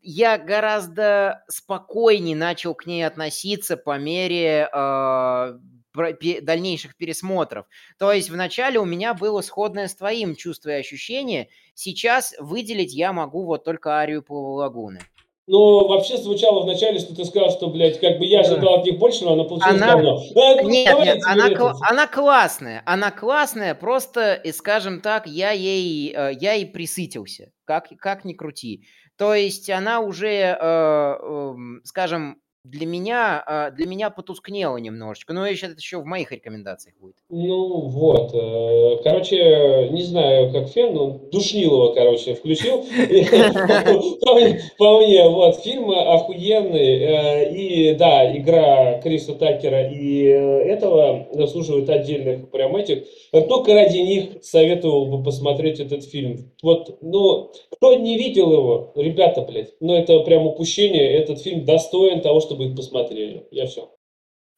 Speaker 2: я гораздо спокойнее начал к ней относиться по мере э, дальнейших пересмотров. То есть вначале у меня было сходное с твоим чувство и ощущение. Сейчас выделить я могу вот только арию Плавой лагуны.
Speaker 3: Ну, вообще звучало вначале, что ты сказал, что, блядь, как бы я ожидал от них больше, но она получилась она... говно.
Speaker 2: А, нет, нет, она, кл... она классная, она классная, просто, и скажем так, я ей, э, я ей присытился, как, как ни крути. То есть она уже, э, э, скажем, для меня, а, для меня потускнело немножечко. Но еще это еще в моих рекомендациях будет.
Speaker 3: Ну вот, э, короче, не знаю, как фен, но Душнилова, короче, включил. По мне, вот, фильм охуенный. Э, и да, игра Криса Такера и э, этого заслуживает отдельных прям этих. Только ради них советовал бы посмотреть этот фильм. Вот, ну, кто не видел его, ребята, блядь, ну это прям упущение. Этот фильм достоин того, чтобы их посмотрели. Я все.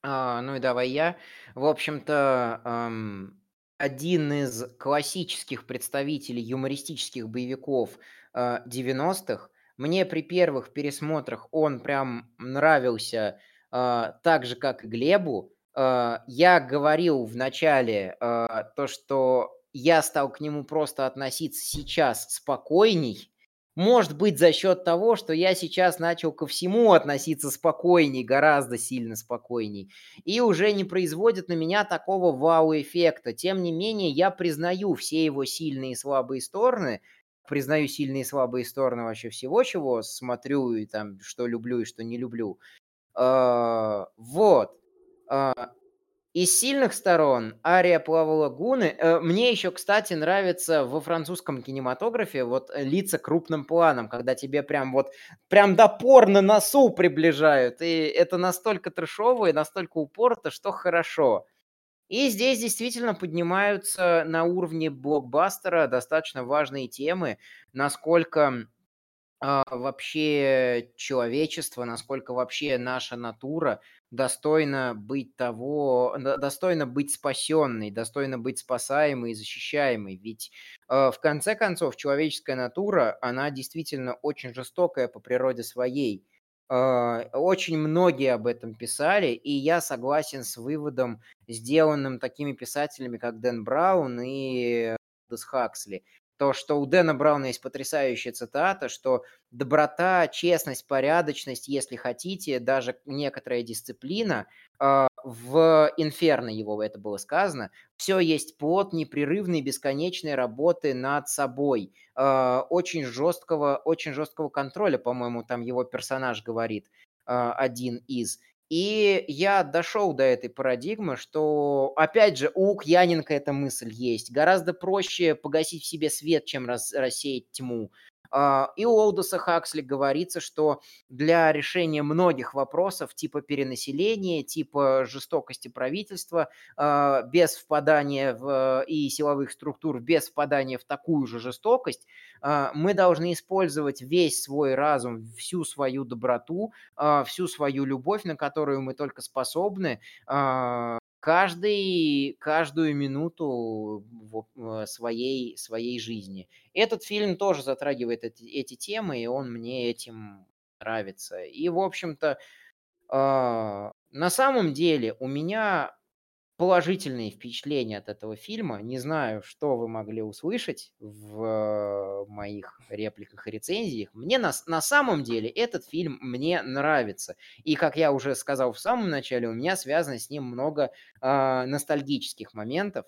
Speaker 2: А, ну и давай я. В общем-то, эм, один из классических представителей юмористических боевиков э, 90-х. Мне при первых пересмотрах он прям нравился э, так же, как и Глебу. Э, я говорил в начале э, то, что я стал к нему просто относиться сейчас спокойней, может быть, за счет того, что я сейчас начал ко всему относиться спокойней, гораздо сильно спокойней, и уже не производит на меня такого вау-эффекта. Тем не менее, я признаю все его сильные и слабые стороны, признаю сильные и слабые стороны вообще всего, чего смотрю и там, что люблю и что не люблю. А, вот. Из сильных сторон Ария Плава Лагуны. Э, мне еще, кстати, нравится во французском кинематографе вот э, лица крупным планом, когда тебе прям вот прям до пор носу приближают. И это настолько трешово и настолько упорото, что хорошо. И здесь действительно поднимаются на уровне блокбастера достаточно важные темы, насколько а, вообще человечество, насколько вообще наша натура достойна быть того, достойна быть спасенной, достойна быть спасаемой и защищаемой. Ведь э, в конце концов человеческая натура, она действительно очень жестокая по природе своей. Э, очень многие об этом писали, и я согласен с выводом, сделанным такими писателями, как Дэн Браун и Дес Хаксли. То, что у Дэна Брауна есть потрясающая цитата, что доброта, честность, порядочность, если хотите, даже некоторая дисциплина, а, в «Инферно» его это было сказано, все есть плод непрерывной бесконечной работы над собой, а, очень жесткого, очень жесткого контроля, по-моему, там его персонаж говорит, а, один из. И я дошел до этой парадигмы, что, опять же, у Лукьяненко эта мысль есть. Гораздо проще погасить в себе свет, чем рас, рассеять тьму. А, и у Олдоса Хаксли говорится, что для решения многих вопросов типа перенаселения, типа жестокости правительства, а, без впадания в и силовых структур, без впадания в такую же жестокость, а, мы должны использовать весь свой разум, всю свою доброту, всю свою любовь, на которую мы только способны, каждый, каждую минуту своей, своей жизни. Этот фильм тоже затрагивает эти, эти темы, и он мне этим нравится. И, в общем-то, э, на самом деле у меня положительные впечатления от этого фильма. Не знаю, что вы могли услышать в моих репликах и рецензиях. Мне на, на самом деле этот фильм мне нравится. И, как я уже сказал в самом начале, у меня связано с ним много э, ностальгических моментов.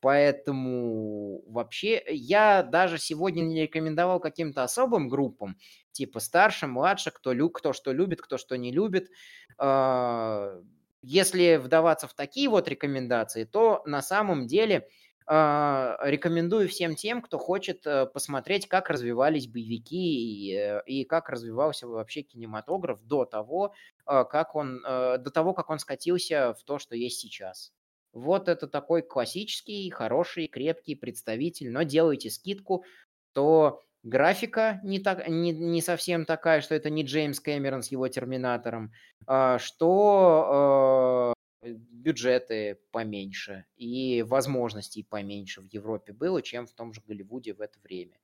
Speaker 2: Поэтому вообще я даже сегодня не рекомендовал каким-то особым группам, типа старше, младше, кто, лю, кто что любит, кто что не любит. Э, если вдаваться в такие вот рекомендации, то на самом деле э, рекомендую всем тем, кто хочет э, посмотреть, как развивались боевики и, э, и как развивался вообще кинематограф до того, э, как он, э, до того, как он скатился в то, что есть сейчас. Вот это такой классический, хороший, крепкий представитель, но делайте скидку, то Графика не, так, не, не совсем такая, что это не Джеймс Кэмерон с его Терминатором, а, что э, бюджеты поменьше и возможностей поменьше в Европе было, чем в том же Голливуде в это время.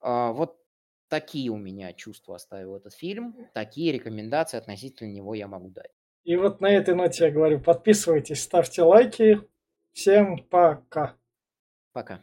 Speaker 2: А, вот такие у меня чувства оставил этот фильм, такие рекомендации относительно него я могу дать.
Speaker 1: И вот на этой ноте я говорю, подписывайтесь, ставьте лайки. Всем пока.
Speaker 2: Пока.